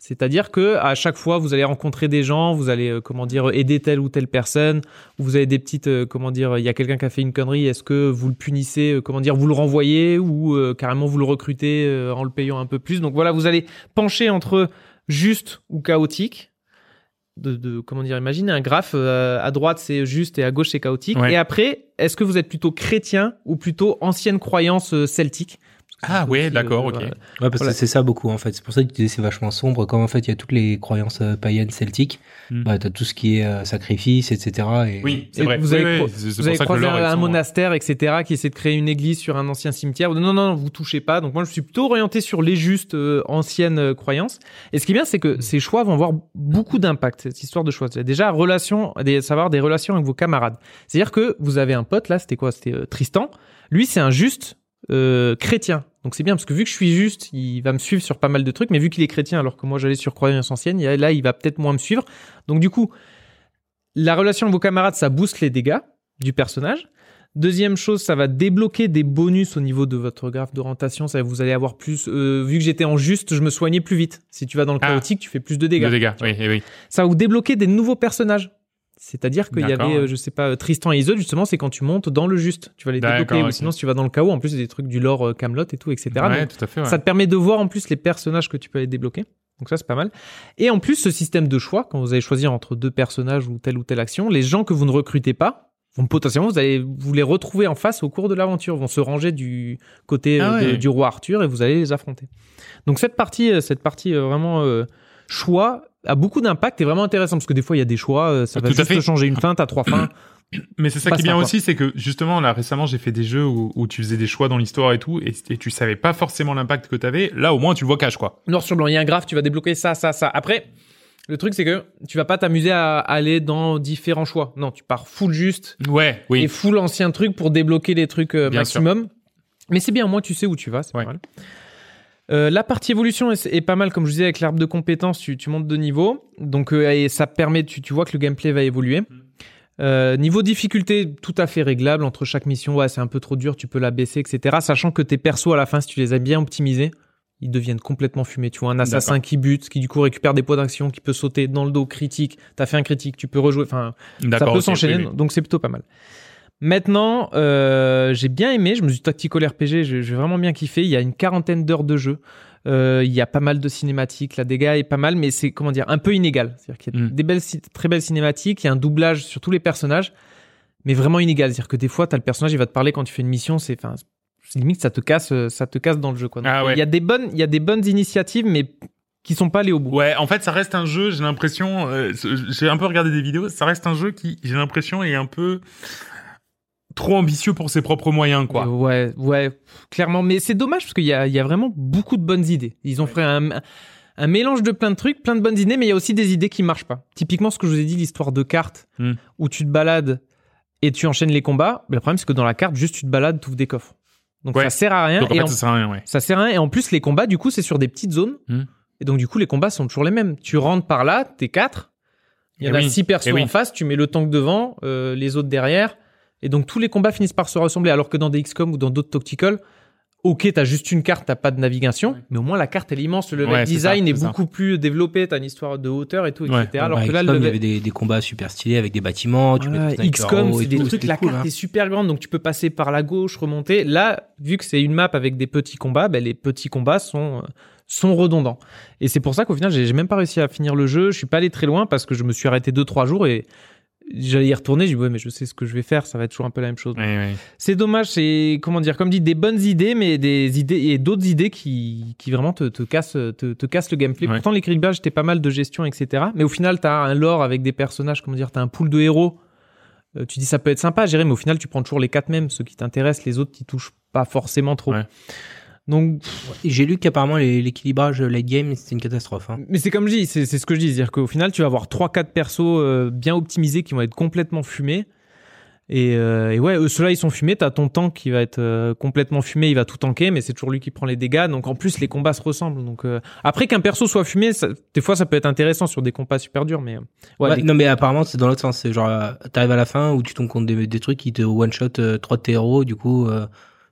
C'est-à-dire que à chaque fois, vous allez rencontrer des gens, vous allez euh, comment dire aider telle ou telle personne, ou vous avez des petites euh, comment dire, il y a quelqu'un qui a fait une connerie, est-ce que vous le punissez, euh, comment dire, vous le renvoyez ou euh, carrément vous le recrutez euh, en le payant un peu plus? Donc voilà, vous allez pencher entre juste ou chaotique. De, de comment dire, imaginez un graphe euh, à droite c'est juste et à gauche c'est chaotique. Ouais. Et après, est-ce que vous êtes plutôt chrétien ou plutôt ancienne croyance euh, celtique? Ah ouais, aussi, d'accord, euh, ok. voilà. Ouais, parce Voilà. que c'est ça beaucoup en fait. C'est pour ça que tu disais c'est vachement sombre. Comme en fait il y a toutes les croyances euh, païennes celtiques, Hmm. bah, t'as tout ce qui est euh, sacrifice, etc. Et... Oui, c'est vrai. vous Oui, avez oui, Vous avez croisé un monastère, etc., qui essaie de créer une église sur un ancien cimetière. Non, non, non, vous touchez pas. Donc moi, je suis plutôt orienté sur les justes euh, anciennes euh, croyances. Et ce qui est bien, c'est que Mm. ces choix vont avoir beaucoup d'impact. Cette histoire de choix, déjà relation, des, savoir des relations avec vos camarades. C'est-à-dire que vous avez un pote là, c'était quoi? C'était euh, Tristan. Lui, c'est un juste euh, chrétien. Donc c'est bien parce que vu que je suis juste, il va me suivre sur pas mal de trucs. Mais vu qu'il est chrétien, alors que moi j'allais sur croyance ancienne, là, il va peut-être moins me suivre. Donc du coup, la relation avec vos camarades, ça booste les dégâts du personnage. Deuxième chose, ça va débloquer des bonus au niveau de votre graphe d'orientation. Ça, vous allez avoir plus. euh, vu que j'étais en juste, je me soignais plus vite. Si tu vas dans le Ah. chaotique, tu fais plus de dégâts. De dégâts, oui, oui. Ça va vous débloquer des nouveaux personnages. C'est-à-dire qu'il y avait, euh, je sais pas, euh, Tristan et Isolde, justement, c'est quand tu montes dans le juste. Tu vas les débloquer. Ou ok. sinon, si tu vas dans le chaos, en plus, des trucs du lore euh, Camelot et tout, etc. ouais, tout à fait. ouais. ça te permet de voir en plus les personnages que tu peux aller débloquer. Donc ça, c'est pas mal. Et en plus, ce système de choix, quand vous allez choisir entre deux personnages ou telle ou telle action, les gens que vous ne recrutez pas, vont potentiellement, vous allez vous les retrouver en face au cours de l'aventure, vont se ranger du côté Ah de- du roi Arthur et vous allez les affronter. Donc cette partie, cette partie vraiment euh, choix a beaucoup d'impact et vraiment intéressant parce que des fois il y a des choix, euh, ça va Tout à juste changer une fin, t'as trois fins. Mais c'est ça qui est bien aussi, c'est que justement là récemment j'ai fait des jeux où, où tu faisais des choix dans l'histoire et tout, et, tu savais pas forcément l'impact que t'avais. Là au moins tu le vois cash quoi. Noir sur blanc, il y a un graphe, tu vas débloquer ça, ça, ça. Après, le truc c'est que tu vas pas t'amuser à aller dans différents choix. Non, tu pars full juste Ouais, oui. et full ancien truc pour débloquer les trucs euh, maximum. Mais c'est bien, au moins tu sais où tu vas, c'est Ouais. pas mal. Euh, la partie évolution est, est pas mal, comme je disais, avec l'arbre de compétences, tu, tu montes de niveau. Donc, euh, et ça permet, tu, tu vois que le gameplay va évoluer. Euh, niveau difficulté, tout à fait réglable entre chaque mission. Ouais, c'est un peu trop dur, tu peux la baisser, etc. Sachant que tes persos à la fin, si tu les as bien optimisés, ils deviennent complètement fumés. Tu vois, un assassin qui bute, qui du coup récupère des points d'action, qui peut sauter dans le dos, critique. T'as fait un critique, tu peux rejouer. Enfin, ça peut s'enchaîner, oui, oui. donc c'est plutôt pas mal. Maintenant, euh, j'ai bien aimé, je me suis tactical RPG, j'ai vraiment bien kiffé. Il y a une quarantaine d'heures de jeu. Euh, il y a pas mal de cinématiques, la dégâts est pas mal, mais c'est comment dire un peu inégal. C'est-à-dire qu'il y a Mm. des belles, très belles cinématiques, il y a un doublage sur tous les personnages, mais vraiment inégal. C'est-à-dire que des fois, t'as le personnage, il va te parler quand tu fais une mission, c'est, enfin, limite ça te casse, euh, ça te casse dans le jeu. Quoi. Donc, Ah ouais. Il y a des bonnes, il y a des bonnes initiatives, mais qui sont pas allées au bout. Ouais, en fait ça reste un jeu, j'ai l'impression, euh, j'ai un peu regardé des vidéos, ça reste un jeu qui, j'ai l'impression, est un peu trop ambitieux pour ses propres moyens quoi. Euh, Ouais, ouais, clairement. Mais c'est dommage parce qu'il y a, il y a vraiment beaucoup de bonnes idées. Ils ont fait un, un mélange de plein de trucs, plein de bonnes idées, mais il y a aussi des idées qui marchent pas. Typiquement, ce que je vous ai dit, l'histoire de cartes Hmm. où tu te balades et tu enchaînes les combats. Mais le problème, c'est que dans la carte, juste tu te balades, tu ouvres des coffres. Donc Ouais. ça sert à rien. Donc en et fait en- ça sert à rien, ouais. ça sert à rien. Et en plus, les combats, du coup, c'est sur des petites zones. Hmm. Et donc, du coup, les combats sont toujours les mêmes. Tu rentres par là, t'es quatre. Il y en Eh a oui, six persos eh oui. en face. Tu mets le tank devant, euh, les autres derrière. Et donc, tous les combats finissent par se ressembler. Alors que dans des XCOM ou dans d'autres Tactical, ok, t'as juste une carte, t'as pas de navigation. Mais au moins, la carte, elle est immense. Le level Ouais, design ça, est, ça. beaucoup plus développé. T'as une histoire de hauteur et tout, Ouais. etc. Alors Bah, que là, le XCOM, il y avait des, des combats super stylés avec des bâtiments. Tu Ouais, peux tout XCOM, c'est des tout, trucs, la cool, carte hein. est super grande, donc tu peux passer par la gauche, remonter. Là, vu que c'est une map avec des petits combats, ben, les petits combats sont, euh, sont redondants. Et c'est pour ça qu'au final, j'ai j'ai même pas réussi à finir le jeu. Je suis pas allé très loin parce que je me suis arrêté deux, trois jours et j'allais y retourner. J'ai dit, ouais, mais je sais ce que je vais faire, ça va être toujours un peu la même chose. C'est dommage, c'est, comment dire, comme dit, des bonnes idées, mais des idées, et d'autres idées qui, qui vraiment te, te cassent, te, te cassent le gameplay. Ouais. Pourtant, l'écrivage, était pas mal de gestion, etc. Mais au final, t'as un lore avec des personnages, comment dire, t'as un pool de héros. Euh, tu dis, ça peut être sympa à gérer, mais au final, tu prends toujours les quatre mêmes, ceux qui t'intéressent, les autres, qui touchent pas forcément trop. Ouais. Donc, j'ai lu qu'apparemment l'équilibrage late game c'était une catastrophe. Hein. mais c'est comme je dis, c'est ce que je dis, c'est-à-dire qu'au final, tu vas avoir 3-4 persos euh, bien optimisés qui vont être complètement fumés. Et, euh, et ouais, eux, ceux-là, ils sont fumés. T'as ton tank qui va être euh, complètement fumé, il va tout tanker, mais c'est toujours lui qui prend les dégâts. Donc en plus, les combats se ressemblent. Donc euh, après qu'un perso soit fumé, ça- des fois, ça peut être intéressant sur des combats super durs, mais ouais, Ouais, les- Non mais apparemment c'est dans l'autre sens. C'est genre t'arrives à la fin où tu tombes contre des, des trucs qui te one shot euh, trois de tes héros. Du coup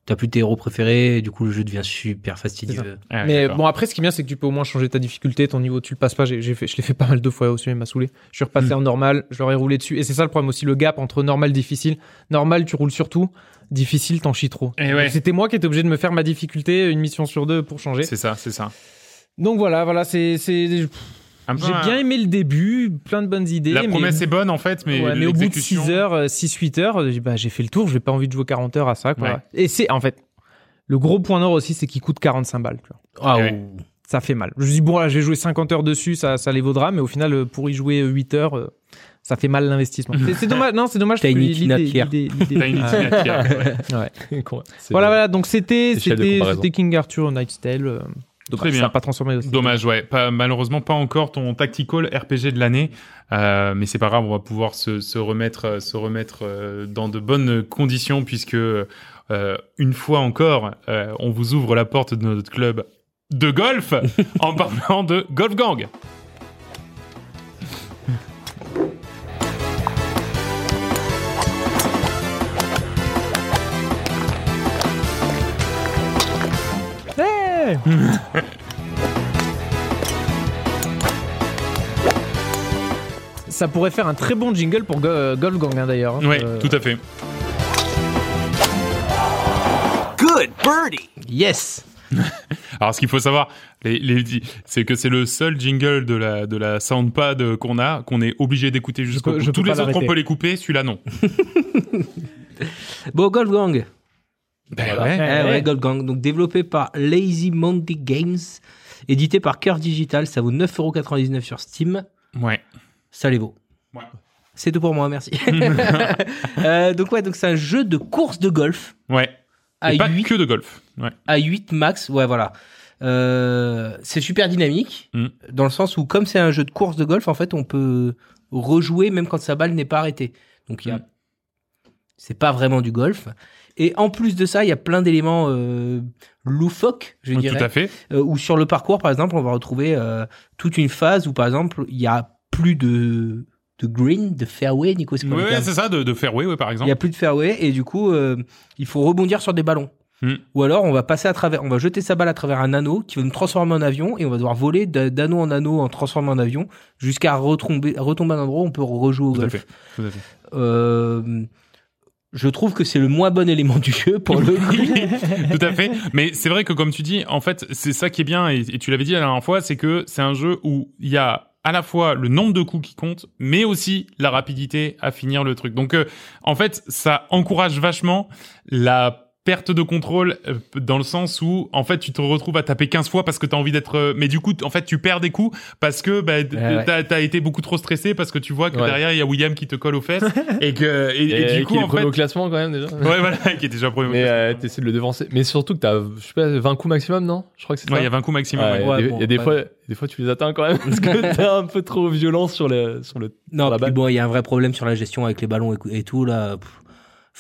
t'as plus tes héros préférés. Et du coup le jeu devient super fastidieux. Ah, Mais bon, après, ce qui est bien, c'est que tu peux au moins changer ta difficulté, ton niveau, tu le passes pas. J'ai, j'ai fait, je l'ai fait pas mal de fois aussi, il m'a saoulé. Je suis repassé en normal, je leur ai roulé dessus. Et c'est ça le problème aussi, le gap entre normal, difficile. Normal, tu roules sur tout. Difficile, t'en chies trop. Et ouais. Donc, C'était moi qui étais obligé de me faire ma difficulté, une mission sur deux pour changer. C'est ça, c'est ça. Donc voilà, voilà, c'est, c'est, j'ai bien aimé le début, plein de bonnes idées. La mais- promesse est bonne en fait, mais, Ouais, mais au bout de l'exécution- 6 heures, 6-8 heures, euh, bah, j'ai fait le tour, j'ai pas envie de jouer 40 heures à ça, quoi. Ouais. Et c'est, en fait, le gros point nord aussi, c'est qu'il coûte 45 balles, tu vois Ah, Ouais. ouh. ça fait mal. Je me dis, bon, là, j'ai joué 50 heures dessus, ça, ça les vaudra, mais au final, euh, pour y jouer euh, 8 heures, euh, ça fait mal l'investissement. C'est- C'est dommage, non, c'est dommage. T'as une l'idée- ouais. ouais. Voilà, voilà, donc c'était King Arthur Night's Tale. Euh, dommage, Très bien. Ça n'a pas transformé aussi. Dommage, ouais. Pas, malheureusement, pas encore ton tactical RPG de l'année. Euh, mais c'est pas grave, on va pouvoir se, se remettre, euh, se remettre euh, dans de bonnes conditions puisque euh, une fois encore, euh, on vous ouvre la porte de notre club de golf en parlant de Golf Gang. Ça pourrait faire un très bon jingle pour Go- Golf Gang hein, d'ailleurs. hein. Ouais, Euh, tout à fait. Yes. Alors, ce qu'il faut savoir, les, les, c'est que c'est le seul jingle de la, de la soundpad qu'on a, qu'on est obligé d'écouter jusqu'au bout. Tous les autres, on peut les couper, celui-là, non. Bon Golf Gang. Ben Voilà. ouais. Eh Ouais, ouais, ouais. Golf Gang. Donc développé par Lazy Monkey Games, édité par Cœur Digital. Ça vaut 9,99€ sur Steam. Ouais. Ça les vaut. Ouais. C'est tout pour moi, merci. Euh, donc ouais, donc c'est un jeu de course de golf Ouais. à Et pas 8 que de golf. Ouais. à 8 max, ouais voilà. Euh, c'est super dynamique Mm. dans le sens où comme c'est un jeu de course de golf, en fait, on peut rejouer même quand sa balle n'est pas arrêtée. Donc il y a Mm. c'est pas vraiment du golf. Et en plus de ça, il y a plein d'éléments euh, loufoques, je Tout dirais. à fait. Euh, où sur le parcours, par exemple, on va retrouver euh, toute une phase où, par exemple, il y a plus de de green, de fairway, Nico, Ouais, terme c'est ça, de, de fairway, ouais, par il y exemple. a plus de fairway et du coup, euh, il faut rebondir sur des ballons. Hmm. Ou alors, on va passer à travers, on va jeter sa balle à travers un anneau qui va nous transformer en avion et on va devoir voler d'a- d'anneau en anneau en transformant en avion jusqu'à retomber, retomber à un endroit où on peut rejouer au Tout à golf. fait. Tout à fait. Je trouve que c'est le moins bon élément du jeu pour le coup. Tout à fait. Mais c'est vrai que comme tu dis, en fait, c'est ça qui est bien, et, et tu l'avais dit la dernière fois, c'est que c'est un jeu où il y a à la fois le nombre de coups qui compte, mais aussi la rapidité à finir le truc. Donc, euh, en fait, ça encourage vachement la perte de contrôle euh, dans le sens où en fait tu te retrouves à taper 15 fois parce que tu as envie d'être euh, mais du coup en fait tu perds des coups parce que bah, ouais. t'as as été beaucoup trop stressé parce que tu vois que Ouais. derrière il y a William qui te colle aux fesses et que et, et Et, du coup qu'il est en premier fait au classement quand même déjà. ouais voilà qui est déjà premier Mais euh, t'essaies de le devancer. Mais surtout que t'as, je sais pas, 20 coups maximum, non? Je crois que c'est ouais il y a 20 coups maximum Ouais, ouais. il y a des- bon, il y a des ouais. fois, des fois tu les atteins quand même parce que t'es un peu trop violent sur le, sur le. non, la puis balle. bon, il y a un vrai problème sur la gestion avec les ballons et, tout là. Pff.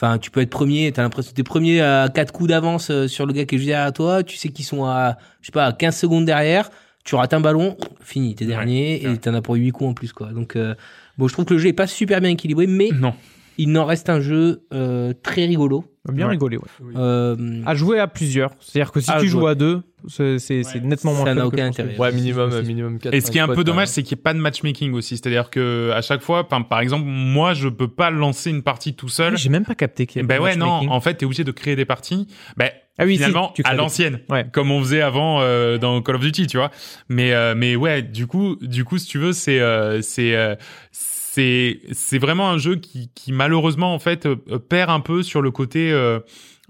Enfin, tu peux être premier, t'as l'impression que t'es premier à quatre coups d'avance euh, sur le gars qui est juste derrière toi, tu sais qu'ils sont à, je sais pas, à 15 secondes derrière, tu rates un ballon, fini, t'es dernier, et t'en as pour 8 coups en plus, quoi. Donc, euh, bon, je trouve que le jeu est pas super bien équilibré, mais non il n'en reste un jeu euh, très rigolo. Bien Ouais. rigolé, ouais. Euh, À jouer à plusieurs. C'est-à-dire que si À tu jouer. joues à deux, c'est c'est- c'est nettement moins Ça n'a aucun intérêt. Ouais, minimum, minimum 4. Et ce qui est un peu dommage, c'est qu'il n'y ait pas de matchmaking aussi. C'est-à-dire que à chaque fois, par, par exemple, moi, je peux pas lancer une partie tout seul. J'ai même pas capté qu'il y avait Ben ouais, non. En fait, t'es obligé de créer des parties. Ben Ah oui, si, finalement, tu crées à des- l'ancienne, Ouais. comme on faisait avant euh, dans Call of Duty, tu vois. Mais euh, mais ouais, du coup, du coup, si tu veux, c'est euh, c'est euh, c'est c'est vraiment un jeu qui qui malheureusement en fait euh, perd un peu sur le côté.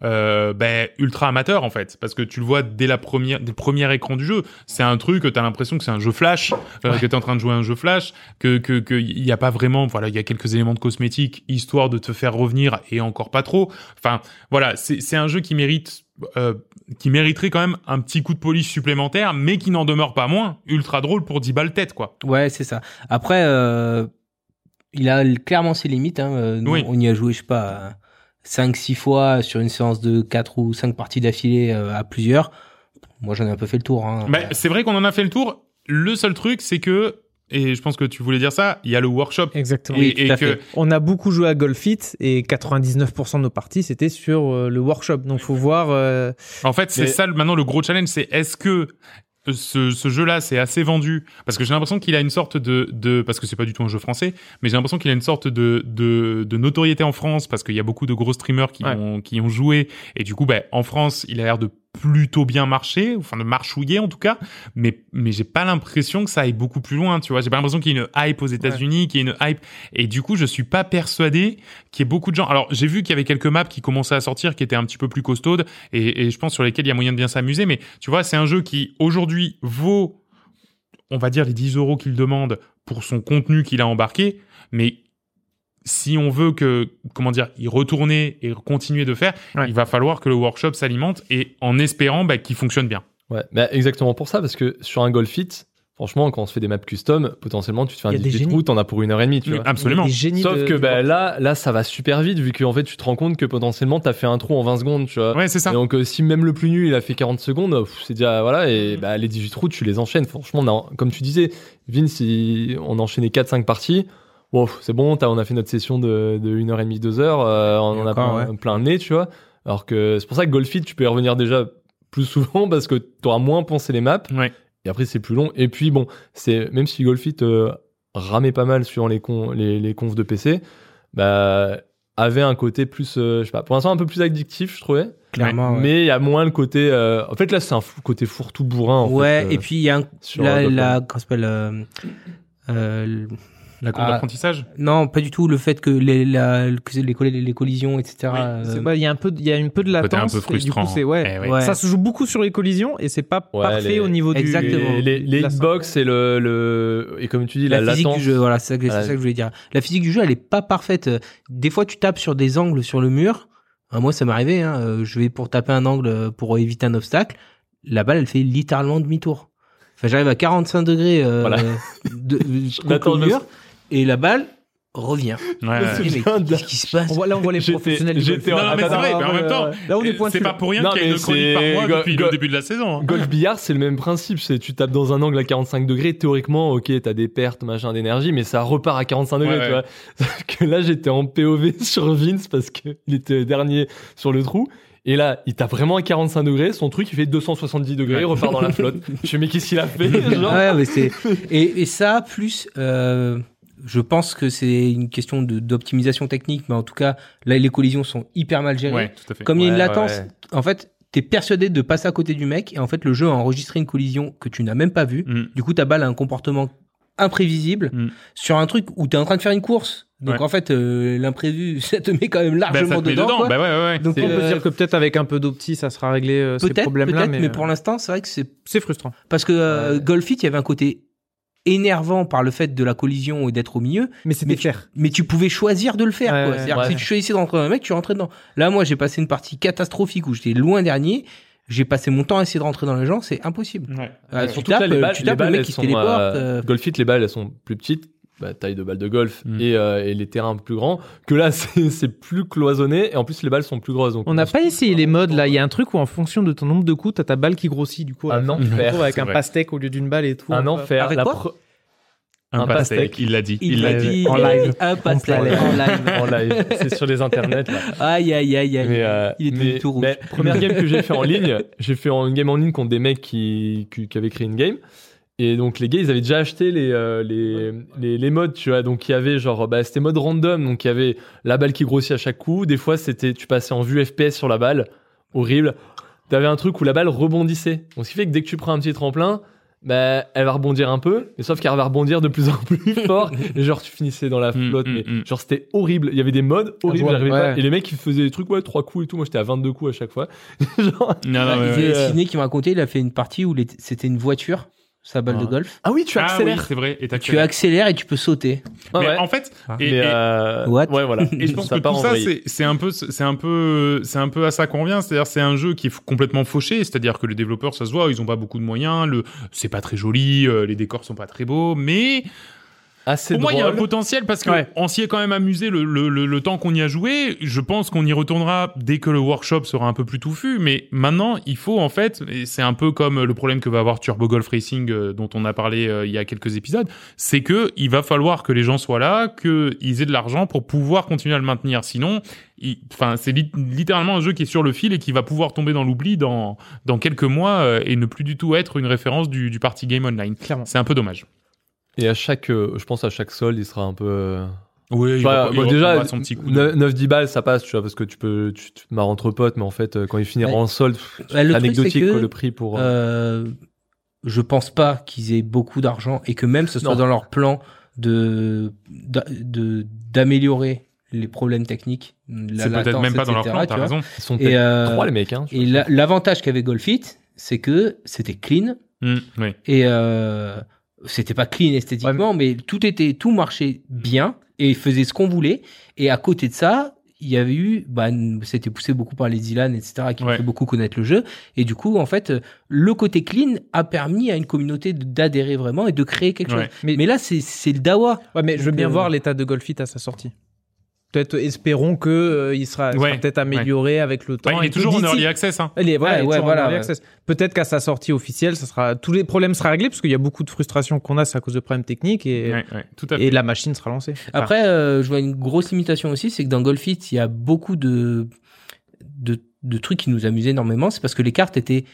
Euh, ben, ultra amateur en fait, parce que tu le vois dès la première, dès le premier écran du jeu. C'est un truc t'as l'impression que c'est un jeu flash, euh, que t'es en train de jouer à un jeu flash, que que que il y a pas vraiment, voilà, il y a quelques éléments de cosmétiques histoire de te faire revenir et encore pas trop. Enfin, voilà, c'est c'est un jeu qui mérite. euh, qui mériterait quand même un petit coup de police supplémentaire, mais qui n'en demeure pas moins ultra drôle pour 10 balles tête, quoi. Ouais, c'est ça. Après, euh, il a clairement ses limites. Hein. Euh, nous, Oui. On y a joué, je sais pas, 5-6 fois sur une séance de 4 ou 5 parties d'affilée euh, à plusieurs. Moi, j'en ai un peu fait le tour. Hein. Bah, c'est vrai qu'on en a fait le tour. Le seul truc, c'est que, et je pense que tu voulais dire ça, il y a le workshop. Exactement. Et, Oui, tout et à que, fait. On a beaucoup joué à Golf Fit et 99% de nos parties c'était sur euh, le workshop. Donc faut voir. euh, en fait, c'est Mais- ça maintenant le gros challenge, c'est est-ce que ce, ce jeu-là, c'est assez vendu parce que j'ai l'impression qu'il a une sorte de, de parce que c'est pas du tout un jeu français, mais j'ai l'impression qu'il a une sorte de, de, de notoriété en France parce qu'il y a beaucoup de gros streamers qui Ouais. ont qui ont joué et du coup, ben en France, il a l'air de plutôt bien marcher, enfin de marchouiller en tout cas, mais mais j'ai pas l'impression que ça aille beaucoup plus loin, tu vois. J'ai pas l'impression qu'il y ait une hype aux États-Unis, qu'il y ait une hype et du coup, je suis pas persuadé qu'il y ait beaucoup de gens. Alors, j'ai vu qu'il y avait quelques maps qui commençaient à sortir qui étaient un petit peu plus costaudes et, et je pense sur lesquels il y a moyen de bien s'amuser, mais tu vois, c'est un jeu qui aujourd'hui vaut, on va dire les 10 euros qu'il demande pour son contenu qu'il a embarqué, mais si on veut que, comment dire, y retourner et continuer de faire, Ouais. il va falloir que le workshop s'alimente et en espérant bah, qu'il fonctionne bien. Ouais, bah exactement pour ça, parce que sur un Golf Fit, franchement, quand on se fait des maps custom, potentiellement, tu te fais un Il y a des 18 génies. routes, t'en as pour une heure et demie, tu vois. Absolument. Sauf de- que bah, là, là, ça va super vite, vu qu'en fait, tu te rends compte que potentiellement, t'as fait un trou en 20 secondes, tu vois. Ouais, c'est ça. Et donc, euh, si même le plus nul, il a fait 40 secondes, c'est déjà, voilà, et bah, les 18 routes, tu les enchaînes. Franchement, on a- comme tu disais, Vince, il- on a enchaîné 4-5 parties. Pff, c'est bon, on a fait notre session de, de 1h30, 2h, euh, on en a plein, plein le nez, tu vois. Alors que c'est pour ça que Golfit, tu peux y revenir déjà plus souvent parce que t'auras moins pensé les maps. Ouais. Et après, c'est plus long. Et puis, bon, c'est même si Golfit euh, ramait pas mal sur les, con, les, les confs de PC, bah, avait un côté plus, euh, je sais pas, pour l'instant un peu plus addictif, je trouvais. Clairement. ouais. Mais il y a moins le côté. euh, En fait, là, c'est un fou- côté fourre-tout bourrin. En Ouais, fait, euh, et puis il y a un, sur la, la, comment ça s'appelle, La courbe Ah. d'apprentissage. non, pas du tout. Le fait que les, la, que les, coll- les collisions, etc. Oui, euh, Il y a un peu, de- il y a un peu de latence. un peu et du coup, frustrant. c'est ouais. Eh ouais. Ouais. Ça se joue beaucoup sur les collisions et c'est pas Ouais, parfait les- au niveau du. Exactement. Les, les, les la hitbox et le, le. Et comme tu dis, la, la, physique latence. du jeu, voilà, c'est ça, que- ça je voulais dire. La physique du jeu, elle est pas parfaite. Des fois, tu tapes sur des angles sur le mur. Moi, ça m'est arrivé. Hein. euh, Je vais pour taper un angle euh, pour éviter un obstacle. La balle, elle fait littéralement demi-tour. Enfin, j'arrive à 45 degrés euh, Voilà. de, je- mur et la balle revient. Ouais, me qu'est-ce qui se passe? On voit, là, on voit les professionnels. j'étais en- Non, mais c'est vrai, mais en même temps, Là, on est c'est pas pour rien qu'il y a une chronique par c'est- mois go- depuis go- le début de la saison. hein. Golf billard, c'est le même principe. C'est tu tapes dans un angle à 45 degrés. Théoriquement, ok, t'as des pertes, machin, d'énergie, mais ça repart à 45 degrés, Ouais, tu vois. Que là, j'étais en POV sur Vince parce que il était dernier sur le trou. Et là, il tape vraiment à 45 degrés. Son truc, il fait 270 degrés. Ouais. Il repart dans la flotte. Je fais, mais qu'est-ce qu'il a fait? Genre, Ouais, mais c'est et, et ça plus euh, je pense que c'est une question de d'optimisation technique, mais en tout cas là les collisions sont hyper mal gérées. Ouais, tout à fait. Comme il y a une latence, ouais. en fait t'es persuadé de passer à côté du mec et en fait le jeu a enregistré une collision que tu n'as même pas vue. Mm. Du coup ta balle a un comportement imprévisible Mm. sur un truc où t'es en train de faire une course. Donc Ouais. en fait euh, l'imprévu ça te met quand même Bah, largement ça te met dedans. dedans. quoi. Bah ouais, ouais, ouais. Donc On peut euh, dire que peut-être avec un peu d'opti, ça sera réglé euh, ces peut-être, problèmes-là. peut-être, Mais, mais, pour euh, l'instant c'est vrai que c'est c'est frustrant. parce que euh, Ouais. Golf It, il y avait un côté énervant par le fait de la collision et d'être au milieu, Mais c'était Mais tu- clair. mais tu pouvais choisir de le faire. Ouais, quoi. ouais, C'est-à-dire ouais. que si tu choisissais de rentrer dans un mec, tu rentrais dedans. Là, moi, j'ai passé une partie catastrophique où j'étais loin dernier. J'ai passé mon temps à essayer de rentrer dans les gens, c'est impossible. Ouais. Euh, tu que là, tapes, les euh, balles, tu les tapes le balles, mec qui se téléporte. euh, euh, Golf Fit, les balles, elles sont plus petites. Bah, taille de balles de golf Mm. et, euh, et les terrains plus grands que là c'est plus cloisonné et en plus les balles sont plus grosses donc On n'a pas essayé les modes là. Il y a un truc où en fonction de ton nombre de coups, t'as ta balle qui grossit du coup. un enfer avec un vrai. pastèque au lieu d'une balle et tout. un enfer Avec La quoi pre- Un Un pastèque, pastèque. il l'a dit. il l'a dit. dit en live. Un pastèque en live. en live c'est sur les internets là Aïe, aïe, aïe, aïe. Mais, euh, il était mais- tout rouge. mais première game que j'ai fait en ligne, j'ai fait une game en ligne contre des mecs qui, qui, qui avaient créé une game. Et donc les gars, ils avaient déjà acheté les, euh, les, les, les modes, tu vois. Donc il y avait genre, bah, c'était mode random. Donc il y avait la balle qui grossit à chaque coup. Des fois, c'était, tu passais en vue FPS sur la balle. Horrible. T'avais un truc où la balle rebondissait. Donc ce qui fait que dès que tu prends un petit tremplin, bah, elle va rebondir un peu, mais sauf qu'elle va rebondir de plus en plus fort. et genre, tu finissais dans la Mm, flotte, mm, mais mm. genre, c'était horrible. Il y avait des modes horribles, ouais, ouais. pas. Et les mecs, ils faisaient des trucs, ouais, trois coups et tout. Moi, j'étais à 22 coups à chaque fois. genre, Non, non, Il ouais, y ouais. a euh, Sidney qui m'a raconté, il a fait une partie où les- c'était une voiture, sa balle de Ah. golf. ah oui, tu Ah oui, accélères. c'est vrai. Et Tu accélères et tu peux sauter. Ah Mais ouais. en fait, Ah. et, mais euh, What? ouais, voilà. Et je pense Ça que part tout en ça, c'est c'est un peu, c'est un peu, c'est un peu à ça qu'on revient. C'est-à-dire, c'est un jeu qui est complètement fauché. C'est-à-dire que les développeurs, ça se voit, ils ont pas beaucoup de moyens. Le, c'est pas très joli, euh, les décors sont pas très beaux, mais assez pour moi, il y a un potentiel parce que Ouais. on s'y est quand même amusé le, le, le, le temps qu'on y a joué. Je pense qu'on y retournera dès que le workshop sera un peu plus touffu. Mais maintenant, il faut en fait, et c'est un peu comme le problème que va avoir Turbo Golf Racing euh, dont on a parlé euh, il y a quelques épisodes, c'est que il va falloir que les gens soient là, qu'ils aient de l'argent pour pouvoir continuer à le maintenir. Sinon, enfin, c'est lit- littéralement un jeu qui est sur le fil et qui va pouvoir tomber dans l'oubli dans dans quelques mois euh, et ne plus du tout être une référence du, du party game online. Clairement. C'est un peu dommage. Et à chaque, euh, je pense à chaque solde, il sera un peu. euh, Oui, il Voilà, reprend- bon, il déjà, reprendra son petit coup. de- 9-10 balles, ça passe, tu vois, parce que tu peux, tu te marres entre potes, mais en fait, euh, quand il finira Ouais. en solde, Bah, le truc, anecdotique, c'est que, quoi, le prix pour. euh, Euh, je pense pas qu'ils aient beaucoup d'argent et que même ce soit Non. dans leur plan de d'a- de d'améliorer les problèmes techniques. la C'est peut-être même pas dans leur plan, tu t'as raison. Ils sont Et, euh, trois, les mecs, hein. tu Et la- l'avantage qu'avait Golfit, c'est que c'était clean Mm, oui. et euh, c'était pas clean esthétiquement, mais tout était tout marchait bien et faisait ce qu'on voulait. Et à côté de ça, il y avait eu, bah, c'était poussé beaucoup par les Dylan, etc., qui ont Ouais. fait beaucoup connaître le jeu. Et du coup, en fait, le côté clean a permis à une communauté d'adhérer vraiment et de créer quelque Ouais. chose. Mais, mais là, c'est c'est le dawa. Ouais, mais je veux bien euh, voir l'état de Golfit à sa sortie. Peut-être espérons que euh, il sera, peut-être amélioré avec le temps. Bah, il est Et toujours en early access. Hein. Il est, voilà, Ouais, il est ouais, toujours en voilà, early access. Peut-être qu'à sa sortie officielle, ça sera tous les problèmes sera réglés parce qu'il y a beaucoup de frustration qu'on a, c'est à cause de problèmes techniques et, Ouais, ouais, tout à fait. et la machine sera lancée. Après, euh, je vois une grosse limitation aussi, c'est que dans Golfit, il y a beaucoup de, de, de trucs qui nous amusent énormément. C'est parce que les cartes étaient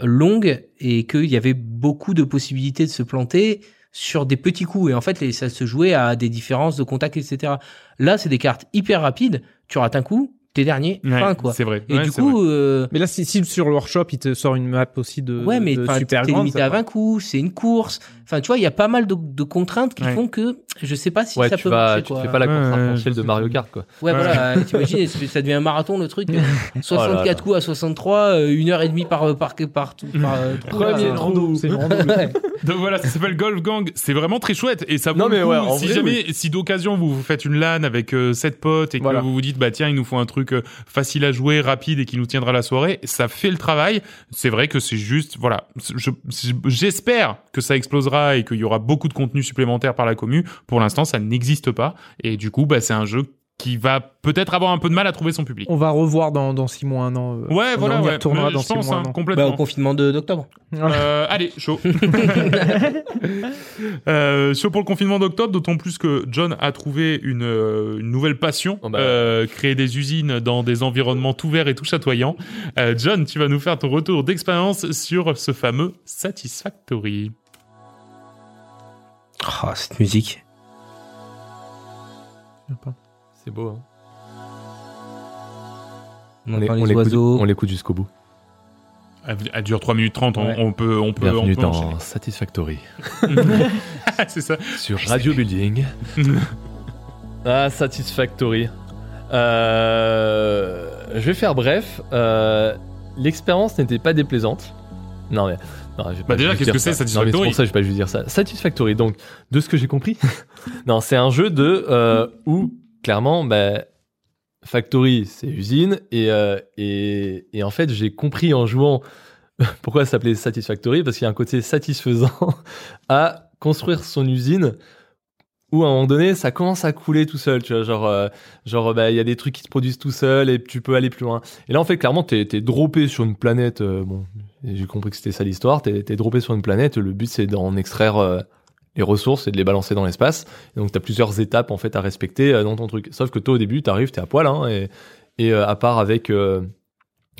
longues et qu'il y avait beaucoup de possibilités de se planter sur des petits coups. Et en fait, ça se jouait à des différences de contact, etc. Là, c'est des cartes hyper rapides. Tu rates un coup, t'es dernier, Ouais, fin, quoi. C'est vrai. Et Ouais, du coup, euh, Mais là, si, si sur le workshop, il te sort une map aussi de, ouais, mais de super t'es grande, limité ça à va. 20 coups, c'est une course. Enfin, tu vois, il y a pas mal de, de contraintes qui Ouais. font que je sais pas si ouais, ça tu peut vas, marcher, tu quoi. fais pas la je de. Mario Kart, quoi. Ouais, Ouais. voilà, t'imagines, ça ça devient un marathon le truc. 64 là. coups à 63, euh, une heure et demie par par par, par euh, trou, Premier rando. Donc voilà, ça s'appelle Golf Gang. C'est vraiment très chouette et ça vaut Non, le mais coup. ouais, si jamais, si d'occasion vous vous faites une LAN avec euh, sept potes et que vous vous dites bah tiens il nous faut un truc euh, facile à jouer, rapide et qui nous tiendra la soirée, ça fait le travail. C'est vrai que c'est juste voilà, je- j'espère que ça explosera et qu'il y aura beaucoup de contenu supplémentaire par la commu. Pour l'instant, ça n'existe pas et du coup bah c'est un jeu qui va peut-être avoir un peu de mal à trouver son public. On va revoir dans, dans 6 mois, un an. euh, Ouais, voilà, on y ouais. retournera Mais dans je 6 pense, mois, hein, un an. Bah, complètement. au confinement de- d'octobre. Euh, allez, chaud. euh, chaud pour le confinement d'octobre, d'autant plus que John a trouvé une, euh, une nouvelle passion, Oh bah. euh, créer des usines dans des environnements tout verts et tout chatoyants. Euh, John, tu vas nous faire ton retour d'expérience sur ce fameux Satisfactory. Oh, cette musique. C'est beau, hein. On, On on les l'écoute- oiseaux. on l'écoute jusqu'au bout. Elle, elle dure 3 minutes 30, on, Ouais. on peut, on peut, Bienvenue on peut enchaîner. dans Satisfactory C'est ça. sur Radio Building. ah, Satisfactory. Euh, je vais faire bref. Euh, L'expérience n'était pas déplaisante. Non, mais. non, je vais pas Bah déjà, qu'est-ce que c'est, mais C'est Satisfactory pour ça que je vais pas juste dire ça. Satisfactory, donc, de ce que j'ai compris. non, c'est un jeu de. euh, où, clairement, bah, Factory, c'est usine. Et, euh, et, et en fait, j'ai compris en jouant pourquoi ça s'appelait Satisfactory, parce qu'il y a un côté satisfaisant à construire son usine où à un moment donné, ça commence à couler tout seul, tu vois, genre, euh, bah, il y a des trucs qui se produisent tout seul et tu peux aller plus loin. Et là, en fait, clairement, t'es, t'es droppé sur une planète, euh, bon, j'ai compris que c'était ça l'histoire, t'es, droppé sur une planète, le but c'est d'en extraire les ressources et de les balancer dans l'espace. Donc, t'as plusieurs étapes, en fait, à respecter euh, dans ton truc. Sauf que toi, au début, t'arrives, t'es à poil, hein, et, et euh, à part avec, euh,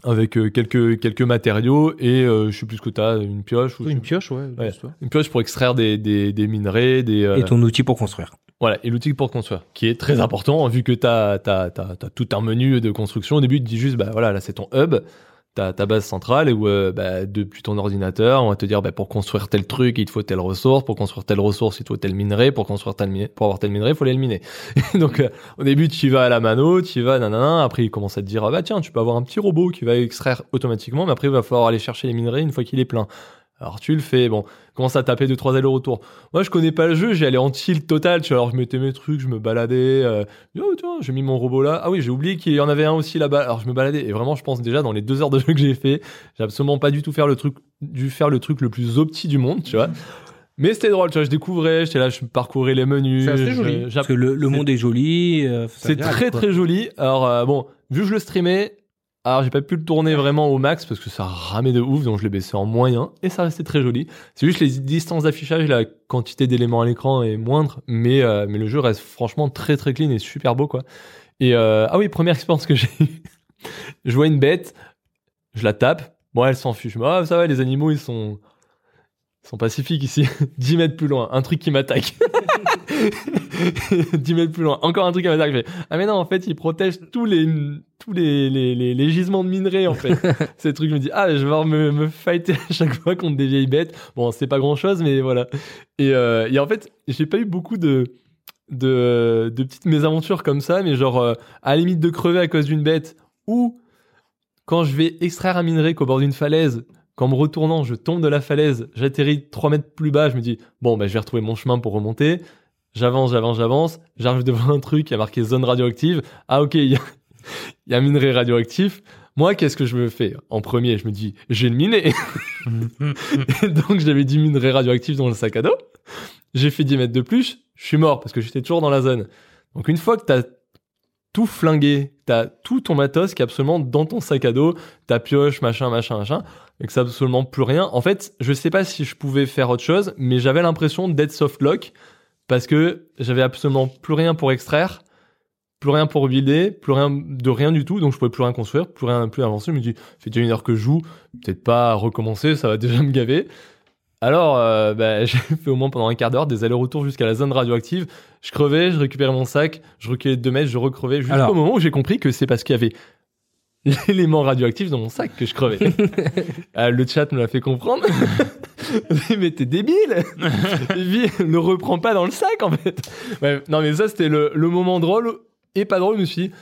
avec euh, quelques, quelques matériaux et euh, je sais plus ce que t'as, une pioche ou Une pioche, ouais. Une pioche pour extraire des, des, des minerais, des, euh, Et ton outil pour construire. voilà, et l'outil pour construire, qui est très important, vu que tu as, tout un menu de construction. Au début, tu dis juste, bah voilà, là c'est ton hub, T'as ta base centrale où euh, bah, depuis ton ordinateur, on va te dire bah, pour construire tel truc, il te faut telle ressource, pour construire telle ressource, il te faut tel minerai, pour construire tel minerai, pour avoir tel minerai, il faut les miner. Donc euh, au début, tu vas à la mano, tu vas nanana, après il commence à te dire ah, bah tiens, tu peux avoir un petit robot qui va extraire automatiquement, mais après il va falloir aller chercher les minerais une fois qu'il est plein. Alors tu le fais, bon, commence à taper deux trois allers-retour. Moi je connais pas le jeu, j'y allais en tilt total, tu vois, alors je mettais mes trucs, je me baladais, euh, oh tiens, j'ai mis mon robot là. Ah oui, j'ai oublié qu'il y en avait un aussi là-bas. Alors je me baladais et vraiment je pense déjà dans les deux heures de jeu que j'ai fait, j'ai absolument pas du tout faire le truc, dû faire le truc le plus opti du monde, tu vois. Mais c'était drôle, tu vois, je découvrais, j'étais là, je parcourais les menus. C'est assez je- joli. j'a- Parce que le, le monde est joli. euh, c'est très quoi. très joli. Alors euh, bon, vu que je le streamais, alors j'ai pas pu le tourner vraiment au max parce que ça ramait de ouf, donc je l'ai baissé en moyen et ça restait très joli. C'est juste les distances d'affichage, la quantité d'éléments à l'écran est moindre, mais euh, mais le jeu reste franchement très très clean et super beau quoi. Et euh, ah oui, première expérience que j'ai je vois une bête, je la tape, bon elle s'enfuit, je me dis ah ça va les animaux ils sont ils sont pacifiques ici. 10 mètres plus loin, un truc qui m'attaque. 10 mètres plus loin, encore un truc qui m'attaque. Je fais, ah mais non, en fait, il protège tous les tous les, les, les, les gisements de minerais, en fait. Ces trucs, je me dis, ah, je vais devoir me, me fighter à chaque fois contre des vieilles bêtes. Bon, c'est pas grand chose, mais voilà. Et, euh, et en fait, j'ai pas eu beaucoup de, de, de petites mésaventures comme ça, mais genre, euh, à la limite de crever à cause d'une bête, ou quand je vais extraire un minerai qu'au bord d'une falaise, qu'en me retournant, je tombe de la falaise, j'atterris 3 mètres plus bas, je me dis, bon, bah, je vais retrouver mon chemin pour remonter. J'avance, j'avance, j'avance. J'arrive devant un truc qui a marqué zone radioactive. Ah, ok, il y a, il y minerai radioactif. Moi, qu'est-ce que je me fais En premier, je me dis, j'ai le miné. Et donc, j'avais 10 minerais radioactifs dans le sac à dos. J'ai fait 10 mètres de plus. Je suis mort parce que j'étais toujours dans la zone. Donc, une fois que t'as tout flingué, t'as tout ton matos qui est absolument dans ton sac à dos, ta pioche, machin, machin, machin, et que c'est absolument plus rien. En fait, je sais pas si je pouvais faire autre chose, mais j'avais l'impression d'être softlock parce que j'avais absolument plus rien pour extraire, plus rien pour builder, plus rien de rien du tout, donc je pouvais plus rien construire, plus rien, plus avancer. Je me dis, fait déjà une heure que je joue, peut-être pas recommencer, ça va déjà me gaver. Alors, euh, bah, j'ai fait au moins pendant un quart d'heure des allers-retours jusqu'à la zone radioactive. Je crevais, je récupérais mon sac, je reculais de 2 mètres, je recrevais jusqu'au moment où j'ai compris que c'est parce qu'il y avait l'élément radioactif dans mon sac que je crevais. Ah, le chat me l'a fait comprendre. mais t'es débile Vie, Ne reprends pas dans le sac en fait Ouais, Non mais ça c'était le, le moment drôle et pas drôle, je me suis dit,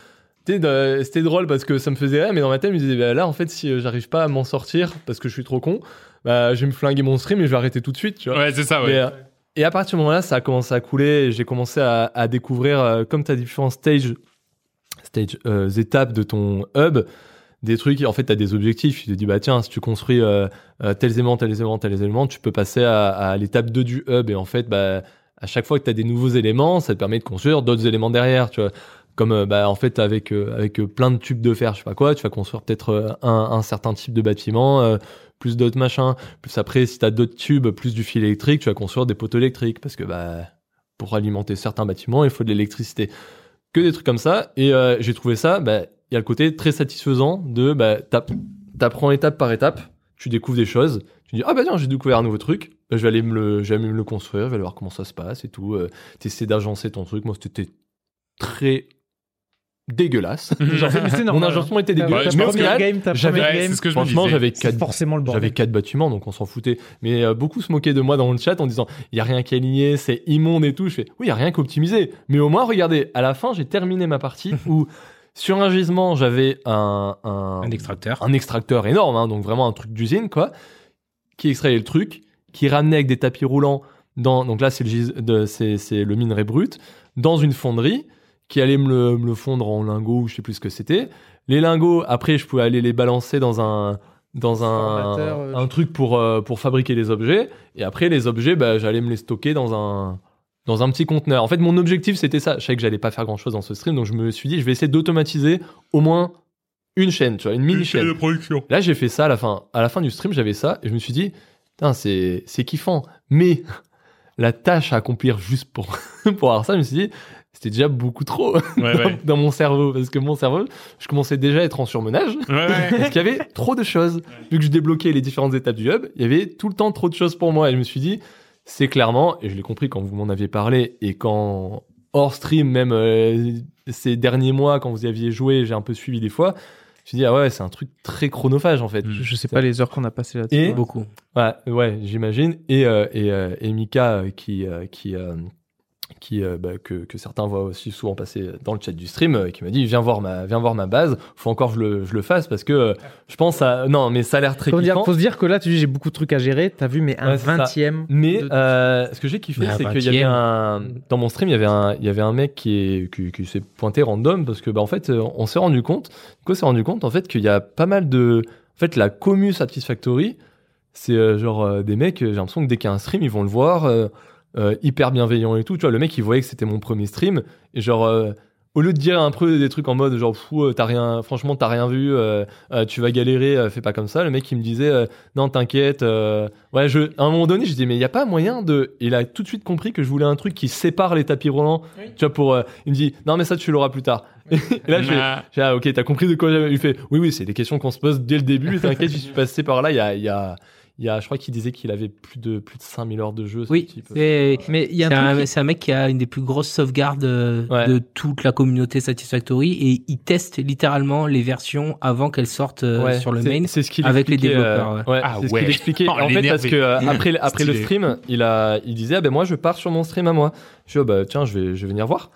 c'était drôle parce que ça me faisait rire, mais dans ma tête je me disais, bah, là en fait si euh, j'arrive pas à m'en sortir parce que je suis trop con, bah, je vais me flinguer mon stream et je vais arrêter tout de suite, tu vois. Ouais, c'est ça, ouais. Mais, euh, et à partir du moment-là, ça a commencé à couler. et J'ai commencé à, à découvrir, euh, comme tu as différents stages, stage, euh, étapes de ton hub, des trucs. En fait, tu as des objectifs. Tu te dis, bah tiens, si tu construis euh, euh, tels éléments, tels éléments, tels éléments, tu peux passer à, l'étape 2 du hub. Et en fait, bah, à chaque fois que tu as des nouveaux éléments, ça te permet de construire d'autres éléments derrière, tu vois. Comme euh, bah, en fait avec avec plein de tubes de fer, je sais pas quoi, tu vas construire peut-être un, un certain type de bâtiment, plus d'autres machins. Plus après, si t'as d'autres tubes, plus du fil électrique, tu vas construire des poteaux électriques parce que bah pour alimenter certains bâtiments, il faut de l'électricité. Que des trucs comme ça. Et euh, j'ai trouvé ça, bah il y a le côté très satisfaisant de bah t'app- t'apprends étape par étape, tu découvres des choses, tu dis ah bah tiens j'ai découvert un nouveau truc, bah, je vais aller me le, je vais me le construire, je vais aller voir comment ça se passe et tout. Euh, T'essaies d'agencer ton truc. Moi c'était très dégueulasse. Genre, mais c'est Mon normal. agencement était Ta- dégueulasse. Mais au première final, game, j'avais- Ouais, ce que je Franchement, j'avais quatre forcément le j'avais quatre bâtiments, donc on s'en foutait. Mais euh, beaucoup se moquaient de moi dans le chat en disant il y a rien qui est aligné, c'est immonde et tout. Je fais oui, il y a rien qu'optimisé. Mais au moins, regardez, à la fin, j'ai terminé ma partie où sur un gisement, j'avais un, un, Un extracteur. un extracteur énorme, hein, donc vraiment un truc d'usine, quoi, qui extrayait le truc, qui ramenait avec des tapis roulants dans. Donc là, c'est le, c'est le minerai brut, dans une fonderie, qui allait me le, me le fondre en lingots, ou je sais plus ce que c'était. Les lingots, après, je pouvais aller les balancer dans un dans un, euh, un truc pour, euh, pour fabriquer les objets. Et après, les objets, bah, j'allais me les stocker dans un, dans un petit conteneur. En fait, mon objectif, c'était ça. Je savais que j'allais pas faire grand chose dans ce stream, donc je me suis dit, je vais essayer d'automatiser au moins une chaîne, tu vois, une mini chaîne. de production. Là, j'ai fait ça à la fin. À la fin du stream, j'avais ça et je me suis dit, putain, c'est, c'est kiffant. Mais la tâche à accomplir juste pour, pour avoir ça, je me suis dit, c'était déjà beaucoup trop Ouais, dans, ouais. dans mon cerveau. Parce que mon cerveau, je commençais déjà à être en surmenage. Ouais, ouais. Parce qu'il y avait trop de choses. Vu que je débloquais les différentes étapes du hub, il y avait tout le temps trop de choses pour moi. Et je me suis dit, c'est clairement, et je l'ai compris quand vous m'en aviez parlé, et quand hors stream, même euh, ces derniers mois, quand vous y aviez joué, j'ai un peu suivi des fois, tu dis ah ouais, c'est un truc très chronophage en fait. Mm. Je, je sais pas les heures qu'on a passées là-dessus. Et- Ouais. Beaucoup. Ouais, ouais, j'imagine. Et, euh, et, euh, et Mika, euh, qui, euh, qui, euh, qui euh, bah, que, que certains voient aussi souvent passer dans le chat du stream, euh, qui m'a dit viens voir ma, viens voir ma base. Faut encore que je le, je le fasse parce que euh, je pense à non, mais ça a l'air très dire, kiffant. faut se dire que là, tu dis j'ai beaucoup de trucs à gérer. T'as vu, mais un Ouais, vingtième. Mais de- euh, ce que j'ai kiffé, c'est qu'il y avait 20e. un dans mon stream, il y avait un il y avait un mec qui est qui, qui s'est pointé random parce que bah en fait on s'est rendu compte, quoi s'est rendu compte en fait qu'il y a pas mal de en fait la commu Satisfactory, c'est euh, genre euh, des mecs, j'ai l'impression que dès qu'il y a un stream, ils vont le voir euh, hyper bienveillant et tout, tu vois, le mec il voyait que c'était mon premier stream et genre euh, au lieu de dire un peu des trucs en mode genre fou euh, t'as rien franchement t'as rien vu euh, euh, tu vas galérer euh, fais pas comme ça le mec il me disait euh, non t'inquiète euh, ouais je à un moment donné je dis mais il y a pas moyen de il a tout de suite compris que je voulais un truc qui sépare les tapis roulants tu vois pour euh, il me dit non mais ça tu l'auras plus tard et là je fais Ah. j'ai, ah, ok, t'as compris de quoi j'avais. Il fait, oui, oui, c'est des questions qu'on se pose dès le début. T'inquiète, j'y suis passé par là. Il y a, il y a, il y a, je crois qu'il disait qu'il avait plus de, plus de 5000 heures de jeu. ce Oui, type. c'est Mais il y a c'est un c'est un mec qui a une des plus grosses sauvegardes euh, Ouais. de toute la communauté Satisfactory et il teste littéralement les versions avant qu'elles sortent euh, Ouais, sur le main. C'est ce qu'il avec les développeurs, euh, ouais. ouais, Ah c'est ce qu'il expliquait. Oh, en fait, parce que euh, après, après le stream, il a, il disait, ah ben moi, je pars sur mon stream à moi. Je dis, oh, bah tiens, je vais, je vais venir voir.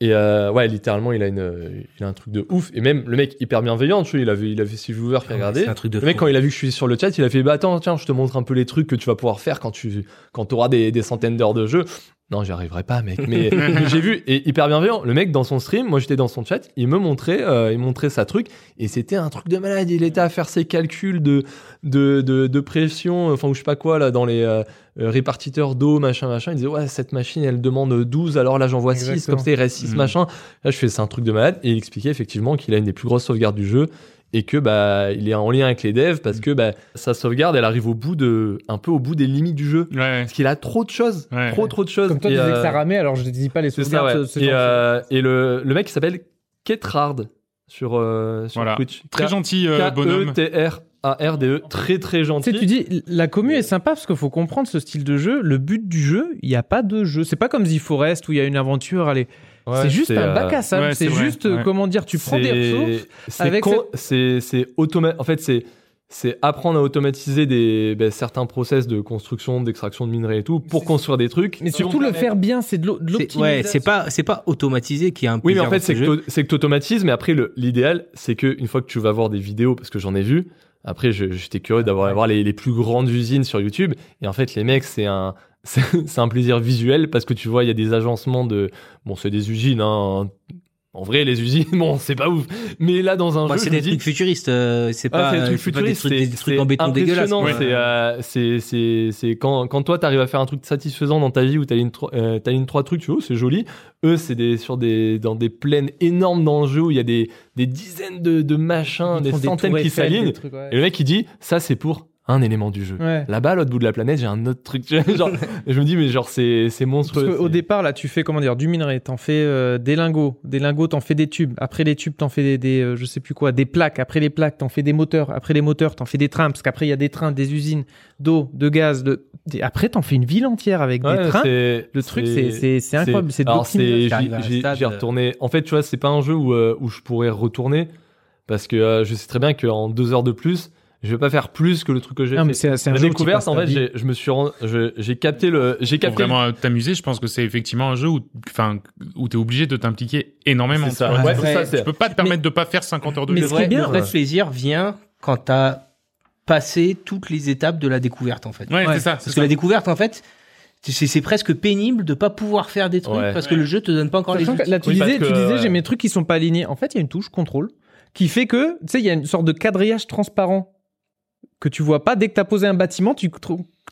Et euh, ouais, littéralement, il a une, il a un truc de ouf. Et même le mec hyper bienveillant, tu vois, il avait, il avait ses viewers qui regardaient. C'est un truc de Le mec, quand il a vu que je suis sur le chat, il a fait bah attends, tiens, je te montre un peu les trucs que tu vas pouvoir faire quand tu quand auras des, des centaines d'heures de jeu. Non, j'y arriverai pas, mec. Mais, mais j'ai vu et hyper bienveillant. Le mec dans son stream, moi j'étais dans son chat, il me montrait, euh, il montrait sa truc et c'était un truc de malade. Il était à faire ses calculs de de de, de pression, enfin ou je sais pas quoi là dans les euh, euh, répartiteurs d'eau, machin, machin. Il disait ouais cette machine elle demande 12, alors là j'en vois 6, Exactement. comme ça il reste 6 Mhm. machin. Là je fais c'est un truc de malade et il expliquait effectivement qu'il a une des plus grosses sauvegardes du jeu et que bah il est en lien avec les devs parce que bah sa sauvegarde elle arrive au bout de un peu au bout des limites du jeu Ouais. parce qu'il a trop de choses Ouais. trop trop de choses Comme toi, tu Et, disais euh, que ça ramait, alors je ne dis pas les ça sauvegardes. ouais. ce- ce et, euh, et le, le mec il s'appelle Ketrard sur sur Voilà. Twitch Très gentil euh, bonhomme. T R A R D E très très Tu gentil sais, tu dis, la commu est sympa parce qu'il faut comprendre ce style de jeu. Le but du jeu, il n'y a pas de jeu. C'est pas comme The Forest où il y a une aventure. Allez, Ouais, c'est juste un euh, bac à sable. ouais, c'est vrai, juste, euh, ouais. comment dire, tu prends des ressources. c'est avec con- c'est c'est automa- en fait c'est c'est apprendre à automatiser des ben, certains process de construction d'extraction de minerais et tout pour construire des trucs Mais surtout le faire bien, c'est de l'optimisation. ouais, c'est pas c'est pas automatisé qui a un Oui, mais en fait, c'est que c'est que tu automatises, mais après, l'idéal, c'est que une fois que tu vas voir des vidéos, parce que j'en ai vu, après, j'étais curieux d'avoir voir les, les plus grandes usines sur YouTube, et en fait, les mecs, c'est un, c'est c'est un plaisir visuel, parce que tu vois, il y a des agencements de, bon, c'est des usines, hein. En vrai, les usines, bon, c'est pas ouf. Mais là, dans un Moi, jeu, c'est des dis, trucs futuristes, euh, c'est ah, pas, c'est des trucs c'est pas des futuristes, trucs, des c'est- trucs c'est en béton dégueulasse. C'est, euh, c'est, c'est, c'est quand, quand toi, t'arrives à faire un truc satisfaisant dans ta vie où tro- euh, trois trucs, tu vois, c'est joli. Eux, c'est des, sur des, dans des plaines énormes dans le jeu où il y a des, des dizaines de, de machins, Ils des centaines qui s'alignent. ouais. Et le mec, il dit, ça, c'est pour un élément du jeu. Ouais. Là-bas, à l'autre bout de la planète, j'ai un autre truc. genre, je me dis, mais genre, c'est, c'est Parce monstrueux. qu'au c'est- départ, là, tu fais comment dire du minerai, t'en fais euh, des lingots, des lingots, t'en fais des tubes. Après les tubes, t'en fais des, des euh, je sais plus quoi, des plaques. Après les plaques, t'en fais des moteurs. Après les moteurs, t'en fais des trains, parce qu'après il y a des trains, des usines d'eau, de gaz. De... Après, t'en fais une ville entière avec Ouais, des trains. Le truc, c'est incroyable. C'est c'est, j'y euh, retourné. En fait, tu vois, c'est pas un jeu où, euh, où je pourrais retourner parce que je sais très bien qu'en deux heures de plus, je vais pas faire plus que le truc que j'ai Non, mais fait. c'est c'est un La découverte, en fait, j'ai- je me suis, rend- je- j'ai capté le, j'ai Pour capté. le- vraiment euh, t'amuser, je pense que c'est effectivement un jeu où, enfin, où t'es obligé de t'impliquer énormément. C'est ça. Ouais, peux- ça, c'est- Tu peux pas te permettre de pas faire 50 heures de mais jeu. ce le qui est bien, le vrai ouais. plaisir vient quand t'as passé toutes les étapes de la découverte, en fait. Ouais, Ouais. c'est ça. Parce que ça. la découverte, en fait, c'est c'est presque pénible de pas pouvoir faire des trucs Ouais. parce que le jeu te donne pas encore les outils. là, tu Oui, disais, que, tu disais, ouais. j'ai mes trucs qui sont pas alignés. En fait, il y a une touche contrôle qui fait que, tu sais, il y a une sorte de quadrillage transparent que tu vois pas dès que tu as posé un bâtiment, tu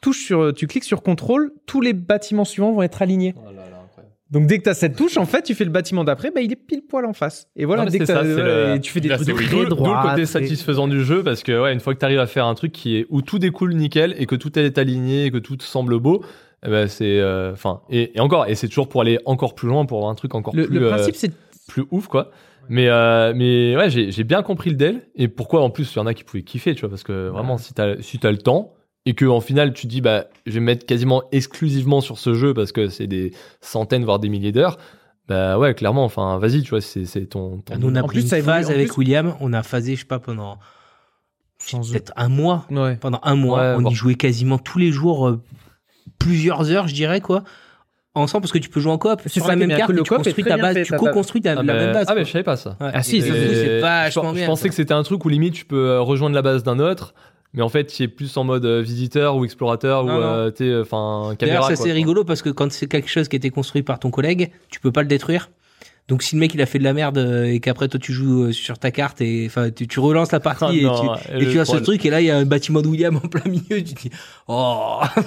touches sur, tu cliques sur contrôle, tous les bâtiments suivants vont être alignés. Oh là là, incroyable. Donc dès que tu as cette touche, en fait, tu fais le bâtiment d'après, bah, il est pile poil en face. Et voilà, Non, dès que ça, le- tu fais des Là, trucs très d'où droits. le côté satisfaisant du jeu parce que ouais, une fois que tu arrives à faire un truc qui est où tout découle nickel et que tout est aligné et que tout semble beau, eh ben c'est euh, et, et encore et c'est toujours pour aller encore plus loin pour avoir un truc encore Le, plus le euh, principe, c'est plus ouf quoi. Mais euh, mais ouais, j'ai bien compris le deal et pourquoi en plus il y en a qui pouvaient kiffer, tu vois parce que vraiment si t'as si le temps et que en final tu dis bah je vais me mettre quasiment exclusivement sur ce jeu parce que c'est des centaines voire des milliers d'heures. bah ouais, clairement, enfin, vas-y, tu vois, c'est c'est ton. ton- Nous, on a En pris plus, ça une phase en avec plus- William. On a phasé, je sais pas, pendant peut-être un mois. Ouais. Pendant un mois, Ouais, on bon. y jouait quasiment tous les jours, euh, plusieurs heures, je dirais, quoi. Ensemble, parce que tu peux jouer en coop C'est sur ça la même carte, que le tu construis ta base, tu co-construis ta- Ah, la bah, même base. ah, mais quoi. je savais pas ça. Ah si, c'est je, vachement je bien. pensais quoi. que c'était un truc où limite tu peux euh, rejoindre la base d'un autre, mais en fait tu es plus en mode euh, visiteur ou explorateur ou Non, euh, t'es enfin caméra. D'ailleurs, ça c'est rigolo parce que quand c'est quelque chose qui a été construit par ton collègue, tu peux pas le détruire. Donc si le mec il a fait de la merde euh, et qu'après toi tu joues euh, sur ta carte et enfin tu, tu relances la partie et, non, tu, et tu as ce truc et là il y a un bâtiment de William en plein milieu, tu dis oh Ça,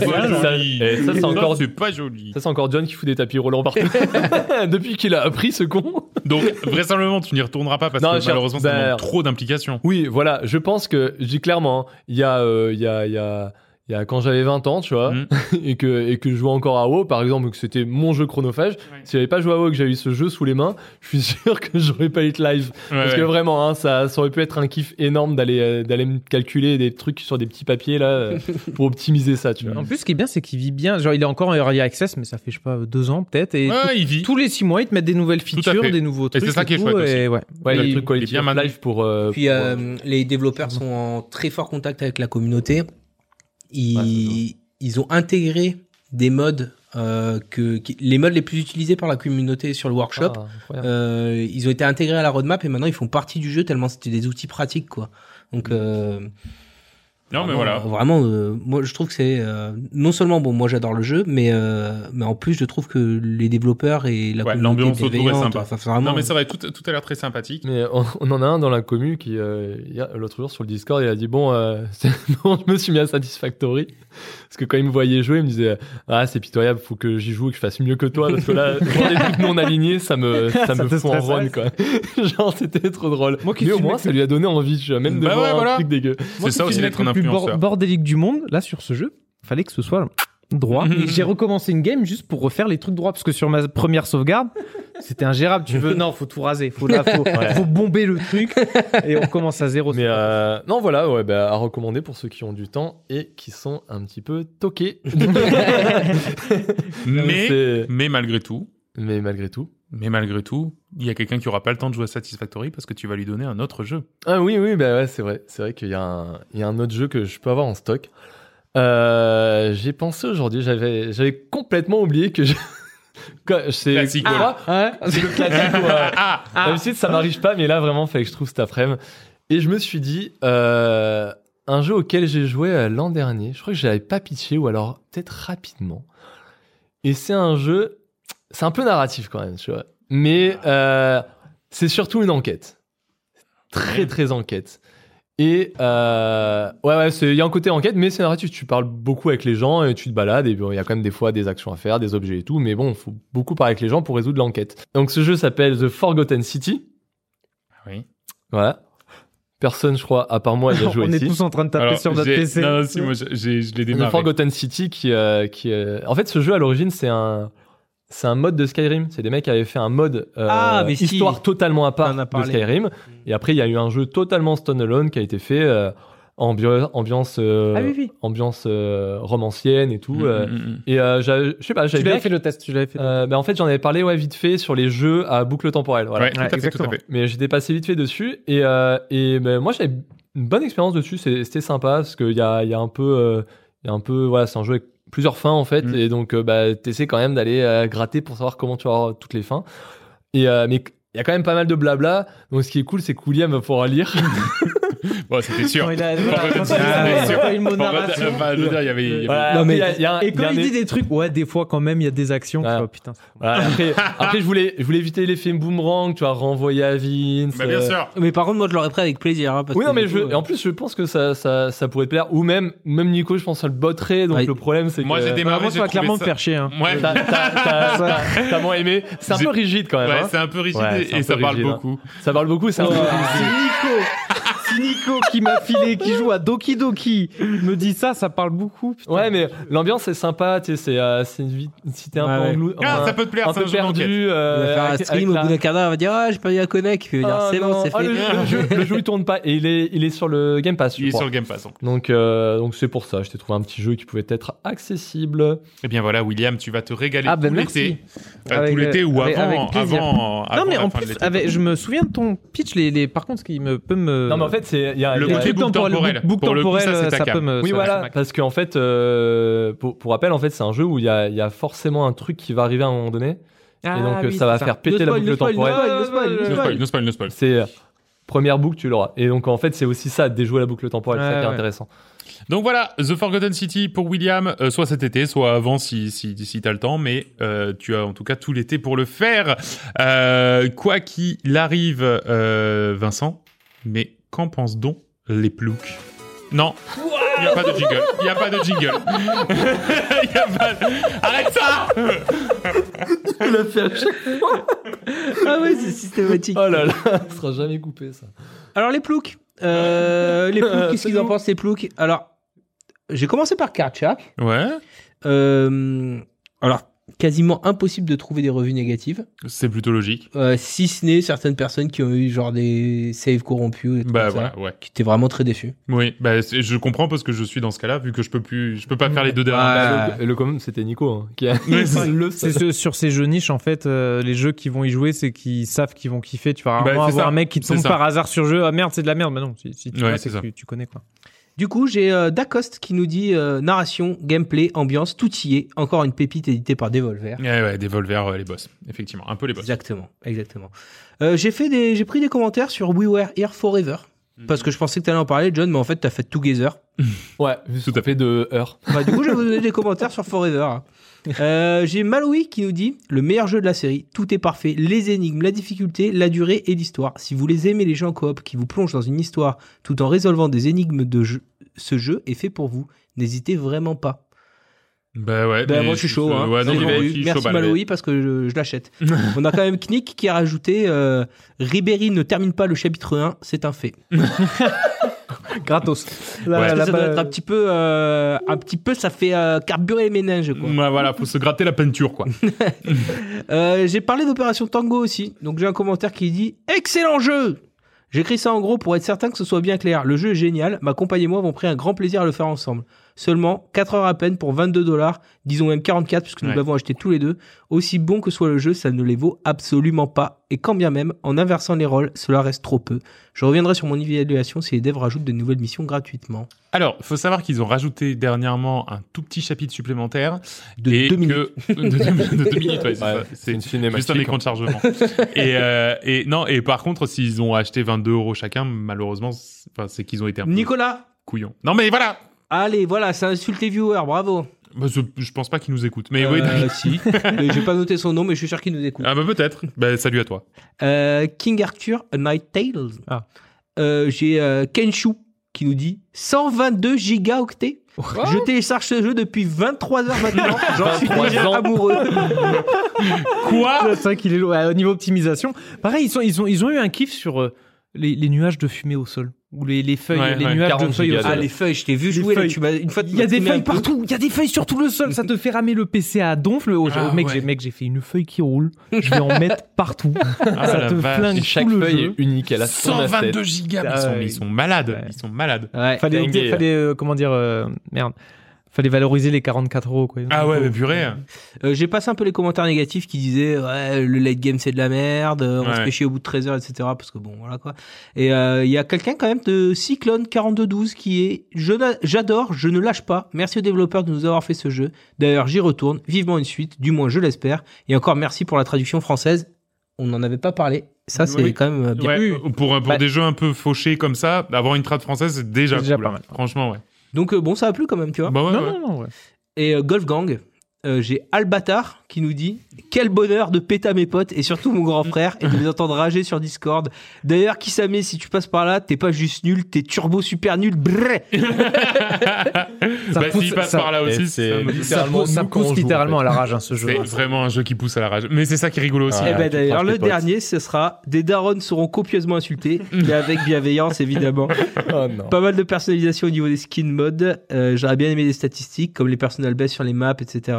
c'est- pas ça- ça, c'est encore c'est pas joli. Ça, c'est encore John qui fout des tapis roulants partout. Depuis qu'il a appris ce con. Donc vraisemblablement tu n'y retourneras pas parce Non, que j'ai- malheureusement ça bah, demande trop d'implication. Oui, voilà, je pense que, je dis clairement, hein, il y a, euh, il y a, il y a, il y a quand j'avais 20 ans, tu vois, Mhm. et que, et que je jouais encore à WoW, par exemple, que c'était mon jeu chronophage. Si j'avais pas joué à WoW et que j'avais eu ce jeu sous les mains, je suis sûr que j'aurais pas été live. Ouais, Parce ouais. que vraiment, hein, ça, ça aurait pu être un kiff énorme d'aller, euh, d'aller me calculer des trucs sur des petits papiers, là, euh, pour optimiser ça, tu vois. En plus, ce qui est bien, c'est qu'il vit bien. Genre, il est encore en early access, mais ça fait, je sais pas, deux ans peut-être. Et Ouais, tout- il vit. tous les six mois, ils te mettent des nouvelles features, des nouveaux Et trucs. c'est ça qui est chouette et ouais. Ouais, le Il- truc il est quality bien life pour, euh, Puis pour, euh, euh, les développeurs sont en très fort contact avec la communauté. Ils, ils ont intégré des modes euh, que qui- les modes les plus utilisés par la communauté sur le workshop. ah. Euh, ils ont été intégrés à la roadmap et maintenant ils font partie du jeu tellement c'était des outils pratiques quoi. Donc euh, Non mais vraiment, voilà. Vraiment, euh, moi je trouve que c'est euh, non seulement bon, moi j'adore le jeu, mais euh, mais en plus je trouve que les développeurs et la Ouais, communauté l'ambiance autour est sympa. Enfin, c'est vraiment. Non mais c'est vrai, tout, tout a l'air très sympathique. Mais on, on en a un dans la commu qui, euh, l'autre jour sur le Discord, il a dit Bon, euh, non, je me suis mis à Satisfactory. Parce que quand il me voyait jouer, il me disait Ah, c'est pitoyable, faut que j'y joue et que je fasse mieux que toi. Parce que là, voir des trucs non alignés, ça me, ça Ça me fout en run, quoi. Genre, c'était trop drôle. Moi qui Mais au moins, ça lui a donné envie, tu vois, même de Bah voir ouais, un voilà. truc dégueu. C'est ça aussi d'être un le plus bor- influenceur. bordélique du monde, là, sur ce jeu, fallait que ce soit droit. Et j'ai recommencé une game juste pour refaire les trucs droits, parce que sur ma première sauvegarde, c'était ingérable. Tu veux, non, faut tout raser. Faut, là, faut, faut bomber le truc. Et on commence à zéro. Mais euh, non, voilà, ouais, bah, à recommander pour ceux qui ont du temps et qui sont un petit peu toqués. Mais mais malgré tout, Mais malgré tout. mais malgré tout, il y a quelqu'un qui aura pas le temps de jouer à Satisfactory parce que tu vas lui donner un autre jeu. Ah oui, oui, bah ouais, c'est vrai. C'est vrai qu'il y, a un- il y a un autre jeu que je peux avoir en stock. Euh, j'ai pensé aujourd'hui, j'avais, j'avais complètement oublié que je... C'est Classique, quoi C'est le classique. euh, Ah, D'habitude, ça m'arrive pas, mais là, vraiment, fallait que je trouve cet après-midi. Et je me suis dit, euh, un jeu auquel j'ai joué euh, l'an dernier, je crois que je l'avais pas pitché, ou alors peut-être rapidement. Et c'est un jeu, c'est un peu narratif quand même, tu vois. Mais euh, c'est surtout une enquête. Très, Ouais. très enquête. Et euh, ouais, ouais, il y a un côté enquête, mais c'est narratif. Tu parles beaucoup avec les gens et tu te balades. Et bon, il y a quand même des fois des actions à faire, des objets et tout. Mais bon, il faut beaucoup parler avec les gens pour résoudre l'enquête. Donc ce jeu s'appelle The Forgotten City. oui. Voilà. Personne, je crois, à part moi, il a joué on est tous en train de taper Alors, sur notre PC. Non, non, si, moi je l'ai The démarré. Forgotten City qui, euh, qui euh, en fait ce jeu à l'origine c'est un c'est un mode de Skyrim c'est des mecs qui avaient fait un mode euh, Ah, mais si. histoire totalement à part On en a de. Skyrim et après il y a eu un jeu totalement standalone qui a été fait euh, ambio- ambiance euh, Ah oui, oui. ambiance euh, romancienne et tout Mm, euh, mm, mm. et euh, j'avais- je sais pas Tu j'avais fait le test. Tu l'avais fait. euh, ben, en fait j'en avais parlé ouais vite fait sur les jeux à boucle temporelle voilà Ouais, tout à Ouais, fait, tout à exactement. fait. mais j'étais passé vite fait dessus et, euh, et moi j'avais une bonne expérience dessus c'était sympa parce qu'il y a, il y a un peu euh, il y a un peu voilà c'est un jeu avec plusieurs fins en fait Mm. et donc euh, bah, t'essaies quand même d'aller euh, gratter pour savoir comment tu vas avoir toutes les fins. Et euh, mais il y a quand même pas mal de blabla. Donc ce qui est cool c'est que William va pouvoir lire Bon, c'était sûr. Il a- narration. un- Et quand il dit des trucs, ouais, des fois quand même, il y a des actions. Putain. après, je voulais je voulais éviter l'effet boomerang tu vois renvoyer à Vince bien euh, sûr. Mais par contre, moi je l'aurais pris avec plaisir. hein, oui, non, mais et en plus, je pense que ça, ça, ça pourrait te plaire. Ou même, même Nico, je pense, ça le botterait. Donc, le problème, c'est que. Moi, j'ai Bah, démarré. moi, j'ai va trouvé clairement faire chier. hein. Ouais. T'as, moins aimé. C'est un peu rigide quand même. Ouais, hein. c'est un peu rigide et- ça parle beaucoup. Ça parle beaucoup, c'est un peu Nico. Nico qui m'a filé, qui joue à Doki Doki, me dit ça, ça parle beaucoup. putain. Ouais, mais l'ambiance est sympa, tu sais, c'est euh, c'est une vie, si t'es un Ouais, peu ouais. englou- Ah, enfin, ça peut te plaire, un peu perdu. Il euh, va faire un avec- stream avec au la- bout d'un quart d'heure, il va dire ah j'ai pas eu à connect, il va dire Ah, c'est bon c'est Ah, fait. le, le jeu, le jeu, il tourne pas et il est, il est sur le Game Pass. je Il est sur le Game Pass. donc. Donc, euh, donc c'est pour ça. Je t'ai trouvé un petit jeu qui pouvait être accessible. Eh bien voilà, William, tu vas te régaler Ah, ben tout merci. l'été. Avec, tout l'été euh, ou avant, Non mais en plus, je me souviens de ton pitch. Les, par contre, ce qui me peut me. Non, mais en fait, c'est il y a, Le y a- côté book book temporel. book Pour le coup, temporel, ça, ta ça peut me. Oui, ça- voilà, parce qu'en fait, euh, pour, pour rappel, en fait, c'est un jeu où il y a, y a forcément un truc qui va arriver à un moment donné, Ah, et donc euh, oui, ça va faire péter Ne la spoil, boucle spoil, temporelle. ne spoil, ne spoil, ne No spoil. spoil, no spoil, spoil. C'est euh, première boucle, tu l'auras. Et donc en fait, c'est aussi ça, déjouer la boucle temporelle, c'est ouais. intéressant. Donc voilà, The Forgotten City pour William, euh, soit cet été, soit avant si si, si t'as le temps, mais euh, tu as en tout cas tout l'été pour le faire. Euh, quoi qu'il arrive, euh, Vincent, mais qu'en pense donc les ploucs? Non, il n'y a pas de jingle. Il n'y a pas de jingle. Y a pas de- Arrête ça Ah ouais c'est systématique. Oh là là, ça sera jamais coupé ça. Alors les ploucs, euh, les ploucs, qu'est-ce qu'ils en pensent les ploucs? Alors j'ai commencé par Karchak. Ouais, Euh, alors quasiment impossible de trouver des revues négatives, c'est plutôt logique. euh, si ce n'est certaines personnes qui ont eu genre des saves corrompus, et tout Bah ça, voilà, ouais. qui étaient vraiment très déçus. Oui, bah je comprends parce que je suis dans ce cas-là, vu que je peux plus, je peux pas faire les deux dernières. Et le commun, c'était Nico hein, qui a Ouais, c'est- le ce- sur ces jeux niches en fait, euh, les jeux qui vont y jouer, c'est qu'ils savent qu'ils vont kiffer. Tu vas Bah, rarement avoir ça. un mec qui tombe par hasard sur jeu. Ah merde, c'est de la merde. Bah non, si, si tu Ouais, vois, c'est c'est que tu, tu connais quoi. Du coup, j'ai euh, Dacoste qui nous dit euh, narration, gameplay, ambiance, tout y est. Encore une pépite éditée par Devolver. Ouais, ouais, des Volver, euh, les boss. Effectivement, un peu les boss. Exactement, exactement. Euh, j'ai fait des, j'ai pris des commentaires sur We Were Here Forever parce que je pensais que t'allais en parler, John, mais en fait t'as fait Together. Ouais, tout à fait de heure. Bah, du coup, je vais vous donner des commentaires sur Forever. Euh, j'ai Maloui qui nous dit le meilleur jeu de la série, tout est parfait, les énigmes, la difficulté, la durée et l'histoire. Si vous les aimez les jeux en coop qui vous plongent dans une histoire tout en résolvant des énigmes de jeu, ce jeu est fait pour vous. N'hésitez vraiment pas. Bah ouais. Mais moi je suis chaud. Hein. Ouais, non, aussi, chaud Merci. Maloui parce que je, je l'achète. On a quand même Knick qui a rajouté euh, Ribéry ne termine pas le chapitre 1, c'est un fait. Gratos. Ouais. Là, là, ça doit bah, être un petit peu, euh, un petit peu, ça fait euh, carburer les méninges quoi. Ouais, voilà, faut se gratter la peinture, quoi. Euh, j'ai parlé d'Opération Tango aussi, donc j'ai un commentaire qui dit excellent jeu. J'écris ça en gros pour être certain que ce soit bien clair. Le jeu est génial, ma compagne et moi avons pris un grand plaisir à le faire ensemble. Seulement 4 heures à peine pour 22 dollars, disons même 44 puisque nous Ouais. l'avons acheté tous les deux. Aussi bon que soit le jeu, ça ne les vaut absolument pas. Et quand bien même, en inversant les rôles, cela reste trop peu. Je reviendrai sur mon évaluation si les devs rajoutent de nouvelles missions gratuitement. Alors, faut savoir qu'ils ont rajouté dernièrement un tout petit chapitre supplémentaire. De et deux que- de, deux, de deux minutes, ouais, c'est Ouais, une cinématique. juste un écran de chargement. et, euh, et non, et par contre, s'ils ont acheté 22 euros chacun, malheureusement, c'est qu'ils ont été un peu Nicolas couillons. Non, mais voilà. Allez, voilà, c'est insulté viewer, bravo. Bah, je, je pense pas qu'ils nous écoutent. Mais oui, Euh, si. J'ai pas noté son nom, mais je suis sûr qu'il nous écoute. ah bah peut-être. Bah, salut à toi. Euh, King Arthur, A Night Tales. Ah. Euh, J'ai euh, Kenshu qui nous dit 122 gigaoctets. Je télécharge ce jeu depuis 23 heures maintenant. J'en suis 23 déjà ans. amoureux. Quoi C'est qu'il est au niveau optimisation. Pareil, ils, sont, ils, ont, ils ont eu un kiff sur euh, les, les nuages de fumée au sol. Ou les, les feuilles, Ouais, les ouais, nuages de 40 feuilles. Ah, les feuilles, je t'ai vu Les jouer. là, tu m'as- une fois, tu Il y a des feuilles partout, il y a des feuilles sur tout le sol, ça te fait ramer le PC à donf. Le, oh, Ah, mec, ouais. j'ai, mec, j'ai fait une feuille qui roule, je vais en mettre partout. Ah, ça te vache. flingue Et chaque tout le feuille jeu. est unique, elle a son asset. 122 gigas. mais Ils sont, Ah, ils sont malades. ouais. Ils sont malades. Ouais. Fallait, fallait euh, comment dire, euh, merde. Fallait valoriser les 44 euros, quoi. Ah ouais, mais purée. Euh, J'ai passé un peu les commentaires négatifs qui disaient ouais, le late game c'est de la merde, euh, on Ouais. se fait chier au bout de 13 heures, etc. Parce que bon, voilà quoi. Et euh, il y a quelqu'un quand même de Cyclone 4212 qui est j'adore, je ne lâche pas. Merci aux développeurs de nous avoir fait ce jeu. D'ailleurs, j'y retourne, vivement une suite, du moins je l'espère. Et encore merci pour la traduction française. On n'en avait pas parlé. Ça c'est Oui. quand même bien. Ouais, pour pour Bah- des jeux un peu fauchés comme ça, avoir une trad française, c'est déjà, déjà cool, pas hein. mal. Franchement, ouais. Donc euh, bon, ça a plu quand même, tu vois. Bah ouais, Non, ouais. non, non, ouais. Et euh, Golf Gang, euh, j'ai Albatar qui nous dit Quel bonheur de péter à mes potes et surtout mon grand frère et de les entendre rager sur Discord. D'ailleurs, qui savait si tu passes par là, t'es pas juste nul, t'es turbo super nul. Brrr. Ça bah, pousse- s'il passe ça- par là Et aussi, c'est Ça littéralement pousse, ça pousse on joue, littéralement en à la rage, hein, ce jeu. c'est vraiment un jeu qui pousse à la rage. Mais c'est ça qui est rigolo aussi. Ah, Eh ben d'ailleurs, le dernier, ce sera Des darons seront copieusement insultés, mais avec bienveillance évidemment. Oh non. Pas mal de personnalisation au niveau des skin modes. Euh, J'aurais bien aimé des statistiques comme les personnages baissent sur les maps, etc.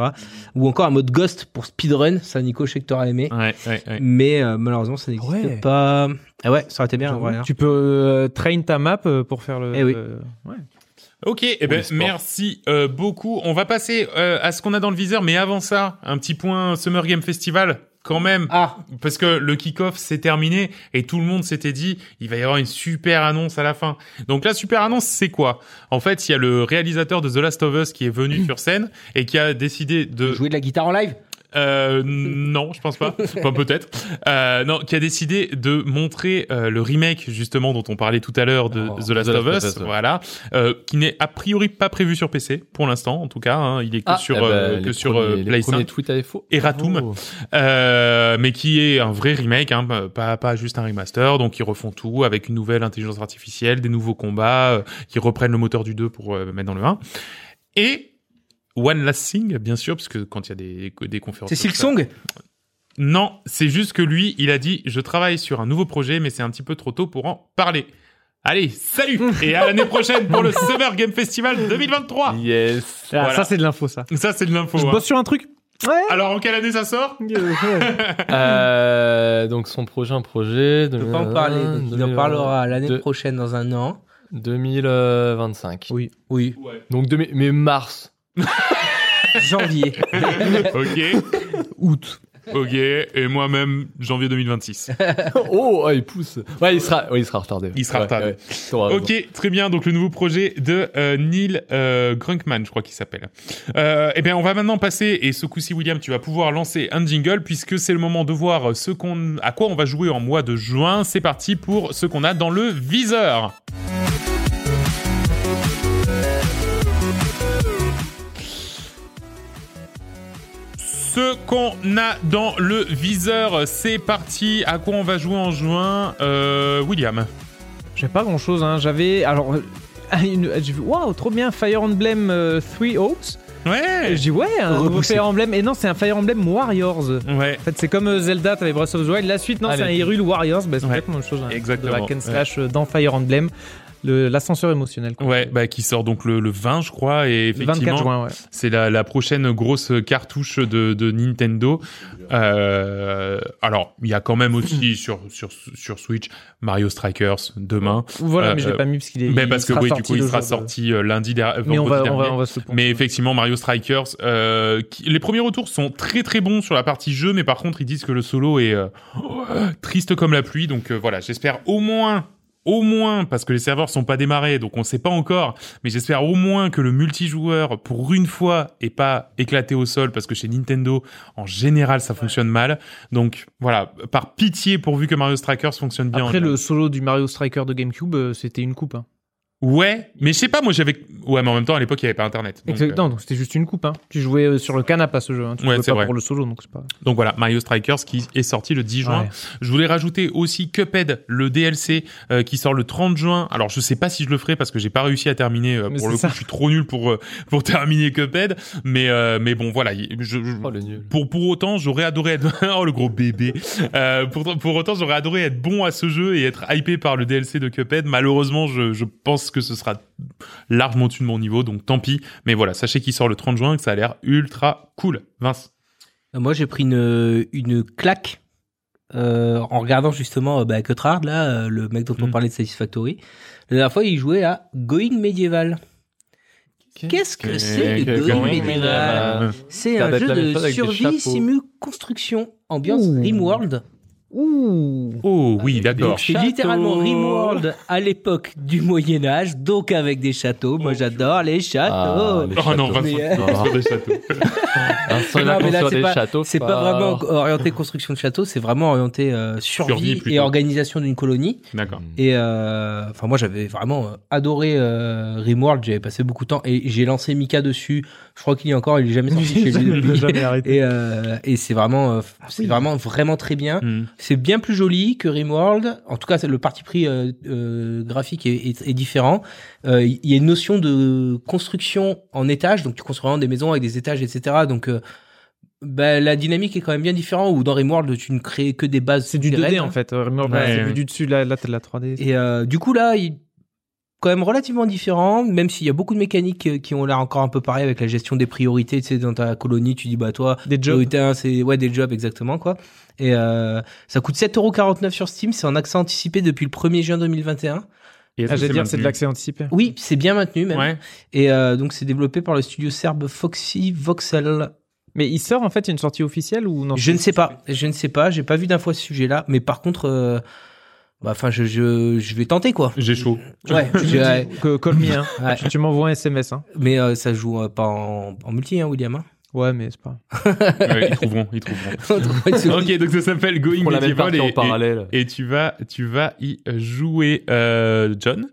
Ou encore un mode ghost pour speedrun. Ça, Nico, je sais que t'aurais aimé. Ouais, ouais, ouais. Mais euh, malheureusement, ça n'existe Ouais. pas. Ah ouais, ça aurait été bien. hein. Tu peux euh, train ta map euh, pour faire le. Eh oui. euh, ouais. Ok, eh ben, merci euh, beaucoup. On va passer euh, à ce qu'on a dans le viseur, mais avant ça, un petit point Summer Game Festival quand même. Ah, Parce que le kick-off s'est terminé et tout le monde s'était dit il va y avoir une super annonce à la fin. Donc la super annonce c'est quoi? En fait, il y a le réalisateur de The Last of Us qui est venu sur scène et qui a décidé de jouer de la guitare en live? Euh, non, je pense pas. Enfin, peut-être. Euh, non, qui a décidé de montrer euh, le remake justement dont on parlait tout à l'heure de Oh, The Last of Us, voilà, euh, qui n'est a priori pas prévu sur PC pour l'instant, en tout cas. hein, il est que Ah, sur eh ben, euh, que les sur premiers- les Play premiers 5. tweets avaient faux. Eratum. Oh. Euh, mais qui est un vrai remake, hein, pas pas juste un remaster. Donc ils refont tout avec une nouvelle intelligence artificielle, des nouveaux combats, euh, qui reprennent le moteur du 2 pour euh, mettre dans le 1. Et One Last Thing, bien sûr, parce que quand il y a des des conférences. C'est Silksong non, c'est juste que lui, il a dit je travaille sur un nouveau projet, mais c'est un petit peu trop tôt pour en parler. Allez, salut et à l'année prochaine pour le Summer Game Festival 2023. Yes. Ah, Voilà. Ça, c'est de l'info, ça. Ça c'est de l'info. Je hein. bosse sur un truc. Ouais. Alors en quelle année ça sort Euh, donc son prochain projet. Je peux pas en parler. donc il en parlera l'année de- prochaine dans un an. 2025. Oui. Oui. Donc demi- mais mars. Janvier. Ok, Août. ok. Et moi-même janvier 2026. oh, il pousse. Ouais, il sera, ouais, il sera retardé. Il sera Ouais, retardé. ouais. Ok, très bien. Donc le nouveau projet de euh, Neil euh, Grunkman, je crois qu'il s'appelle. Euh, eh bien, on va maintenant passer et ce coup-ci, William, tu vas pouvoir lancer un jingle puisque c'est le moment de voir ce qu'on, à quoi on va jouer en mois de juin. C'est parti pour ce qu'on a dans le viseur. Ce qu'on a dans le viseur, c'est parti. À quoi on va jouer en juin, euh, William? J'ai pas grand chose. Hein. J'avais. Alors. euh, une- J'ai vu. Waouh, trop bien. Fire Emblem euh, Three Hopes. Ouais. J'ai dit, ouais, un nouveau. Fire Emblem. Et non, c'est un Fire Emblem Warriors. Ouais. En fait, c'est comme euh, Zelda, t'avais Breath of the Wild. La suite, non, c'est un Hyrule Warriors. Bah, c'est Ouais. exactement la même chose. hein. Exactement, De ouais. slash euh, dans Fire Emblem. L'ascenseur émotionnel. quoi. Ouais, bah, qui sort donc le, le 20, je crois, et Le 24 effectivement, juin, ouais. c'est la, la prochaine grosse cartouche de, de Nintendo. Euh, alors, il y a quand même aussi sur, sur, sur Switch Mario Strikers demain. Voilà, Euh, mais je l'ai euh, pas mis parce qu'il est. Mais il parce que oui, du coup, il sera de- sorti euh, lundi der- Mais on va, vendredi on va, dernier. on va se le Mais effectivement, Mario Strikers, euh, qui- les premiers retours sont très très bons sur la partie jeu, mais par contre, ils disent que le solo est euh, triste comme la pluie. Donc euh, voilà, j'espère au moins, au moins, parce que les serveurs sont pas démarrés, donc on sait pas encore, mais j'espère au moins que le multijoueur, pour une fois, est pas éclaté au sol, parce que chez Nintendo, en général, ça fonctionne mal. Donc voilà, par pitié, pourvu que Mario Strikers fonctionne bien. Après le solo du Mario Striker de GameCube, euh, c'était une coupe. Hein. Ouais, mais je sais pas, moi j'avais. Ouais, mais en même temps, à l'époque, il y avait pas Internet. Donc, Exact- euh, donc c'était juste une coupe. Hein. Tu jouais euh, sur le canapé à ce jeu. Hein. Tu Ouais, jouais c'est pas vrai. pour le solo, donc c'est pas. Donc voilà, Mario Strikers qui est sorti le 10 juin. Ouais. Je voulais rajouter aussi Cuphead, le DLC euh, qui sort le 30 juin. Alors je sais pas si je le ferai parce que j'ai pas réussi à terminer. euh, pour le coup, ça. je suis trop nul pour euh, pour terminer Cuphead. Mais euh, mais bon voilà, je, je- Oh, le nul. pour pour autant j'aurais adoré être oh le gros bébé. Euh, pour pour autant j'aurais adoré être bon à ce jeu et être hypé par le DLC de Cuphead. Malheureusement, je je pense que ce sera largement au-dessus de mon niveau, donc tant pis. Mais voilà, sachez qu'il sort le 30 juin et que ça a l'air ultra cool. Vince. Moi, j'ai pris une, une claque euh, en regardant justement euh, bah, Cutrard, là, euh, le mec dont on Mm. parlait de Satisfactory. La dernière fois, il jouait à Going Medieval. Qu'est-ce que c'est Euh, que Going Going Medieval Euh, C'est un jeu de survie simu construction ambiance. Rimworld. Ouh. Oh oui, d'accord. C'est littéralement Rimworld à l'époque du Moyen Âge, donc avec des châteaux. Moi j'adore les châteaux. Ah, les Oh non, se euh, des châteaux. Non, mais là, construire c'est des pas- châteaux. C'est pas vraiment orienté construction de château, c'est vraiment orienté euh, survie, et organisation d'une colonie. D'accord. Et euh, enfin moi j'avais vraiment euh, adoré euh, Rimworld, j'avais passé beaucoup de temps et j'ai lancé Mika dessus. Je crois qu'il y est encore, il est jamais sorti chez lui. depuis. jamais arrêté. Et, euh, et c'est vraiment, euh, c'est vraiment vraiment très bien. Hmm. C'est bien plus joli que Rimworld. En tout cas, le parti pris euh, euh, graphique est, est- est différent. Euh, Il y a une notion de construction en étage, donc tu construis vraiment des maisons avec des étages, etc. Donc bah, la dynamique est quand même bien différente. Ou dans Rimworld, tu ne crées que des bases. C'est du souterraines. 2D en fait. Rimworld, Ouais, c'est ouais. vu du dessus, là, là t'as de la 3D. Et euh, du coup là, il quand même relativement différent, même s'il y a beaucoup de mécaniques qui ont l'air encore un peu pareil avec la gestion des priorités. Tu sais, dans ta colonie, tu dis bah toi, Des jobs. c'est ouais des jobs exactement quoi. Et euh, ça coûte 7,49€ sur Steam, c'est en accès anticipé depuis le 1er juin 2021. Et Ah, dire, c'est de l'accès anticipé. Oui, c'est bien maintenu même. Ouais. Et euh, donc c'est développé par le studio serbe Foxy Voxel. Mais il sort en fait une sortie officielle ou non? Je ne sais pas, je ne sais pas, j'ai pas vu d'infos à ce sujet-là, mais par contre, euh, enfin, je, je, je vais tenter quoi. J'ai chaud. Ouais, Que call me, hein. ouais. Tu m'envoies un SMS, hein. mais euh, ça joue euh, pas en, en multi, hein, William. Hein. Ouais, mais c'est pas. Ouais, ils trouveront, ils trouveront. ok, donc ça s'appelle Going Pour Medieval partie en et, parallèle. et, et tu vas, tu vas y jouer, euh, John?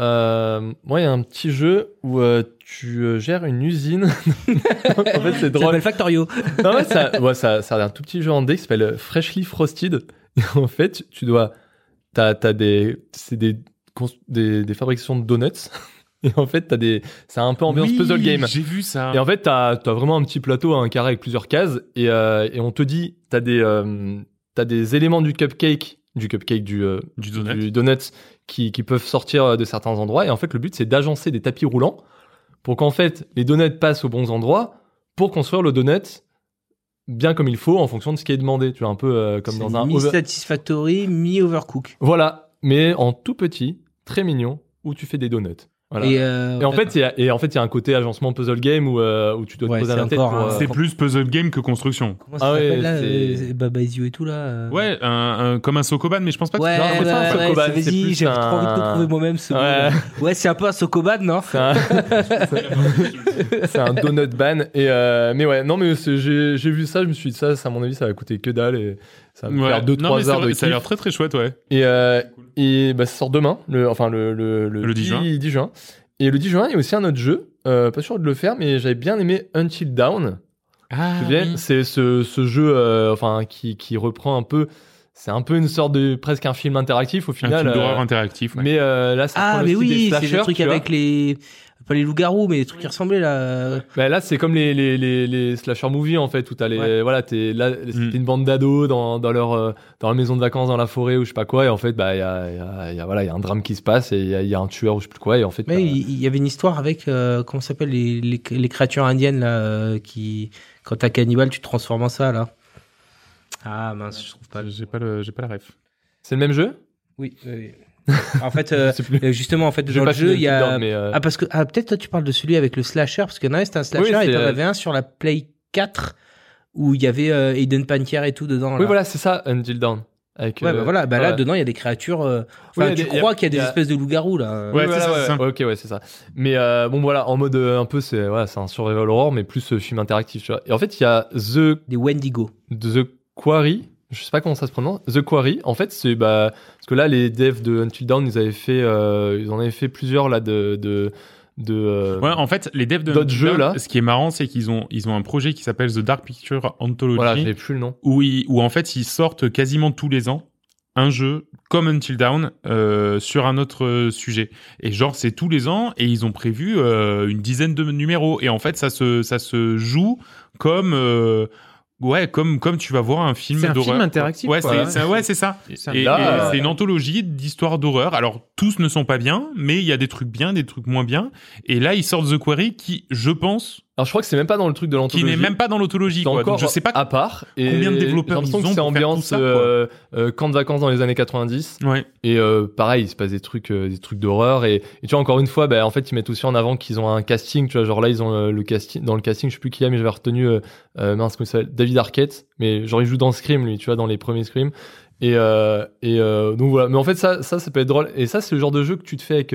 Euh, moi, il y a un petit jeu où euh, tu euh, gères une usine. en fait, c'est Ça drôle. s'appelle Factorio. Non, ouais, ça, ouais, ça, ça a un tout petit jeu en dé qui s'appelle Freshly Frosted. Et en fait, tu dois. T'as, t'as des. C'est des, des, des fabrications de donuts. Et en fait, t'as des. C'est un peu ambiance Oui, puzzle game. J'ai vu ça. Et en fait, t'as as vraiment un petit plateau, un carré avec plusieurs cases, et, euh, et on te dit, t'as des, euh, t'as des éléments du cupcake, du cupcake du, euh, du donut. du donut qui, qui peuvent sortir de certains endroits. Et en fait, le but, c'est d'agencer des tapis roulants pour qu'en fait, les donuts passent aux bons endroits pour construire le donut bien comme il faut en fonction de ce qui est demandé. Tu vois, un peu euh, comme dans un... over- Mi-Satisfactory, mi-Overcook. Voilà, mais en tout petit, très mignon, où tu fais des donuts. Voilà. Et, Et, euh, en fait, il y en fait, y a un côté agencement puzzle game où, euh, où tu dois te Ouais, poser la tête un- euh, C'est plus puzzle game que construction. comment ça Ah ouais, s'appelle là c'est- euh, c'est Baba Is You et tout là euh Ouais, un, un- comme un Sokoban, mais je pense pas que Ouais, Non, ouais, c'est pas un ouais, Sokoban, c'est- c'est vas-y, plus j'ai trop envie de trouver moi-même ce Ouais. mot. Ouais, c'est un peu un Sokoban, non C'est un, c'est un donut ban. Et euh, mais ouais, non, mais j'ai vu ça, je me suis dit ça, ça, à mon avis, ça va coûter que dalle et ça va me Ouais. faire Non, mais 2-3 c'est heures de Ça a l'air kiff. très très chouette, ouais. Et, euh, et bah, ça sort demain, le, enfin le, le, Le 10 juin. 10 juin. Et le 10 juin, il y a aussi un autre jeu, euh, pas sûr de le faire, mais j'avais bien aimé Until Down. Ah, souviens C'est ce, ce jeu euh, enfin, qui, qui reprend un peu. C'est un peu une sorte de presque un film interactif au Un final. film d'horreur euh, interactif. ouais. mais euh, là, ça prend Ah, le mais style des oui, c'est slashers, le truc tu vois. avec les. Pas les loups-garous, mais les trucs qui ressemblaient là. Bah, là, c'est comme les, les, les, les slasher movies en fait, où t'as les Ouais. voilà, t'es là, c'était Mm. une bande d'ados dans, dans leur euh, dans leur maison de vacances dans la forêt ou je sais pas quoi, et en fait, bah il y a, il y, a, il y a voilà, il y a un drame qui se passe et il y a, il y a un tueur ou je sais plus quoi, et en fait, Mais bah, il y avait une histoire avec. euh, comment ça s'appelle les, les, les créatures indiennes là euh, qui. Quand t'as cannibale, tu te transformes en ça là. Ah mince, je trouve pas. J'ai pas le, j'ai pas la ref. c'est le même jeu? Oui, oui. En fait, euh, plus. euh, justement, en fait, dans pas le jeu, il y a. Mais, euh, Ah, parce que. Ah, peut-être toi, tu parles de celui avec le slasher, parce que non, c'était un slasher Oui, et t'en avais un sur la Play 4 où il y avait euh, Aiden Pantier et tout dedans. oui, là. voilà, c'est ça, Until Dawn. Avec, Ouais, euh, bah voilà, bah là, ouais. dedans, il y a des créatures. euh, Oui, Enfin, tu des- crois qu'il y a des il y a- espèces de loups-garous là. Ouais, Oui, c'est voilà, ça, ouais, c'est ça. ouais, Ok, ouais, c'est ça. Mais euh, bon, voilà, en mode euh, un peu, c'est voilà, c'est un survival horror, mais plus euh, film interactif. Tu vois. Et en fait, il y a The Des Wendigo. The Quarry. Je sais pas comment ça se prononce. The Quarry. En fait, c'est bah parce que là, les devs de Until Dawn, ils avaient fait, euh, ils en avaient fait plusieurs là de de de. euh, Ouais, en fait, les devs de D'autres jeux, là. ce qui est marrant, c'est qu'ils ont, ils ont un projet qui s'appelle The Dark Picture Anthology, voilà, j'ai plus le nom. où, ils, où en fait ils sortent quasiment tous les ans un jeu comme Until Dawn euh, sur un autre euh, sujet. Et genre c'est tous les ans et ils ont prévu euh, une dizaine de numéros. Et en fait ça se, ça se joue comme euh, Ouais, comme comme tu vas voir un film C'est un d'horreur. film interactif, Ouais, quoi. c'est c'est- ouais, c'est ça. C'est un- Et, Là, et euh, c'est une anthologie d'histoires d'horreur. Alors tous ne sont pas bien, mais il y a des trucs bien, des trucs moins bien. Et là, ils sortent The Quarry, qui, je pense, Alors je crois que c'est même pas dans le truc de qui l'anthologie. n'est même pas dans l'autologie. Quoi. encore Donc je sais pas. à part. Et combien de développeurs ils ont c'est ambiance ça, euh, euh, camp de vacances dans les années 90. Ouais. Et euh, pareil, il se passe des trucs, euh, des trucs d'horreur. Et, et tu vois, encore une fois, bah, en fait, ils mettent aussi en avant qu'ils ont un casting. Tu vois, genre là, ils ont euh, le casting. Dans le casting, je sais plus qui y a, mais j'avais retenu mince, comment David Arquette. Mais genre, il joue dans Scream, lui, tu vois, dans les premiers Scream. Et, et donc voilà. Mais en fait, ça, ça, ça peut être drôle. Et ça, c'est le genre de jeu que tu te fais avec.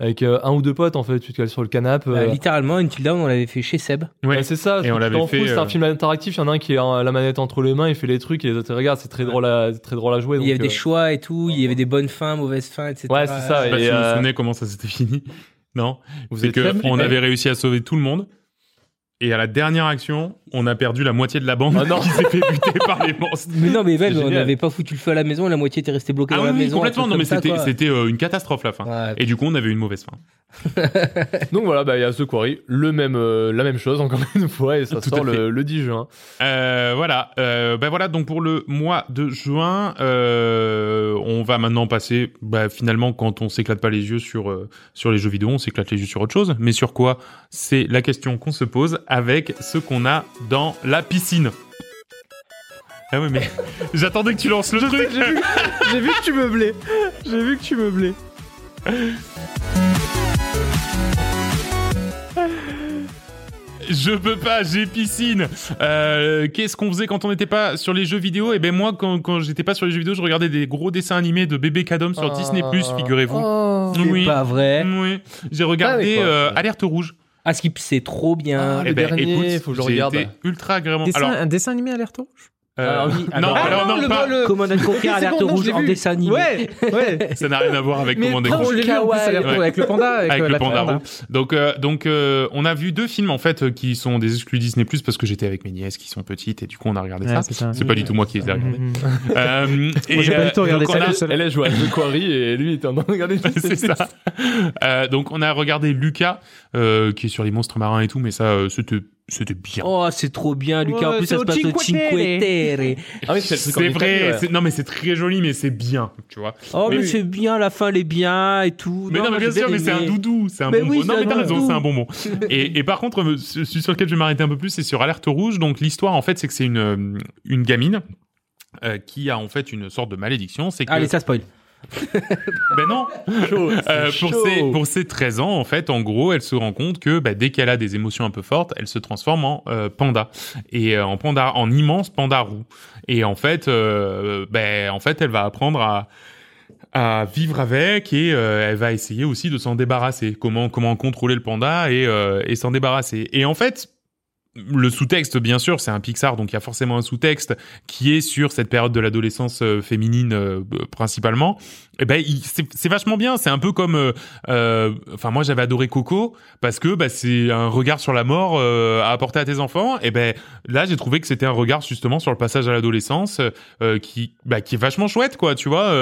Euh, avec euh, un ou deux potes en fait, tu te cales sur le canapé. Bah, euh, littéralement, Until Dawn, on l'avait fait chez Seb. Ouais. Ouais, c'est ça. Et on l'avait fait, C'est euh, un film interactif. Il y en a un qui a la manette entre les mains, il fait les trucs et les autres ils regardent. C'est très drôle à, très drôle à jouer. il y avait des euh, choix et tout, il y avait des bonnes fins, mauvaises fins, etc. Ouais, c'est ça. Je sais pas Et, si vous vous euh, souvenez comment ça s'était fini. Non. Vous C'est êtes que on avait réussi à sauver tout le monde. Et à la dernière action, on a perdu la moitié de la bande Ah non. qui s'est fait buter par les monstres. Mais non, mais même, on n'avait pas foutu le feu à la maison et la moitié était restée bloquée Ah dans oui, la maison. complètement. Non, mais c'était euh, une catastrophe la fin. Ouais. Et du coup, on avait une mauvaise fin. Donc voilà, bah il y a The Quarry, le même, euh, la même chose encore une fois et ça Tout à sort fait. le, le 10 juin. Euh, voilà, euh, ben voilà. Donc pour le mois de juin, euh, on va maintenant passer. Bah, finalement, quand on s'éclate pas les yeux sur euh, sur les jeux vidéo, on s'éclate les yeux sur autre chose. Mais sur quoi? C'est la question qu'on se pose avec ce qu'on a dans la piscine. Ah oui, mais j'attendais que tu lances le truc. J'ai vu que tu meublais. J'ai vu que tu meublais. Je peux pas, j'ai piscine. Euh, Qu'est-ce qu'on faisait quand on n'était pas sur les jeux vidéo? Et ben moi, quand, quand j'étais pas sur les jeux vidéo, je regardais des gros dessins animés de bébé Cadom sur Disney+, figurez-vous. Oh. C'est pas vrai. Oui, j'ai regardé Ah, d'accord. euh, Alerte Rouge. Ah, Skip, c'est trop bien. Ah, Eh le ben, dernier, écoute, faut que je regarde. été ultra agréablement. Dessin- Alors, un dessin animé alerte rouge euh, non, alors- alors non, le- pas. le- Command Conquer, alerte bon, non, rouge en dessin animé. Ouais, ouais. Ça n'a rien à voir avec non, plus alerte Ouais. avec le panda. Avec, avec euh, le panda roux. Donc, euh, donc euh, on a vu deux films en fait qui sont des exclus Disney Plus parce que j'étais avec mes nièces qui sont petites et du coup on a regardé Ouais, ça. c'est pas du tout moi qui les ai regardés. Mhm. Euh, et, Moi, j'ai pas du tout regardé ça. Elle a joué à The Quarry et lui il était en train de regarder. c'est ça. Donc on a regardé Lucas qui est sur les monstres marins et tout, mais ça c'était c'était bien. Oh, c'est trop bien, Lucas. Ouais, en plus, c'est ça se passe au Cinque Terre. Ah oui, c'est Italie, vrai, ouais. non mais c'est très joli, mais c'est bien, tu vois. Oh, mais Oui. c'est bien, la fin, elle est bien et tout. Mais non, mais bien sûr, mais c'est un doudou, c'est un Mais bonbon. oui, non, mais t'as raison, c'est un bonbon. et, et par contre, euh, celui sur lequel je vais m'arrêter un peu plus, c'est sur Alerte Rouge. Donc l'histoire, en fait, c'est que c'est une euh, une gamine euh, qui a en fait une sorte de malédiction. C'est que Allez, ça spoil. Ben non, Chaud, Euh, pour, chaud. ses, pour ses 13 ans, en fait, en gros, elle se rend compte que bah, dès qu'elle a des émotions un peu fortes, elle se transforme en euh, panda et euh, en panda, en immense panda roux. Et en fait, ben, en fait, elle va apprendre à à vivre avec et euh, elle va essayer aussi de s'en débarrasser. Comment comment contrôler le panda et euh, et s'en débarrasser. Et en fait. Le sous-texte, bien sûr, c'est un Pixar, donc il y a forcément un sous-texte qui est sur cette période de l'adolescence euh, féminine euh, principalement. Et ben, c'est vachement bien. C'est un peu comme, euh, euh, enfin moi j'avais adoré Coco parce que bah, c'est un regard sur la mort euh, à apporter à tes enfants. Et ben là j'ai trouvé que c'était un regard justement sur le passage à l'adolescence euh, qui bah, qui est vachement chouette quoi, tu vois.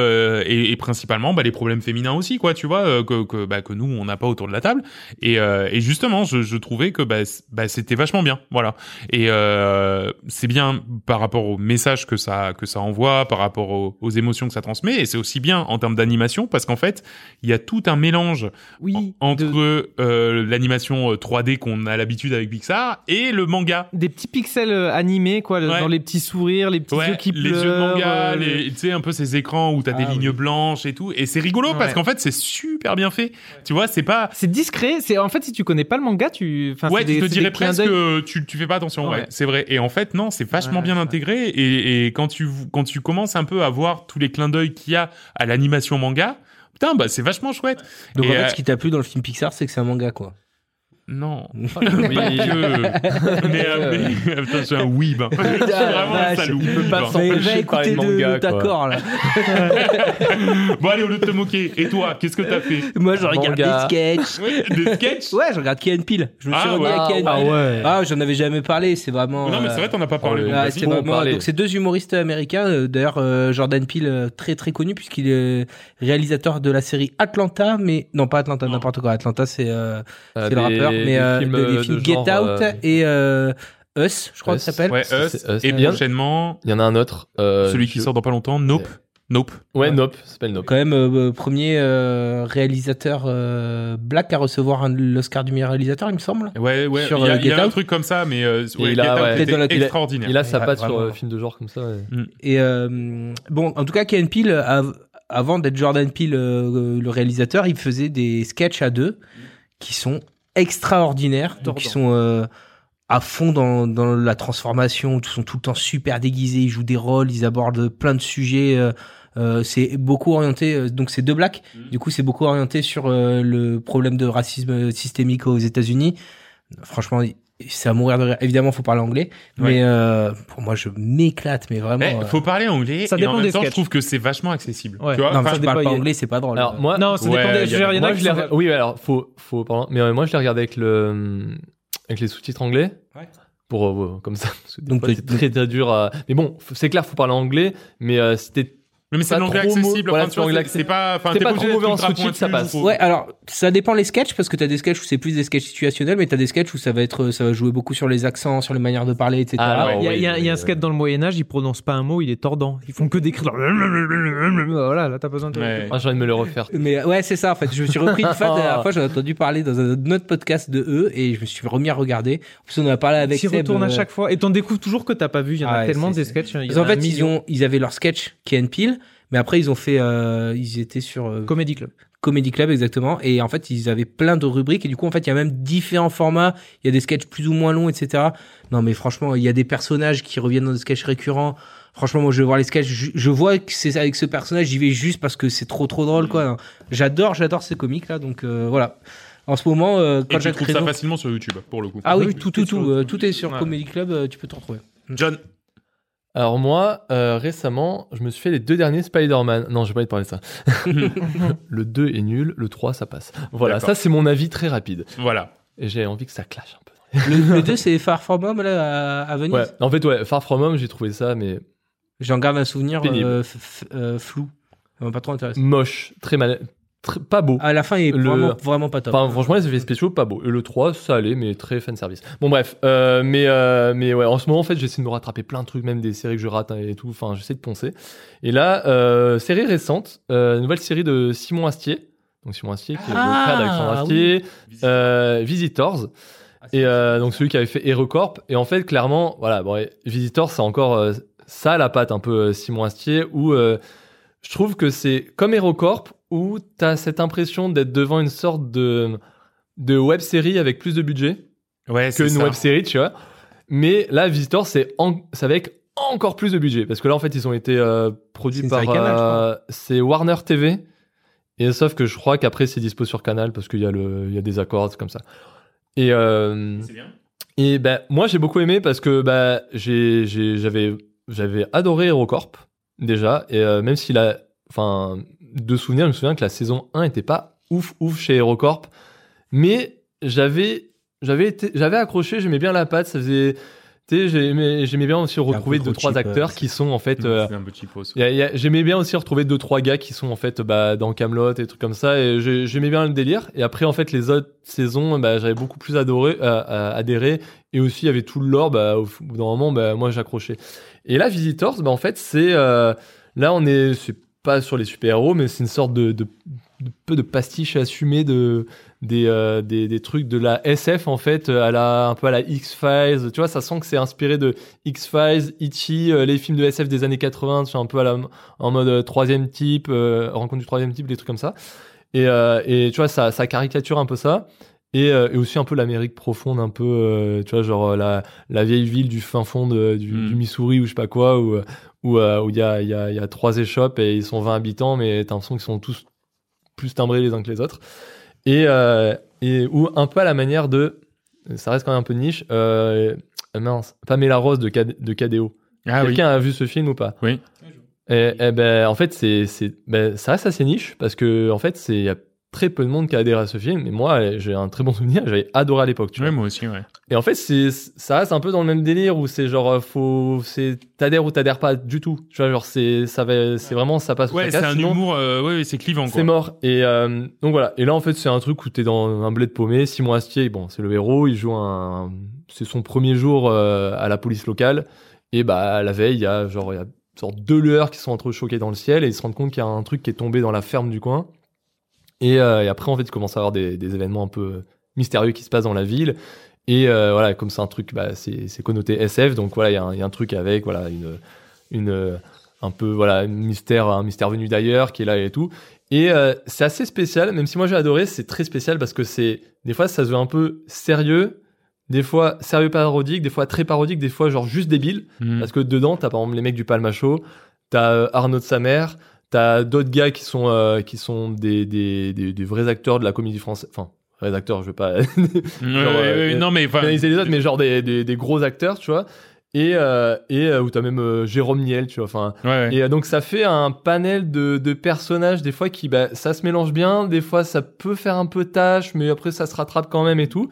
et, principalement bah, les problèmes féminins aussi quoi, tu vois que que, bah, que nous on n'a pas autour de la table. Et, et justement je, je trouvais que bah, bah, c'était vachement bien, voilà. Et c'est bien par rapport au message que ça que ça envoie, par rapport aux, aux émotions que ça transmet, et c'est aussi bien en termes d'animation parce qu'en fait il y a tout un mélange Oui. en- entre de- euh, l'animation euh, 3D qu'on a l'habitude avec Pixar et le manga. Des petits pixels euh, animés, quoi, Ouais. dans les petits sourires, les petits Ouais, yeux qui les pleurent. yeux de manga, euh, les, tu sais un peu ces écrans où t'as des Ah, lignes oui. blanches et tout, et c'est rigolo parce qu'en fait c'est super bien fait. Tu vois, c'est pas C'est discret. C'est en fait si tu connais pas le manga, tu. Enfin, ouais, c'est des- tu te dirais presque tu, tu fais pas attention. Ouais, c'est vrai. Et en fait, non, c'est vachement bien intégré. Et, et quand tu quand tu commences un peu à voir tous les clins d'œil qu'il y a à l'animation manga, putain, bah c'est vachement chouette. Donc, Et, en fait, euh, ce qui t'a plu dans le film Pixar, c'est que c'est un manga, quoi. Non, Oui. que. mais, euh, mais putain, je suis un weeb. Je suis vraiment un salaud. il peut pas Empêché va de parler écouter de manga, corps, là. Bon allez, au lieu de te moquer. Et toi, qu'est-ce que t'as fait? Moi, je regarde Manga. des sketchs. Des sketchs? Ouais, je regarde Key and Peele. Je me suis Ah, remis ouais. à Key and Ah, ouais. Ah, j'en avais jamais parlé. C'est vraiment. Non, mais c'est euh, vrai, t'en as pas parlé. Oh, donc Ah, vas-y. c'est Bon, vraiment parler. donc c'est deux humoristes américains euh, d'ailleurs euh, Jordan Peele euh, très très connu puisqu'il est réalisateur de la série Atlanta mais non pas Atlanta Non. n'importe quoi Atlanta c'est euh, Euh, c'est le des- mais des euh, films, de- des films de Get genre, Out euh, et euh, Us je crois que ça s'appelle Ouais, C'est- Us. c'est Us. Et bien- prochainement, Il y en a un autre. euh, celui qui sort dans pas longtemps, Nope. Nope. Ouais, Nope, ça s'appelle Nope. Quand même, euh, premier euh, réalisateur euh, black à recevoir un- l'Oscar du meilleur réalisateur, il me semble. Ouais, ouais. Sur, il y a, il y a Get un truc comme ça, mais euh, ouais, il a- Get Out ouais, la- il a- extraordinaire. Il a sa patte sur euh, film de genre comme ça. ouais. Et euh, bon, en tout cas, Ken Peele, av- avant d'être Jordan Peele, euh, le réalisateur, il faisait des sketchs à deux qui sont extraordinaires, donc qui sont euh, à fond dans, dans la transformation, ils sont tout le temps super déguisés, ils jouent des rôles, ils abordent plein de sujets. euh, euh, c'est beaucoup orienté, euh, donc c'est deux blacks. Du coup, c'est beaucoup orienté sur euh, le problème de racisme systémique aux États-Unis. Franchement, c'est à mourir de rire. Évidemment, faut parler anglais, Ouais. mais euh, pour moi, je m'éclate, mais vraiment. Eh, euh, faut parler anglais. Ça et dépend en même des temps, je trouve que c'est vachement accessible. Ouais. Tu vois, Non, ça je parle dépend, pas il y a- anglais, c'est pas drôle. Alors moi, Non, ça Ouais, dépend des. il y a- je veux dire, il y en a moi, qui je l'ai sont- re- oui, alors faut, faut, pardon, mais euh, moi je l'ai regardé avec le, euh, avec les sous-titres anglais. Ouais. Pour euh, comme ça, parce que des Donc, c'est très très dur. à- Mais bon, c'est clair, faut parler anglais. Mais euh, c'était Mais c'est l'anglais trop accessible. voilà, c'est l'anglais c'est- c'est pas, enfin, c'est t'es pas trop mauvais en sous-titres, ça passe. Ouais, alors ça dépend les sketchs parce que t'as des sketchs où c'est plus des sketchs situationnels, mais t'as des sketchs où ça va être, ça va jouer beaucoup sur les accents, sur les manières de parler, etc. Ah, ouais. Il y a, oui, il y a- il y a un sketch dans le Moyen-Âge, ils prononcent pas un mot, il est tordant. Ils font que d'écrire. Voilà, là, t'as besoin de. Ouais. Ah, j'ai envie de me le refaire. Mais ouais, c'est ça en fait. Je me suis repris une fois, la dernière fois, j'en ai entendu parler dans un autre podcast de eux et je me suis remis à regarder. En plus, on en a parlé avec Ils retournent à euh, chaque fois. Et t'en découvres toujours que t'as pas vu. Il y en Ah a ouais, tellement des sketchs. il en fait, ils avaient leur sketch Ken Peel, mais après ils ont fait, euh, ils étaient sur euh, Comedy Club. Comedy Club exactement. Et en fait ils avaient plein de rubriques. Et du coup en fait il y a même différents formats. Il y a des sketchs plus ou moins longs etc non mais franchement il y a des personnages qui reviennent dans des sketchs récurrents. Franchement moi je vais voir les sketchs. Je, je vois que c'est avec ce personnage j'y vais juste parce que c'est trop trop drôle quoi. J'adore j'adore ces comiques là. Donc euh, voilà. En ce moment euh, Et quand tu j'ai trouves ça facilement sur YouTube, pour le coup. ah oui, Oui, tout tout tout est tout sur- euh, tout est sur Ouais. Comedy Club euh, tu peux t'en retrouver. John. Alors moi, euh, récemment, je me suis fait les deux derniers Spider-Man. Non, j'ai pas envie de parler de ça. le 2 est nul, le 3 ça passe. Voilà, ça c'est mon avis très rapide. Voilà. Et j'ai envie que ça clash un peu. le, le 2 c'est Far From Home là à, à Venise Ouais, en fait ouais, Far From Home, j'ai trouvé ça mais j'en garde un souvenir euh, euh, flou Ça m'a pas trop intéressé moche, très mal, très- pas beau. à la fin il est Le- vraiment vraiment pas top Enfin, franchement, les effets spéciaux, pas beau. Et le 3, ça allait, mais très fan service. Bon, bref. Euh, mais, euh, mais ouais, en ce moment, en fait, j'essaie de me rattraper plein de trucs, même des séries que je rate hein, et tout. Enfin, j'essaie de poncer. Et là, euh, série récente, euh, nouvelle série de Simon Astier. Donc, Simon Astier, qui est Ah, le frère d'Alexandre Astier. Euh, Visitors. Et euh, donc, celui qui avait fait HeroCorp. Et en fait, clairement, voilà, bon, Visitors, c'est encore euh, ça, la patte, un peu Simon Astier, où euh, je trouve que c'est comme HeroCorp, où tu as cette impression d'être devant une sorte de, de web série avec plus de budget Ouais, que une ça. web série, tu vois. Mais là, Visitor, c'est en- avec encore plus de budget. Parce que là, en fait, ils ont été euh, produits par. euh, c'est Warner TV. Et sauf que je crois qu'après, c'est dispo sur Canal parce qu'il y, a le- il y a des accords, c'est comme ça. Et, euh, C'est bien. et ben, moi, j'ai beaucoup aimé parce que bah, j'ai- j'ai- j'avais j'avais adoré HeroCorp, déjà. Et euh, même s'il a. Enfin, de souvenirs, je me souviens que la saison 1 était pas ouf, ouf chez HeroCorp. Mais j'avais. J'avais été, j'avais accroché, j'aimais bien la patte, ça faisait, tu sais, j'aimais, j'aimais bien aussi retrouver deux trois cheap, acteurs euh, qui sont en fait, euh, C'est un petit faux. y a- y a- j'aimais bien aussi retrouver deux trois gars qui sont en fait bah, dans Camelot et des trucs comme ça et j'ai- j'aimais bien le délire et après en fait les autres saisons bah, j'avais beaucoup plus adoré euh, euh, adhéré et aussi il y avait tout le lore bah, au bout d'un moment bah, moi j'accrochais et là Visitors bah, en fait c'est euh, là on est c'est pas sur les super héros mais c'est une sorte de, peu de pastiche assumée de des, euh, des, des trucs de la SF en fait à la un peu à la X-Files tu vois ça sent que c'est inspiré de X-Files, E.T., euh, les films de SF des années 80, c'est un peu en mode troisième type, rencontre du troisième type, des trucs comme ça. Et, tu vois, ça caricature un peu ça. Et, euh, et aussi un peu l'Amérique profonde, un peu, euh, tu vois, genre euh, la, la vieille ville du fin fond de- du, Mm. du Missouri ou je sais pas quoi, où euh, où où il y, a, il y, a, il y a trois échoppes et ils sont 20 habitants, mais t'as l'impression qu'ils sont tous plus timbrés les uns que les autres. Et, euh, et ou un peu à la manière de, ça reste quand même un peu niche, euh, mince, Pamela Rose de, KDO. Ah oui. Quelqu'un a vu ce film ou pas? Oui. Et, et ben, en fait, c'est, c'est, ben, ça reste assez niche parce que, en fait, c'est, il y a très peu de monde qui a adhéré à ce film. Et moi, j'ai un très bon souvenir. J'avais adoré à l'époque. Vois. moi aussi, ouais. Et en fait, c'est, ça reste un peu dans le même délire où c'est genre, euh, faut, c'est, t'adhères ou t'adhères pas du tout. Tu vois, genre, c'est, ça va, c'est vraiment, ça passe ou Ouais, ça c'est casse. un Sinon, humour, euh, ouais, c'est clivant, quoi. c'est mort. Et euh, donc voilà. Et là, en fait, c'est un truc où t'es dans un bled paumé. Simon Astier, bon, c'est le héros. Il joue un. C'est son premier jour euh, à la police locale. Et bah, la veille, il y a genre, il y a sorte de lueurs qui sont entrechoquées dans le ciel et ils se rendent compte qu'il y a un truc qui est tombé dans la ferme du coin. Et, euh, et après, en fait, il commence à avoir des, des événements un peu mystérieux qui se passent dans la ville. Et euh, voilà, comme c'est un truc, bah, c'est connoté SF, donc voilà, il y, a un- il y a un truc avec voilà une, une euh, un peu voilà un mystère, un mystère venu d'ailleurs qui est là et tout. Et euh, c'est assez spécial, même si moi j'ai adoré, c'est très spécial parce que c'est des fois ça se veut un peu sérieux, des fois sérieux parodique, des fois très parodique, des fois genre juste débile. Hmm. Parce que dedans, t'as par exemple les mecs du Palmacho, t'as euh, Arnaud de sa mère, t'as d'autres gars qui sont, euh, qui sont des, des, des, des vrais acteurs de la comédie française. Enfin, vrais acteurs, je veux pas genre, euh, non, mais enfin, les autres, mais genre des, des, gros acteurs, tu vois. Et, euh, et où t'as même Jérôme Niel, tu vois. Enfin, ouais, ouais. et donc ça fait un panel de, de personnages, des fois qui, bah, ça se mélange bien, des fois ça peut faire un peu tâche, mais après ça se rattrape quand même et tout.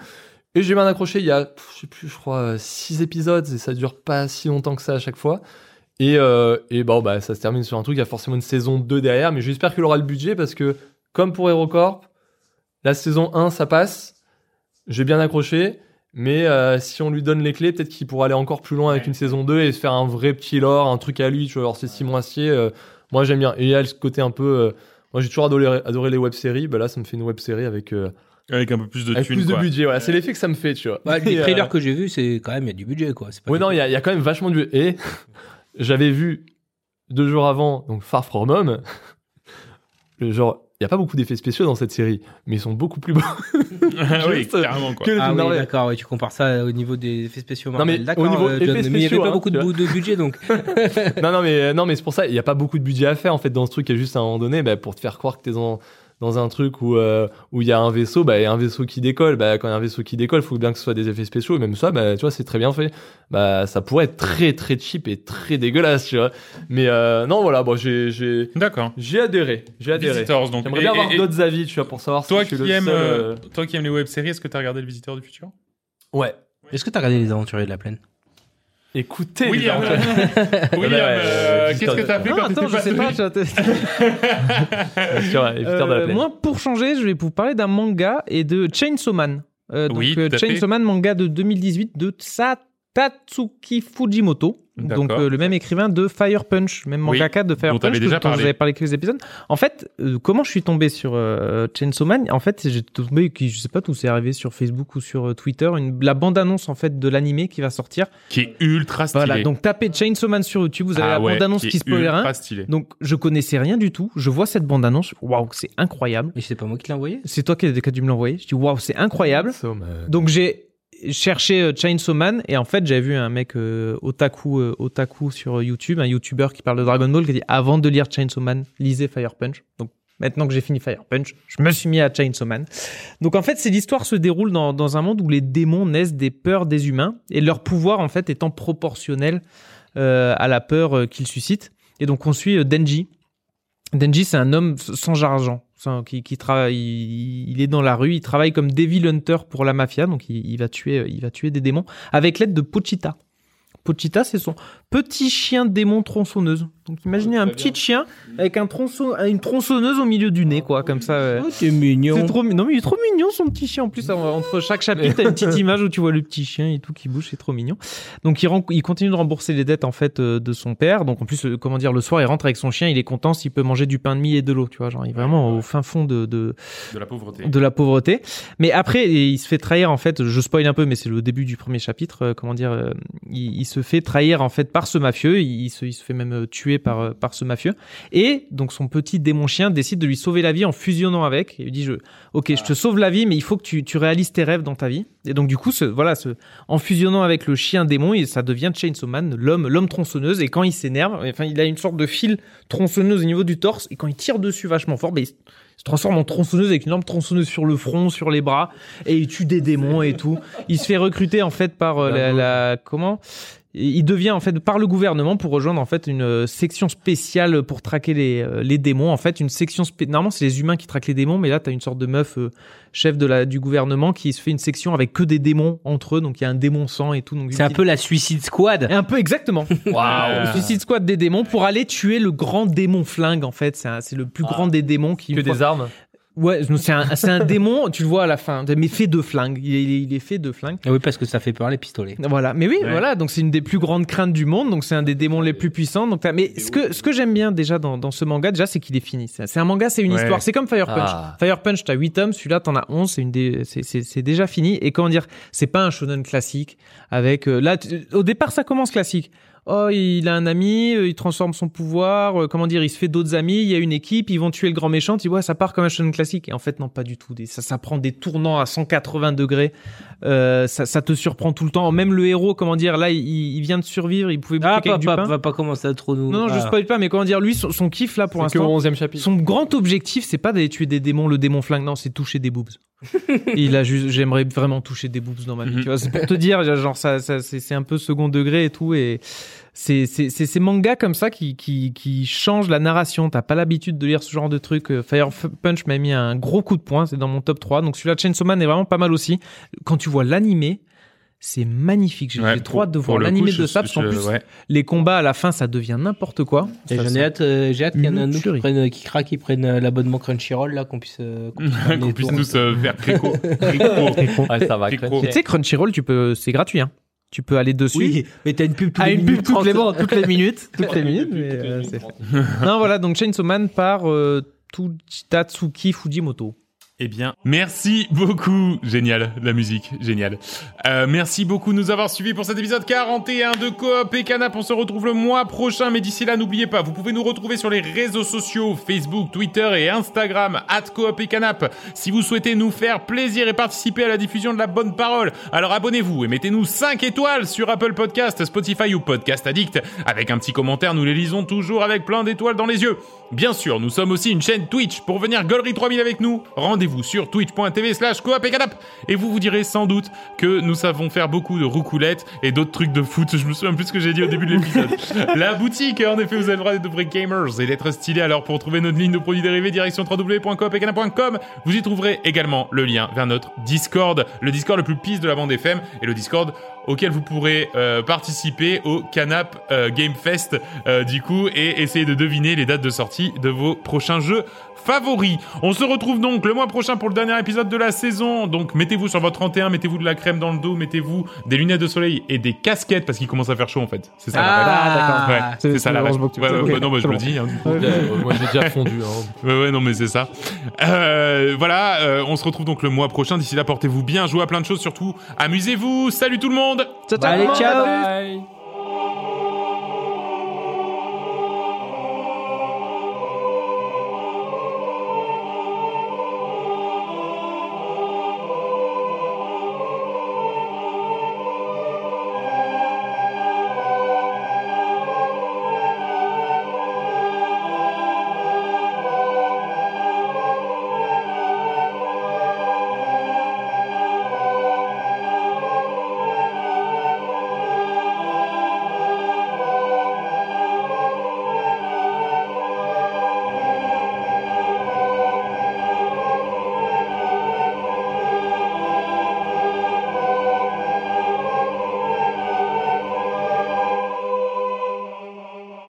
Et j'ai bien accroché, il y a, je sais plus, je crois, six épisodes, et ça dure pas si longtemps que ça à chaque fois. Et, euh, et bon, bah, ça se termine sur un truc, il y a forcément une saison 2 derrière, mais j'espère qu'il aura le budget parce que, comme pour HeroCorp, la saison 1, ça passe, j'ai bien accroché, mais euh, si on lui donne les clés, peut-être qu'il pourra aller encore plus loin avec une saison 2 et se faire un vrai petit lore, un truc à lui, tu vois, alors c'est Simon Astier, euh, moi j'aime bien. Et il y a ce côté un peu... euh, moi j'ai toujours adoré, adoré les web-séries, bah là ça me fait une web-série avec, euh, Avec un peu plus de avec thunes, plus de budget, voilà, c'est l'effet que ça me fait, tu vois. Bah, les euh, trailers que j'ai vus, c'est quand même, il y a du budget, quoi. Pas Ouais, non, il y, y a quand même vachement du. Et j'avais vu deux jours avant, donc Far From Home, le genre, il n'y a pas beaucoup d'effets spéciaux dans cette série, mais ils sont beaucoup plus beaux Ah oui, carrément, quoi. que Ah oui, Marvel. d'accord, ouais, tu compares ça au niveau des effets spéciaux Non, Marvel. mais d'accord, au niveau euh, effets John, mais il n'y avait spéciaux, pas hein, beaucoup de, budget, donc. non, non, mais, non, mais c'est pour ça, il n'y a pas beaucoup de budget à faire en fait dans ce truc. Il y a juste à un moment donné, bah, pour te faire croire que t'es dans, dans un truc où euh, où il y a un vaisseau, bah, il y a un vaisseau qui décolle. Bah, quand il y a un vaisseau qui décolle, il faut bien que ce soit des effets spéciaux. Et même ça, bah, tu vois, c'est très bien fait. Bah, ça pourrait être très très cheap et très dégueulasse, tu vois. Mais euh, non, voilà, bon, j'ai j'ai D'accord. j'ai adhéré, j'ai adhéré. Visitors, donc. J'aimerais Et- bien avoir et- et d'autres avis, tu vois, pour savoir Toi si je qui le aimes, seul, euh, euh, toi qui aimes les web-séries, est-ce que t'as regardé le Visiteur du futur? Ouais. Est-ce que t'as regardé Les Aventuriers de la Plaine? Écoutez, William. William, euh, qu'est-ce que t'as fait quand attends, je sais pas. Euh, moi, pour changer, je vais vous parler d'un manga et de Chainsaw Man. Euh, donc, Oui, euh. Chainsaw Man, manga de 2018 de Sa- Tatsuki Fujimoto. Donc, euh, le même écrivain de Fire Punch, même Oui, mangaka de Fire dont Punch, déjà dont parlé. j'avais parlé quelques épisodes. En fait, euh, comment je suis tombé sur euh, Chainsaw Man? En fait, j'ai tombé, qui- je sais pas tout, c'est arrivé sur Facebook ou sur euh, Twitter, une, la bande-annonce en fait de l'animé qui va sortir. Qui est ultra stylé. Voilà, donc tapez Chainsaw Man sur YouTube, vous avez Ah la ouais, bande-annonce est qui spoil rien. ultra stylé. Donc, je connaissais rien du tout. Je vois cette bande-annonce. Waouh, c'est incroyable. Et c'est pas moi qui l'ai envoyé C'est toi qui as qui dû me l'envoyer. Je dis waouh, c'est incroyable. So, mais- Donc j'ai cherché euh, Chainsaw Man et en fait j'avais vu un mec euh, otaku euh, otaku sur YouTube, un YouTuber qui parle de Dragon Ball qui dit avant de lire Chainsaw Man, lisez Fire Punch. Donc maintenant que j'ai fini Fire Punch, je me suis mis à Chainsaw Man. Donc en fait, c'est l'histoire se déroule dans, dans un monde où les démons naissent des peurs des humains et leur pouvoir en fait étant proportionnel euh, à la peur euh, qu'ils suscitent. Et donc on suit euh, Denji. Denji, c'est un homme sans argent, qui, qui travaille, il, est dans la rue, il travaille comme Devil Hunter pour la mafia, donc il va tuer, il va tuer des démons avec l'aide de Pochita. Pochita, c'est son petit chien démon tronçonneuse. Donc imaginez un petit chien avec un tronçon, une tronçonneuse au milieu du nez, quoi, comme ça. ouais. c'est mignon. C'est trop, non mais il est trop mignon son petit chien. En plus, en- entre chaque chapitre, t'as une petite image où tu vois le petit chien et tout qui bouge, c'est trop mignon. Donc il, ren- il continue de rembourser les dettes en fait euh, de son père. Donc en plus, euh, comment dire, le soir il rentre avec son chien, il est content s'il peut manger du pain de mie et de l'eau, tu vois, genre il est vraiment au fin fond de, de, De la pauvreté. de la pauvreté. Mais après, il se fait trahir en fait. Je spoil un peu, mais c'est le début du premier chapitre. euh, comment dire il, il se fait trahir en fait par ce mafieux. Il, il se, il se fait même euh, tuer par euh, par ce mafieux. Et donc son petit démon chien décide de lui sauver la vie en fusionnant avec. Il lui dit je, ok, je te sauve la vie, mais il faut que tu, tu réalises tes rêves dans ta vie. Et donc du coup, ce, voilà, ce, en fusionnant avec le chien démon, et ça devient Chainsaw Man, l'homme, l'homme tronçonneuse. Et quand il s'énerve, enfin, il a une sorte de fil tronçonneuse au niveau du torse. Et quand il tire dessus vachement fort, ben, il, se transforme en tronçonneuse avec une lampe tronçonneuse sur le front, sur les bras, et il tue des démons et tout. Il se fait recruter en fait par euh, la, la- comment? Il devient en fait par le gouvernement pour rejoindre en fait une euh, section spéciale pour traquer les, euh, les démons. En fait, une section spé- normalement c'est les humains qui traquent les démons, mais là t'as une sorte de meuf euh, chef de la du gouvernement qui se fait une section avec que des démons entre eux. Donc il y a un démon sang et tout. Donc C'est un peu la Suicide Squad. et un peu exactement. Waouh. Suicide Squad des démons pour aller tuer le grand démon flingue en fait. C'est le plus grand des démons qui Que fois- des armes. Ouais, c'est un, c'est un démon, tu le vois à la fin, mais fait de flingue. Il est, il est fait de flingue. Ah oui, parce que ça fait peur les pistolets. Voilà, mais oui, Ouais. voilà, donc c'est une des plus grandes craintes du monde, donc c'est un des démons les plus puissants. Donc, t'as- mais ce que, ce que j'aime bien déjà dans, dans ce manga, déjà, c'est qu'il est fini. C'est un manga, c'est une Ouais. histoire. C'est comme Fire Punch. Ah. Fire Punch, t'as 8 tomes, celui-là, t'en as 11, c'est une des, c'est, c'est, c'est déjà fini. Et comment dire, c'est pas un shonen classique avec, euh, là, au départ, ça commence classique. Oh, il a un ami, euh, il transforme son pouvoir, euh, comment dire, il se fait d'autres amis, il y a une équipe, ils vont tuer le grand méchant, tu vois, ça part comme un shonen classique. Et en fait, non, pas du tout. Ça, ça prend des tournants à 180 degrés. Euh, ça, ça te surprend tout le temps. Même le héros, comment dire, là, il, il vient de survivre, il pouvait bouffer Ah, pas, du pas, pain. va pas commencer à trop nous. Non, non, je Ah. spoil pas, mais comment dire, lui, son, son kiff là pour C'est que au l'instant, 11e chapitre. son grand objectif, c'est pas d'aller tuer des démons, le démon flingue, non, c'est toucher des boobs. Il a juste, j'aimerais vraiment toucher des boobs dans ma vie. Mhm. Tu vois, c'est pour te dire, genre ça, ça c'est un peu second degré et tout, et c'est c'est c'est ces mangas comme ça qui qui qui changent la narration. T'as pas l'habitude de lire ce genre de truc. Euh, Fire Punch m'a mis un gros coup de poing, c'est dans mon top 3. Donc celui-là, Chainsaw Man est vraiment pas mal aussi. Quand tu vois l'animé. C'est magnifique. J'ai Ouais, trop hâte de voir l'animé de ça parce qu'en plus ouais. les combats à la fin ça devient n'importe quoi. J'en ai hâte, euh, j'ai hâte qu'il y en ait un qui, prenne, qui craque, qui prenne euh, l'abonnement Crunchyroll là, qu'on puisse, euh, qu'on puisse, tous euh, faire crico. Ouais, ça va. Tu sais, Crunchyroll, tu peux, c'est gratuit. Hein. Tu peux aller dessus. Oui, mais t'as une pub tous Ah, les une minutes pub toutes les, 30. toutes les minutes. Toutes les minutes. mais, euh, c'est fait. non, voilà, donc Chainsaw Man par euh, Tatsuki Fujimoto. Eh bien, merci beaucoup. Génial, la musique, génial. Euh, merci beaucoup de nous avoir suivis pour cet épisode 41 de Coop et Canap. On se retrouve le mois prochain, mais d'ici là, n'oubliez pas, vous pouvez nous retrouver sur les réseaux sociaux, Facebook, Twitter et Instagram, at Coop et Canap. Si vous souhaitez nous faire plaisir et participer à la diffusion de la bonne parole, alors abonnez-vous et mettez-nous 5 étoiles sur Apple Podcast, Spotify ou Podcast Addict. Avec un petit commentaire, nous les lisons toujours avec plein d'étoiles dans les yeux. Bien sûr, nous sommes aussi une chaîne Twitch pour venir Gollery 3000 avec nous. Rendez-vous sur twitch.tv slash coop et canap. Et vous vous direz sans doute que nous savons faire beaucoup de roucoulettes et d'autres trucs de foot. Je me souviens plus ce que j'ai dit au début de l'épisode. La boutique, en effet, vous avez le droit d'être de vrais gamers et d'être stylés. Alors pour trouver notre ligne de produits dérivés, direction www.coopetcanap.com. Vous y trouverez également le lien vers notre Discord, le Discord le plus pisse de la bande FM et le Discord auquel vous pourrez euh, participer au Canap euh, Game Fest euh, du coup et essayer de deviner les dates de sortie de vos prochains jeux favoris. On se retrouve donc le mois prochain pour le dernier épisode de la saison. Donc mettez-vous sur votre 31, mettez-vous de la crème dans le dos, mettez-vous des lunettes de soleil et des casquettes parce qu'il commence à faire chaud en fait. C'est ça la règle. Ah, d'accord. Ouais, c'est c'est- ça la règle. Ouais, ouais, non, bah, je le dis. hein, du coup. Moi, j'ai déjà fondu. hein. Ouais, ouais, non, mais c'est ça. Euh, voilà, euh, on se retrouve donc le mois prochain. D'ici là, portez-vous bien, jouez à plein de choses, surtout amusez-vous. Salut tout le monde Ciao, ciao. Allez, ciao. Bye.